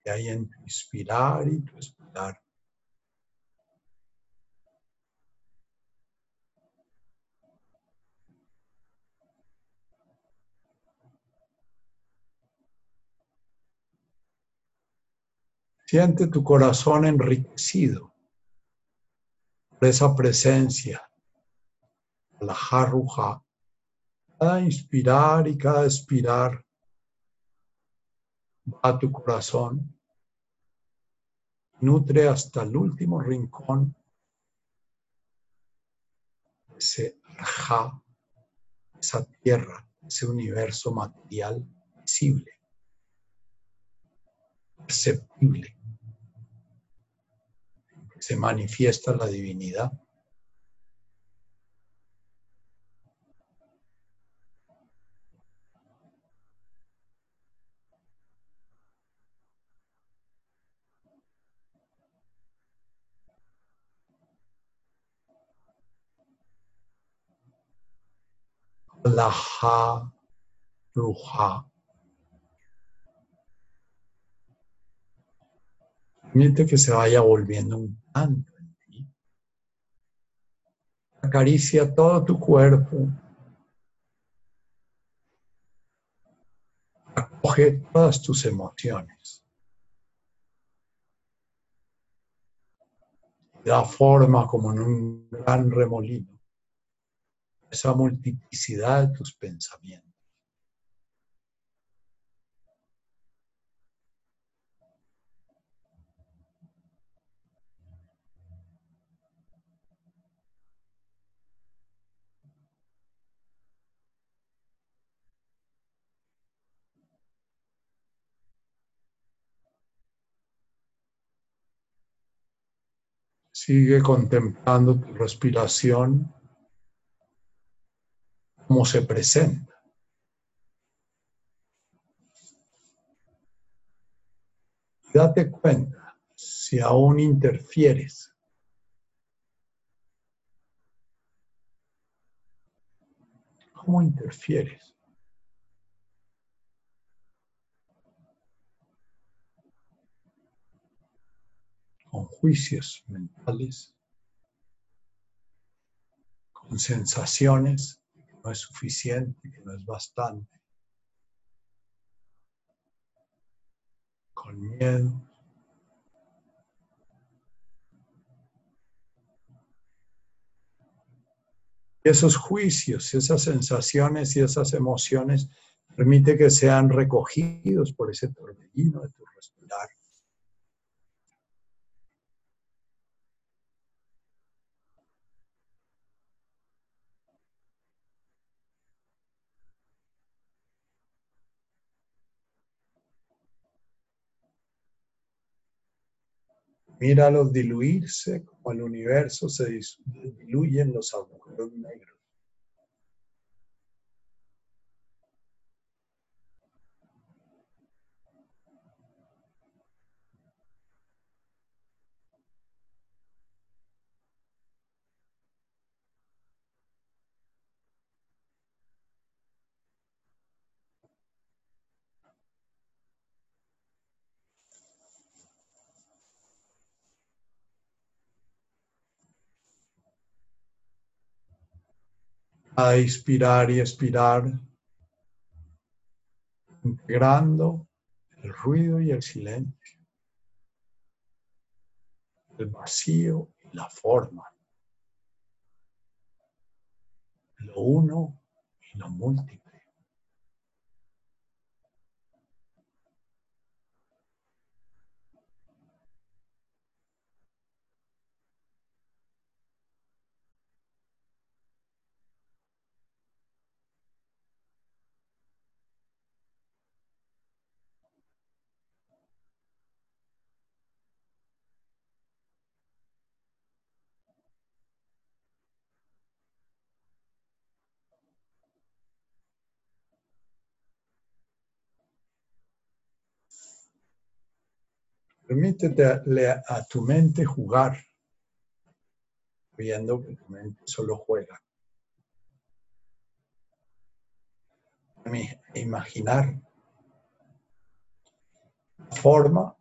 que hay en tu inspirar y tu expirar. Siente tu corazón enriquecido por esa presencia, la jarruja. Cada inspirar y cada expirar va a tu corazón, nutre hasta el último rincón ese arja, esa tierra, ese universo material visible, perceptible se manifiesta la divinidad. Laha Ruha Permite que se vaya volviendo un en ti. Acaricia todo tu cuerpo. Acoge todas tus emociones. Da forma como en un gran remolino. Esa multiplicidad de tus pensamientos. Sigue contemplando tu respiración, cómo se presenta. Date cuenta si aún interfieres. ¿Cómo interfieres? Con juicios mentales, con sensaciones que no es suficiente, que no es bastante, con miedo. Y esos juicios, esas sensaciones y esas emociones permite que sean recogidos por ese torbellino de tu respirar. Míralos diluirse como el universo se diluye en los agujeros negros. A inspirar y expirar, integrando el ruido y el silencio, el vacío y la forma, lo uno y lo múltiple. Permítete a tu mente jugar, viendo que tu mente solo juega. Imaginar forma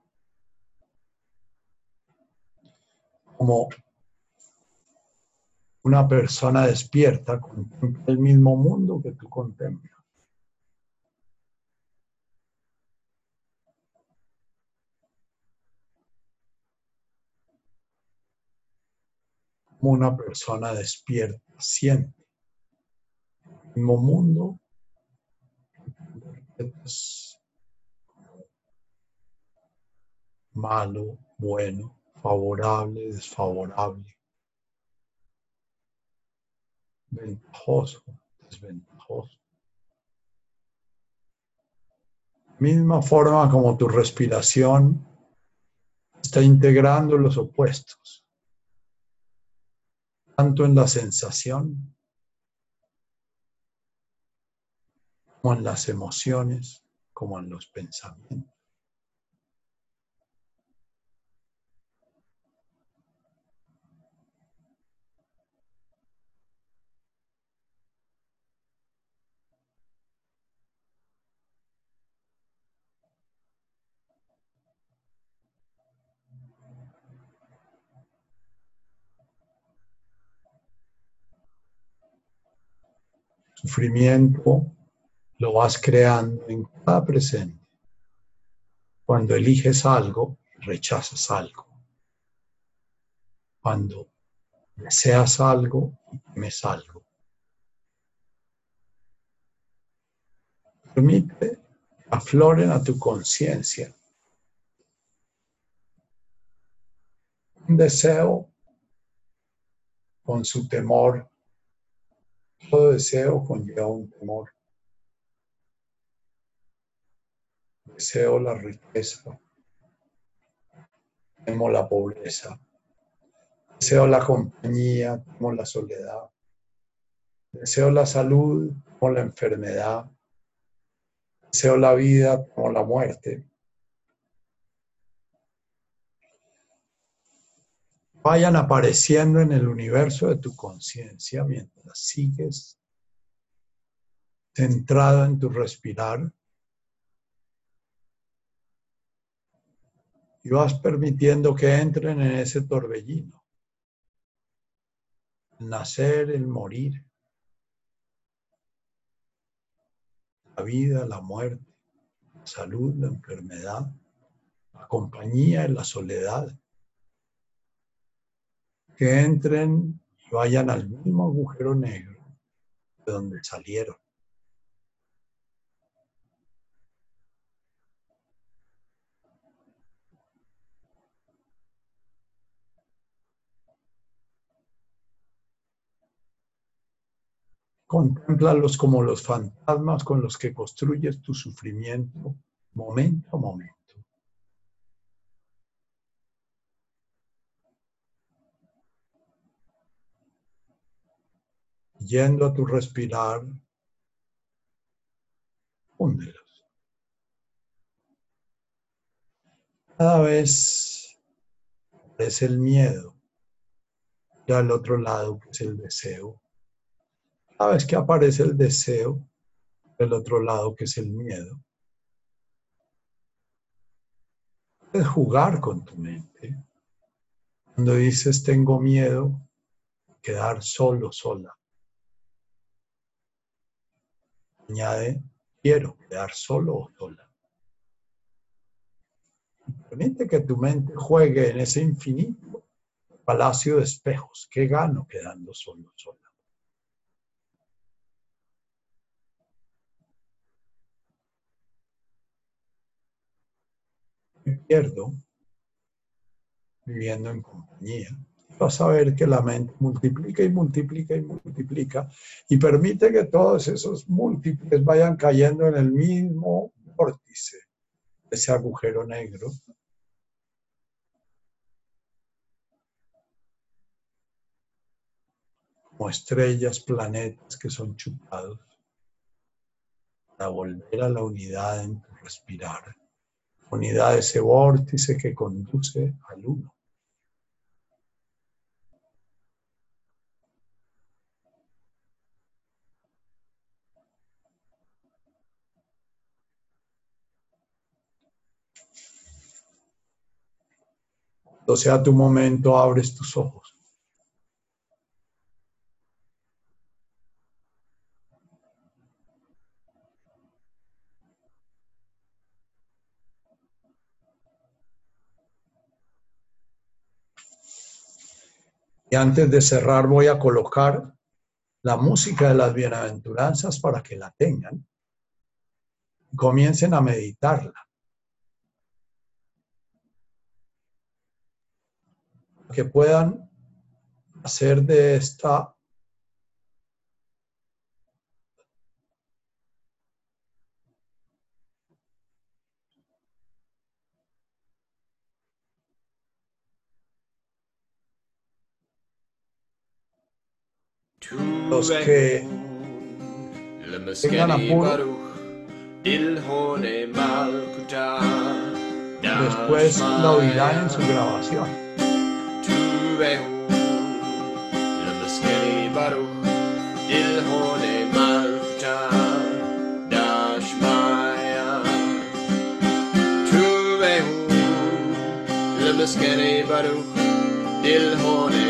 como una persona despierta contempla el mismo mundo que tú contemplas. Una persona despierta siente el mismo mundo malo, bueno, favorable, desfavorable, ventajoso, desventajoso. Misma forma como tu respiración está integrando los opuestos tanto en la sensación como en las emociones, como en los pensamientos. Sufrimiento lo vas creando en cada presente. Cuando eliges algo, rechazas algo. Cuando deseas algo, temes algo. Permite afloren a tu conciencia un deseo con su temor todo deseo conlleva un temor. Deseo la riqueza. Temo la pobreza. Deseo la compañía como la soledad. Deseo la salud como la enfermedad. Deseo la vida como la muerte. Vayan apareciendo en el universo de tu conciencia mientras sigues centrado en tu respirar. Y vas permitiendo que entren en ese torbellino. El nacer, el morir. La vida, la muerte, la salud, la enfermedad, la compañía la soledad. Que entren y vayan al mismo agujero negro de donde salieron. Contémplalos como los fantasmas con los que construyes tu sufrimiento momento a momento. Yendo a tu respirar, húndelos. Cada vez es el miedo, y al otro lado es el deseo cada vez que aparece el deseo del otro lado, que es el miedo, puedes jugar con tu mente. Cuando dices tengo miedo, quedar solo, sola. Añade, quiero quedar solo o sola. Permite que tu mente juegue en ese infinito palacio de espejos. ¿Qué gano quedando solo, sola? me pierdo viviendo en compañía. Vas a ver que la mente multiplica y multiplica y multiplica y permite que todos esos múltiples vayan cayendo en el mismo vórtice, ese agujero negro. Como estrellas, planetas que son chupados para volver a la unidad en tu respirar unidad de ese vórtice que conduce al uno. Sea tu momento, abres tus ojos. Y antes de cerrar voy a colocar la música de las bienaventuranzas para que la tengan. Comiencen a meditarla. Que puedan hacer de esta los que tengan apuro, después la oirán en su grabación. Uveho Namaskari Baruch Dilhone Maruta Dashmaya Tuveho Namaskari Baruch Dilhone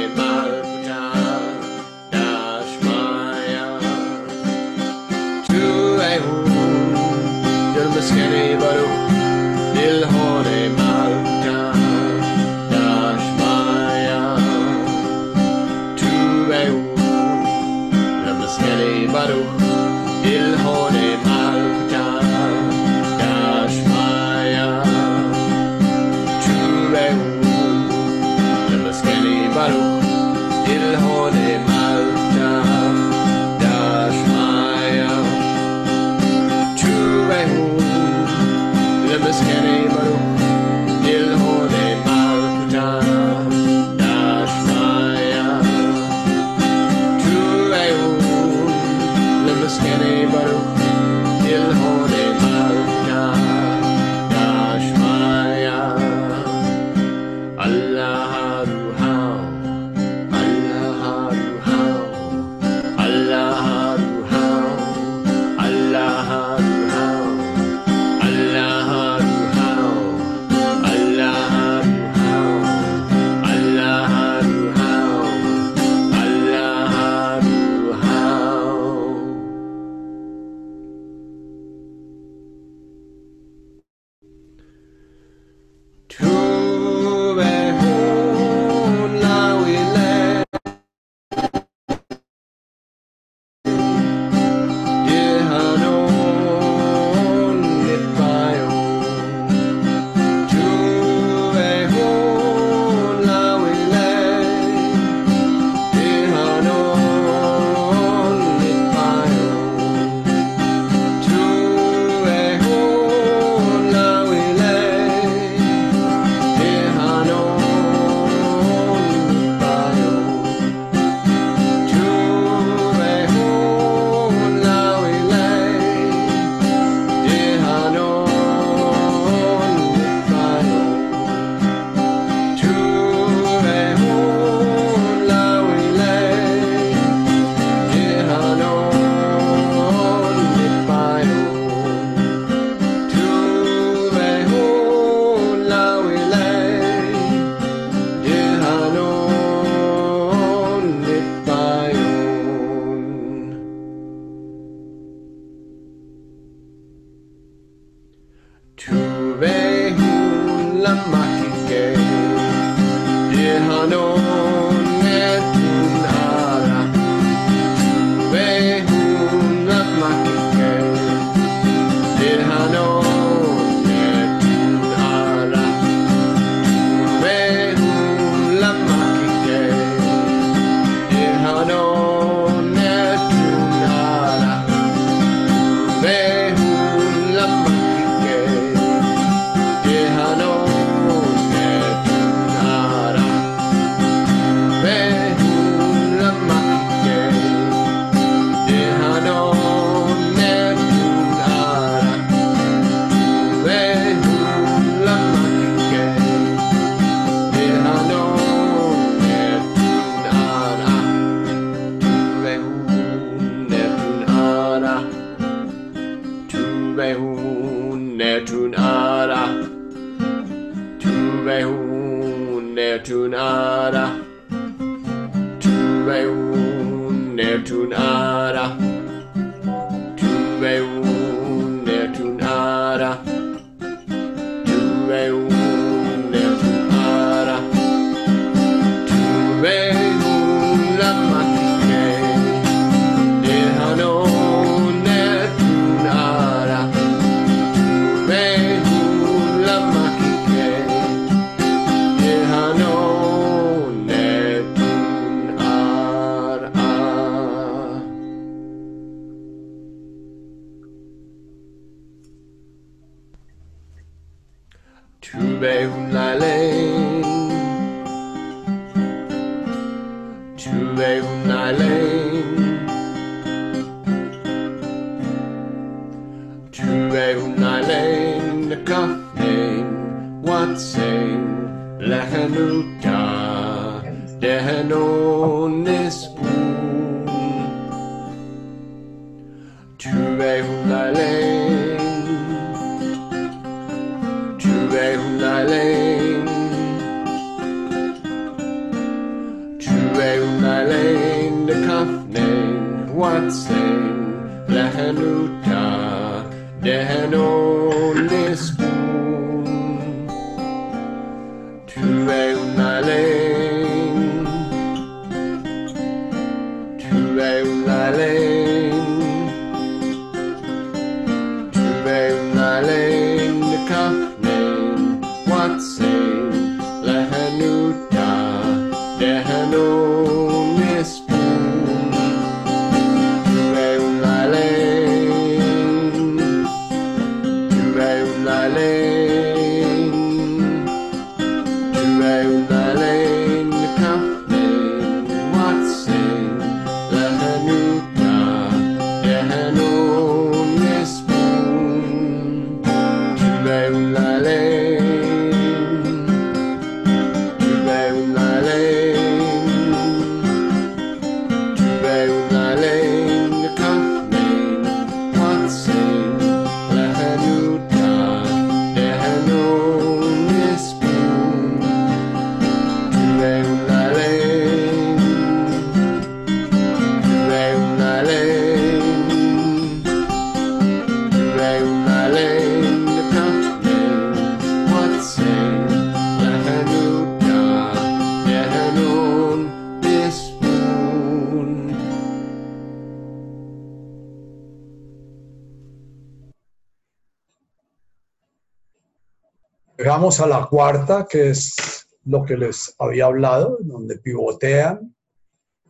A la cuarta, que es lo que les había hablado, donde pivotean.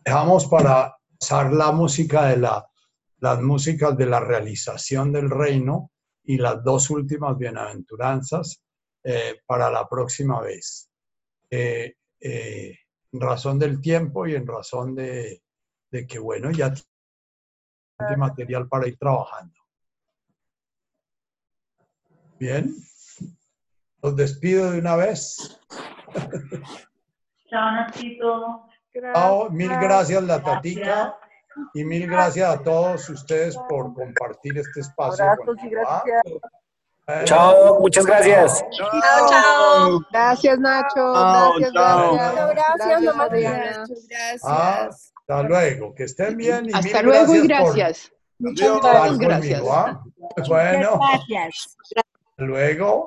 Dejamos para usar la música de la, las músicas de la realización del reino y las dos últimas bienaventuranzas eh, para la próxima vez. Eh, eh, en razón del tiempo y en razón de, de que, bueno, ya tiene material para ir trabajando. Bien. Los despido de una vez. Chao, Nachito. Chao, mil gracias, la tatica. Y mil gracias a todos ustedes por compartir este espacio. Chao, muchas gracias. Chao, chao. Gracias, Nacho. gracias, gracias. Gracias, ah, hasta luego, que estén bien. Y hasta luego y gracias. Muchas gracias. ¿ah? Bueno. Gracias. Luego.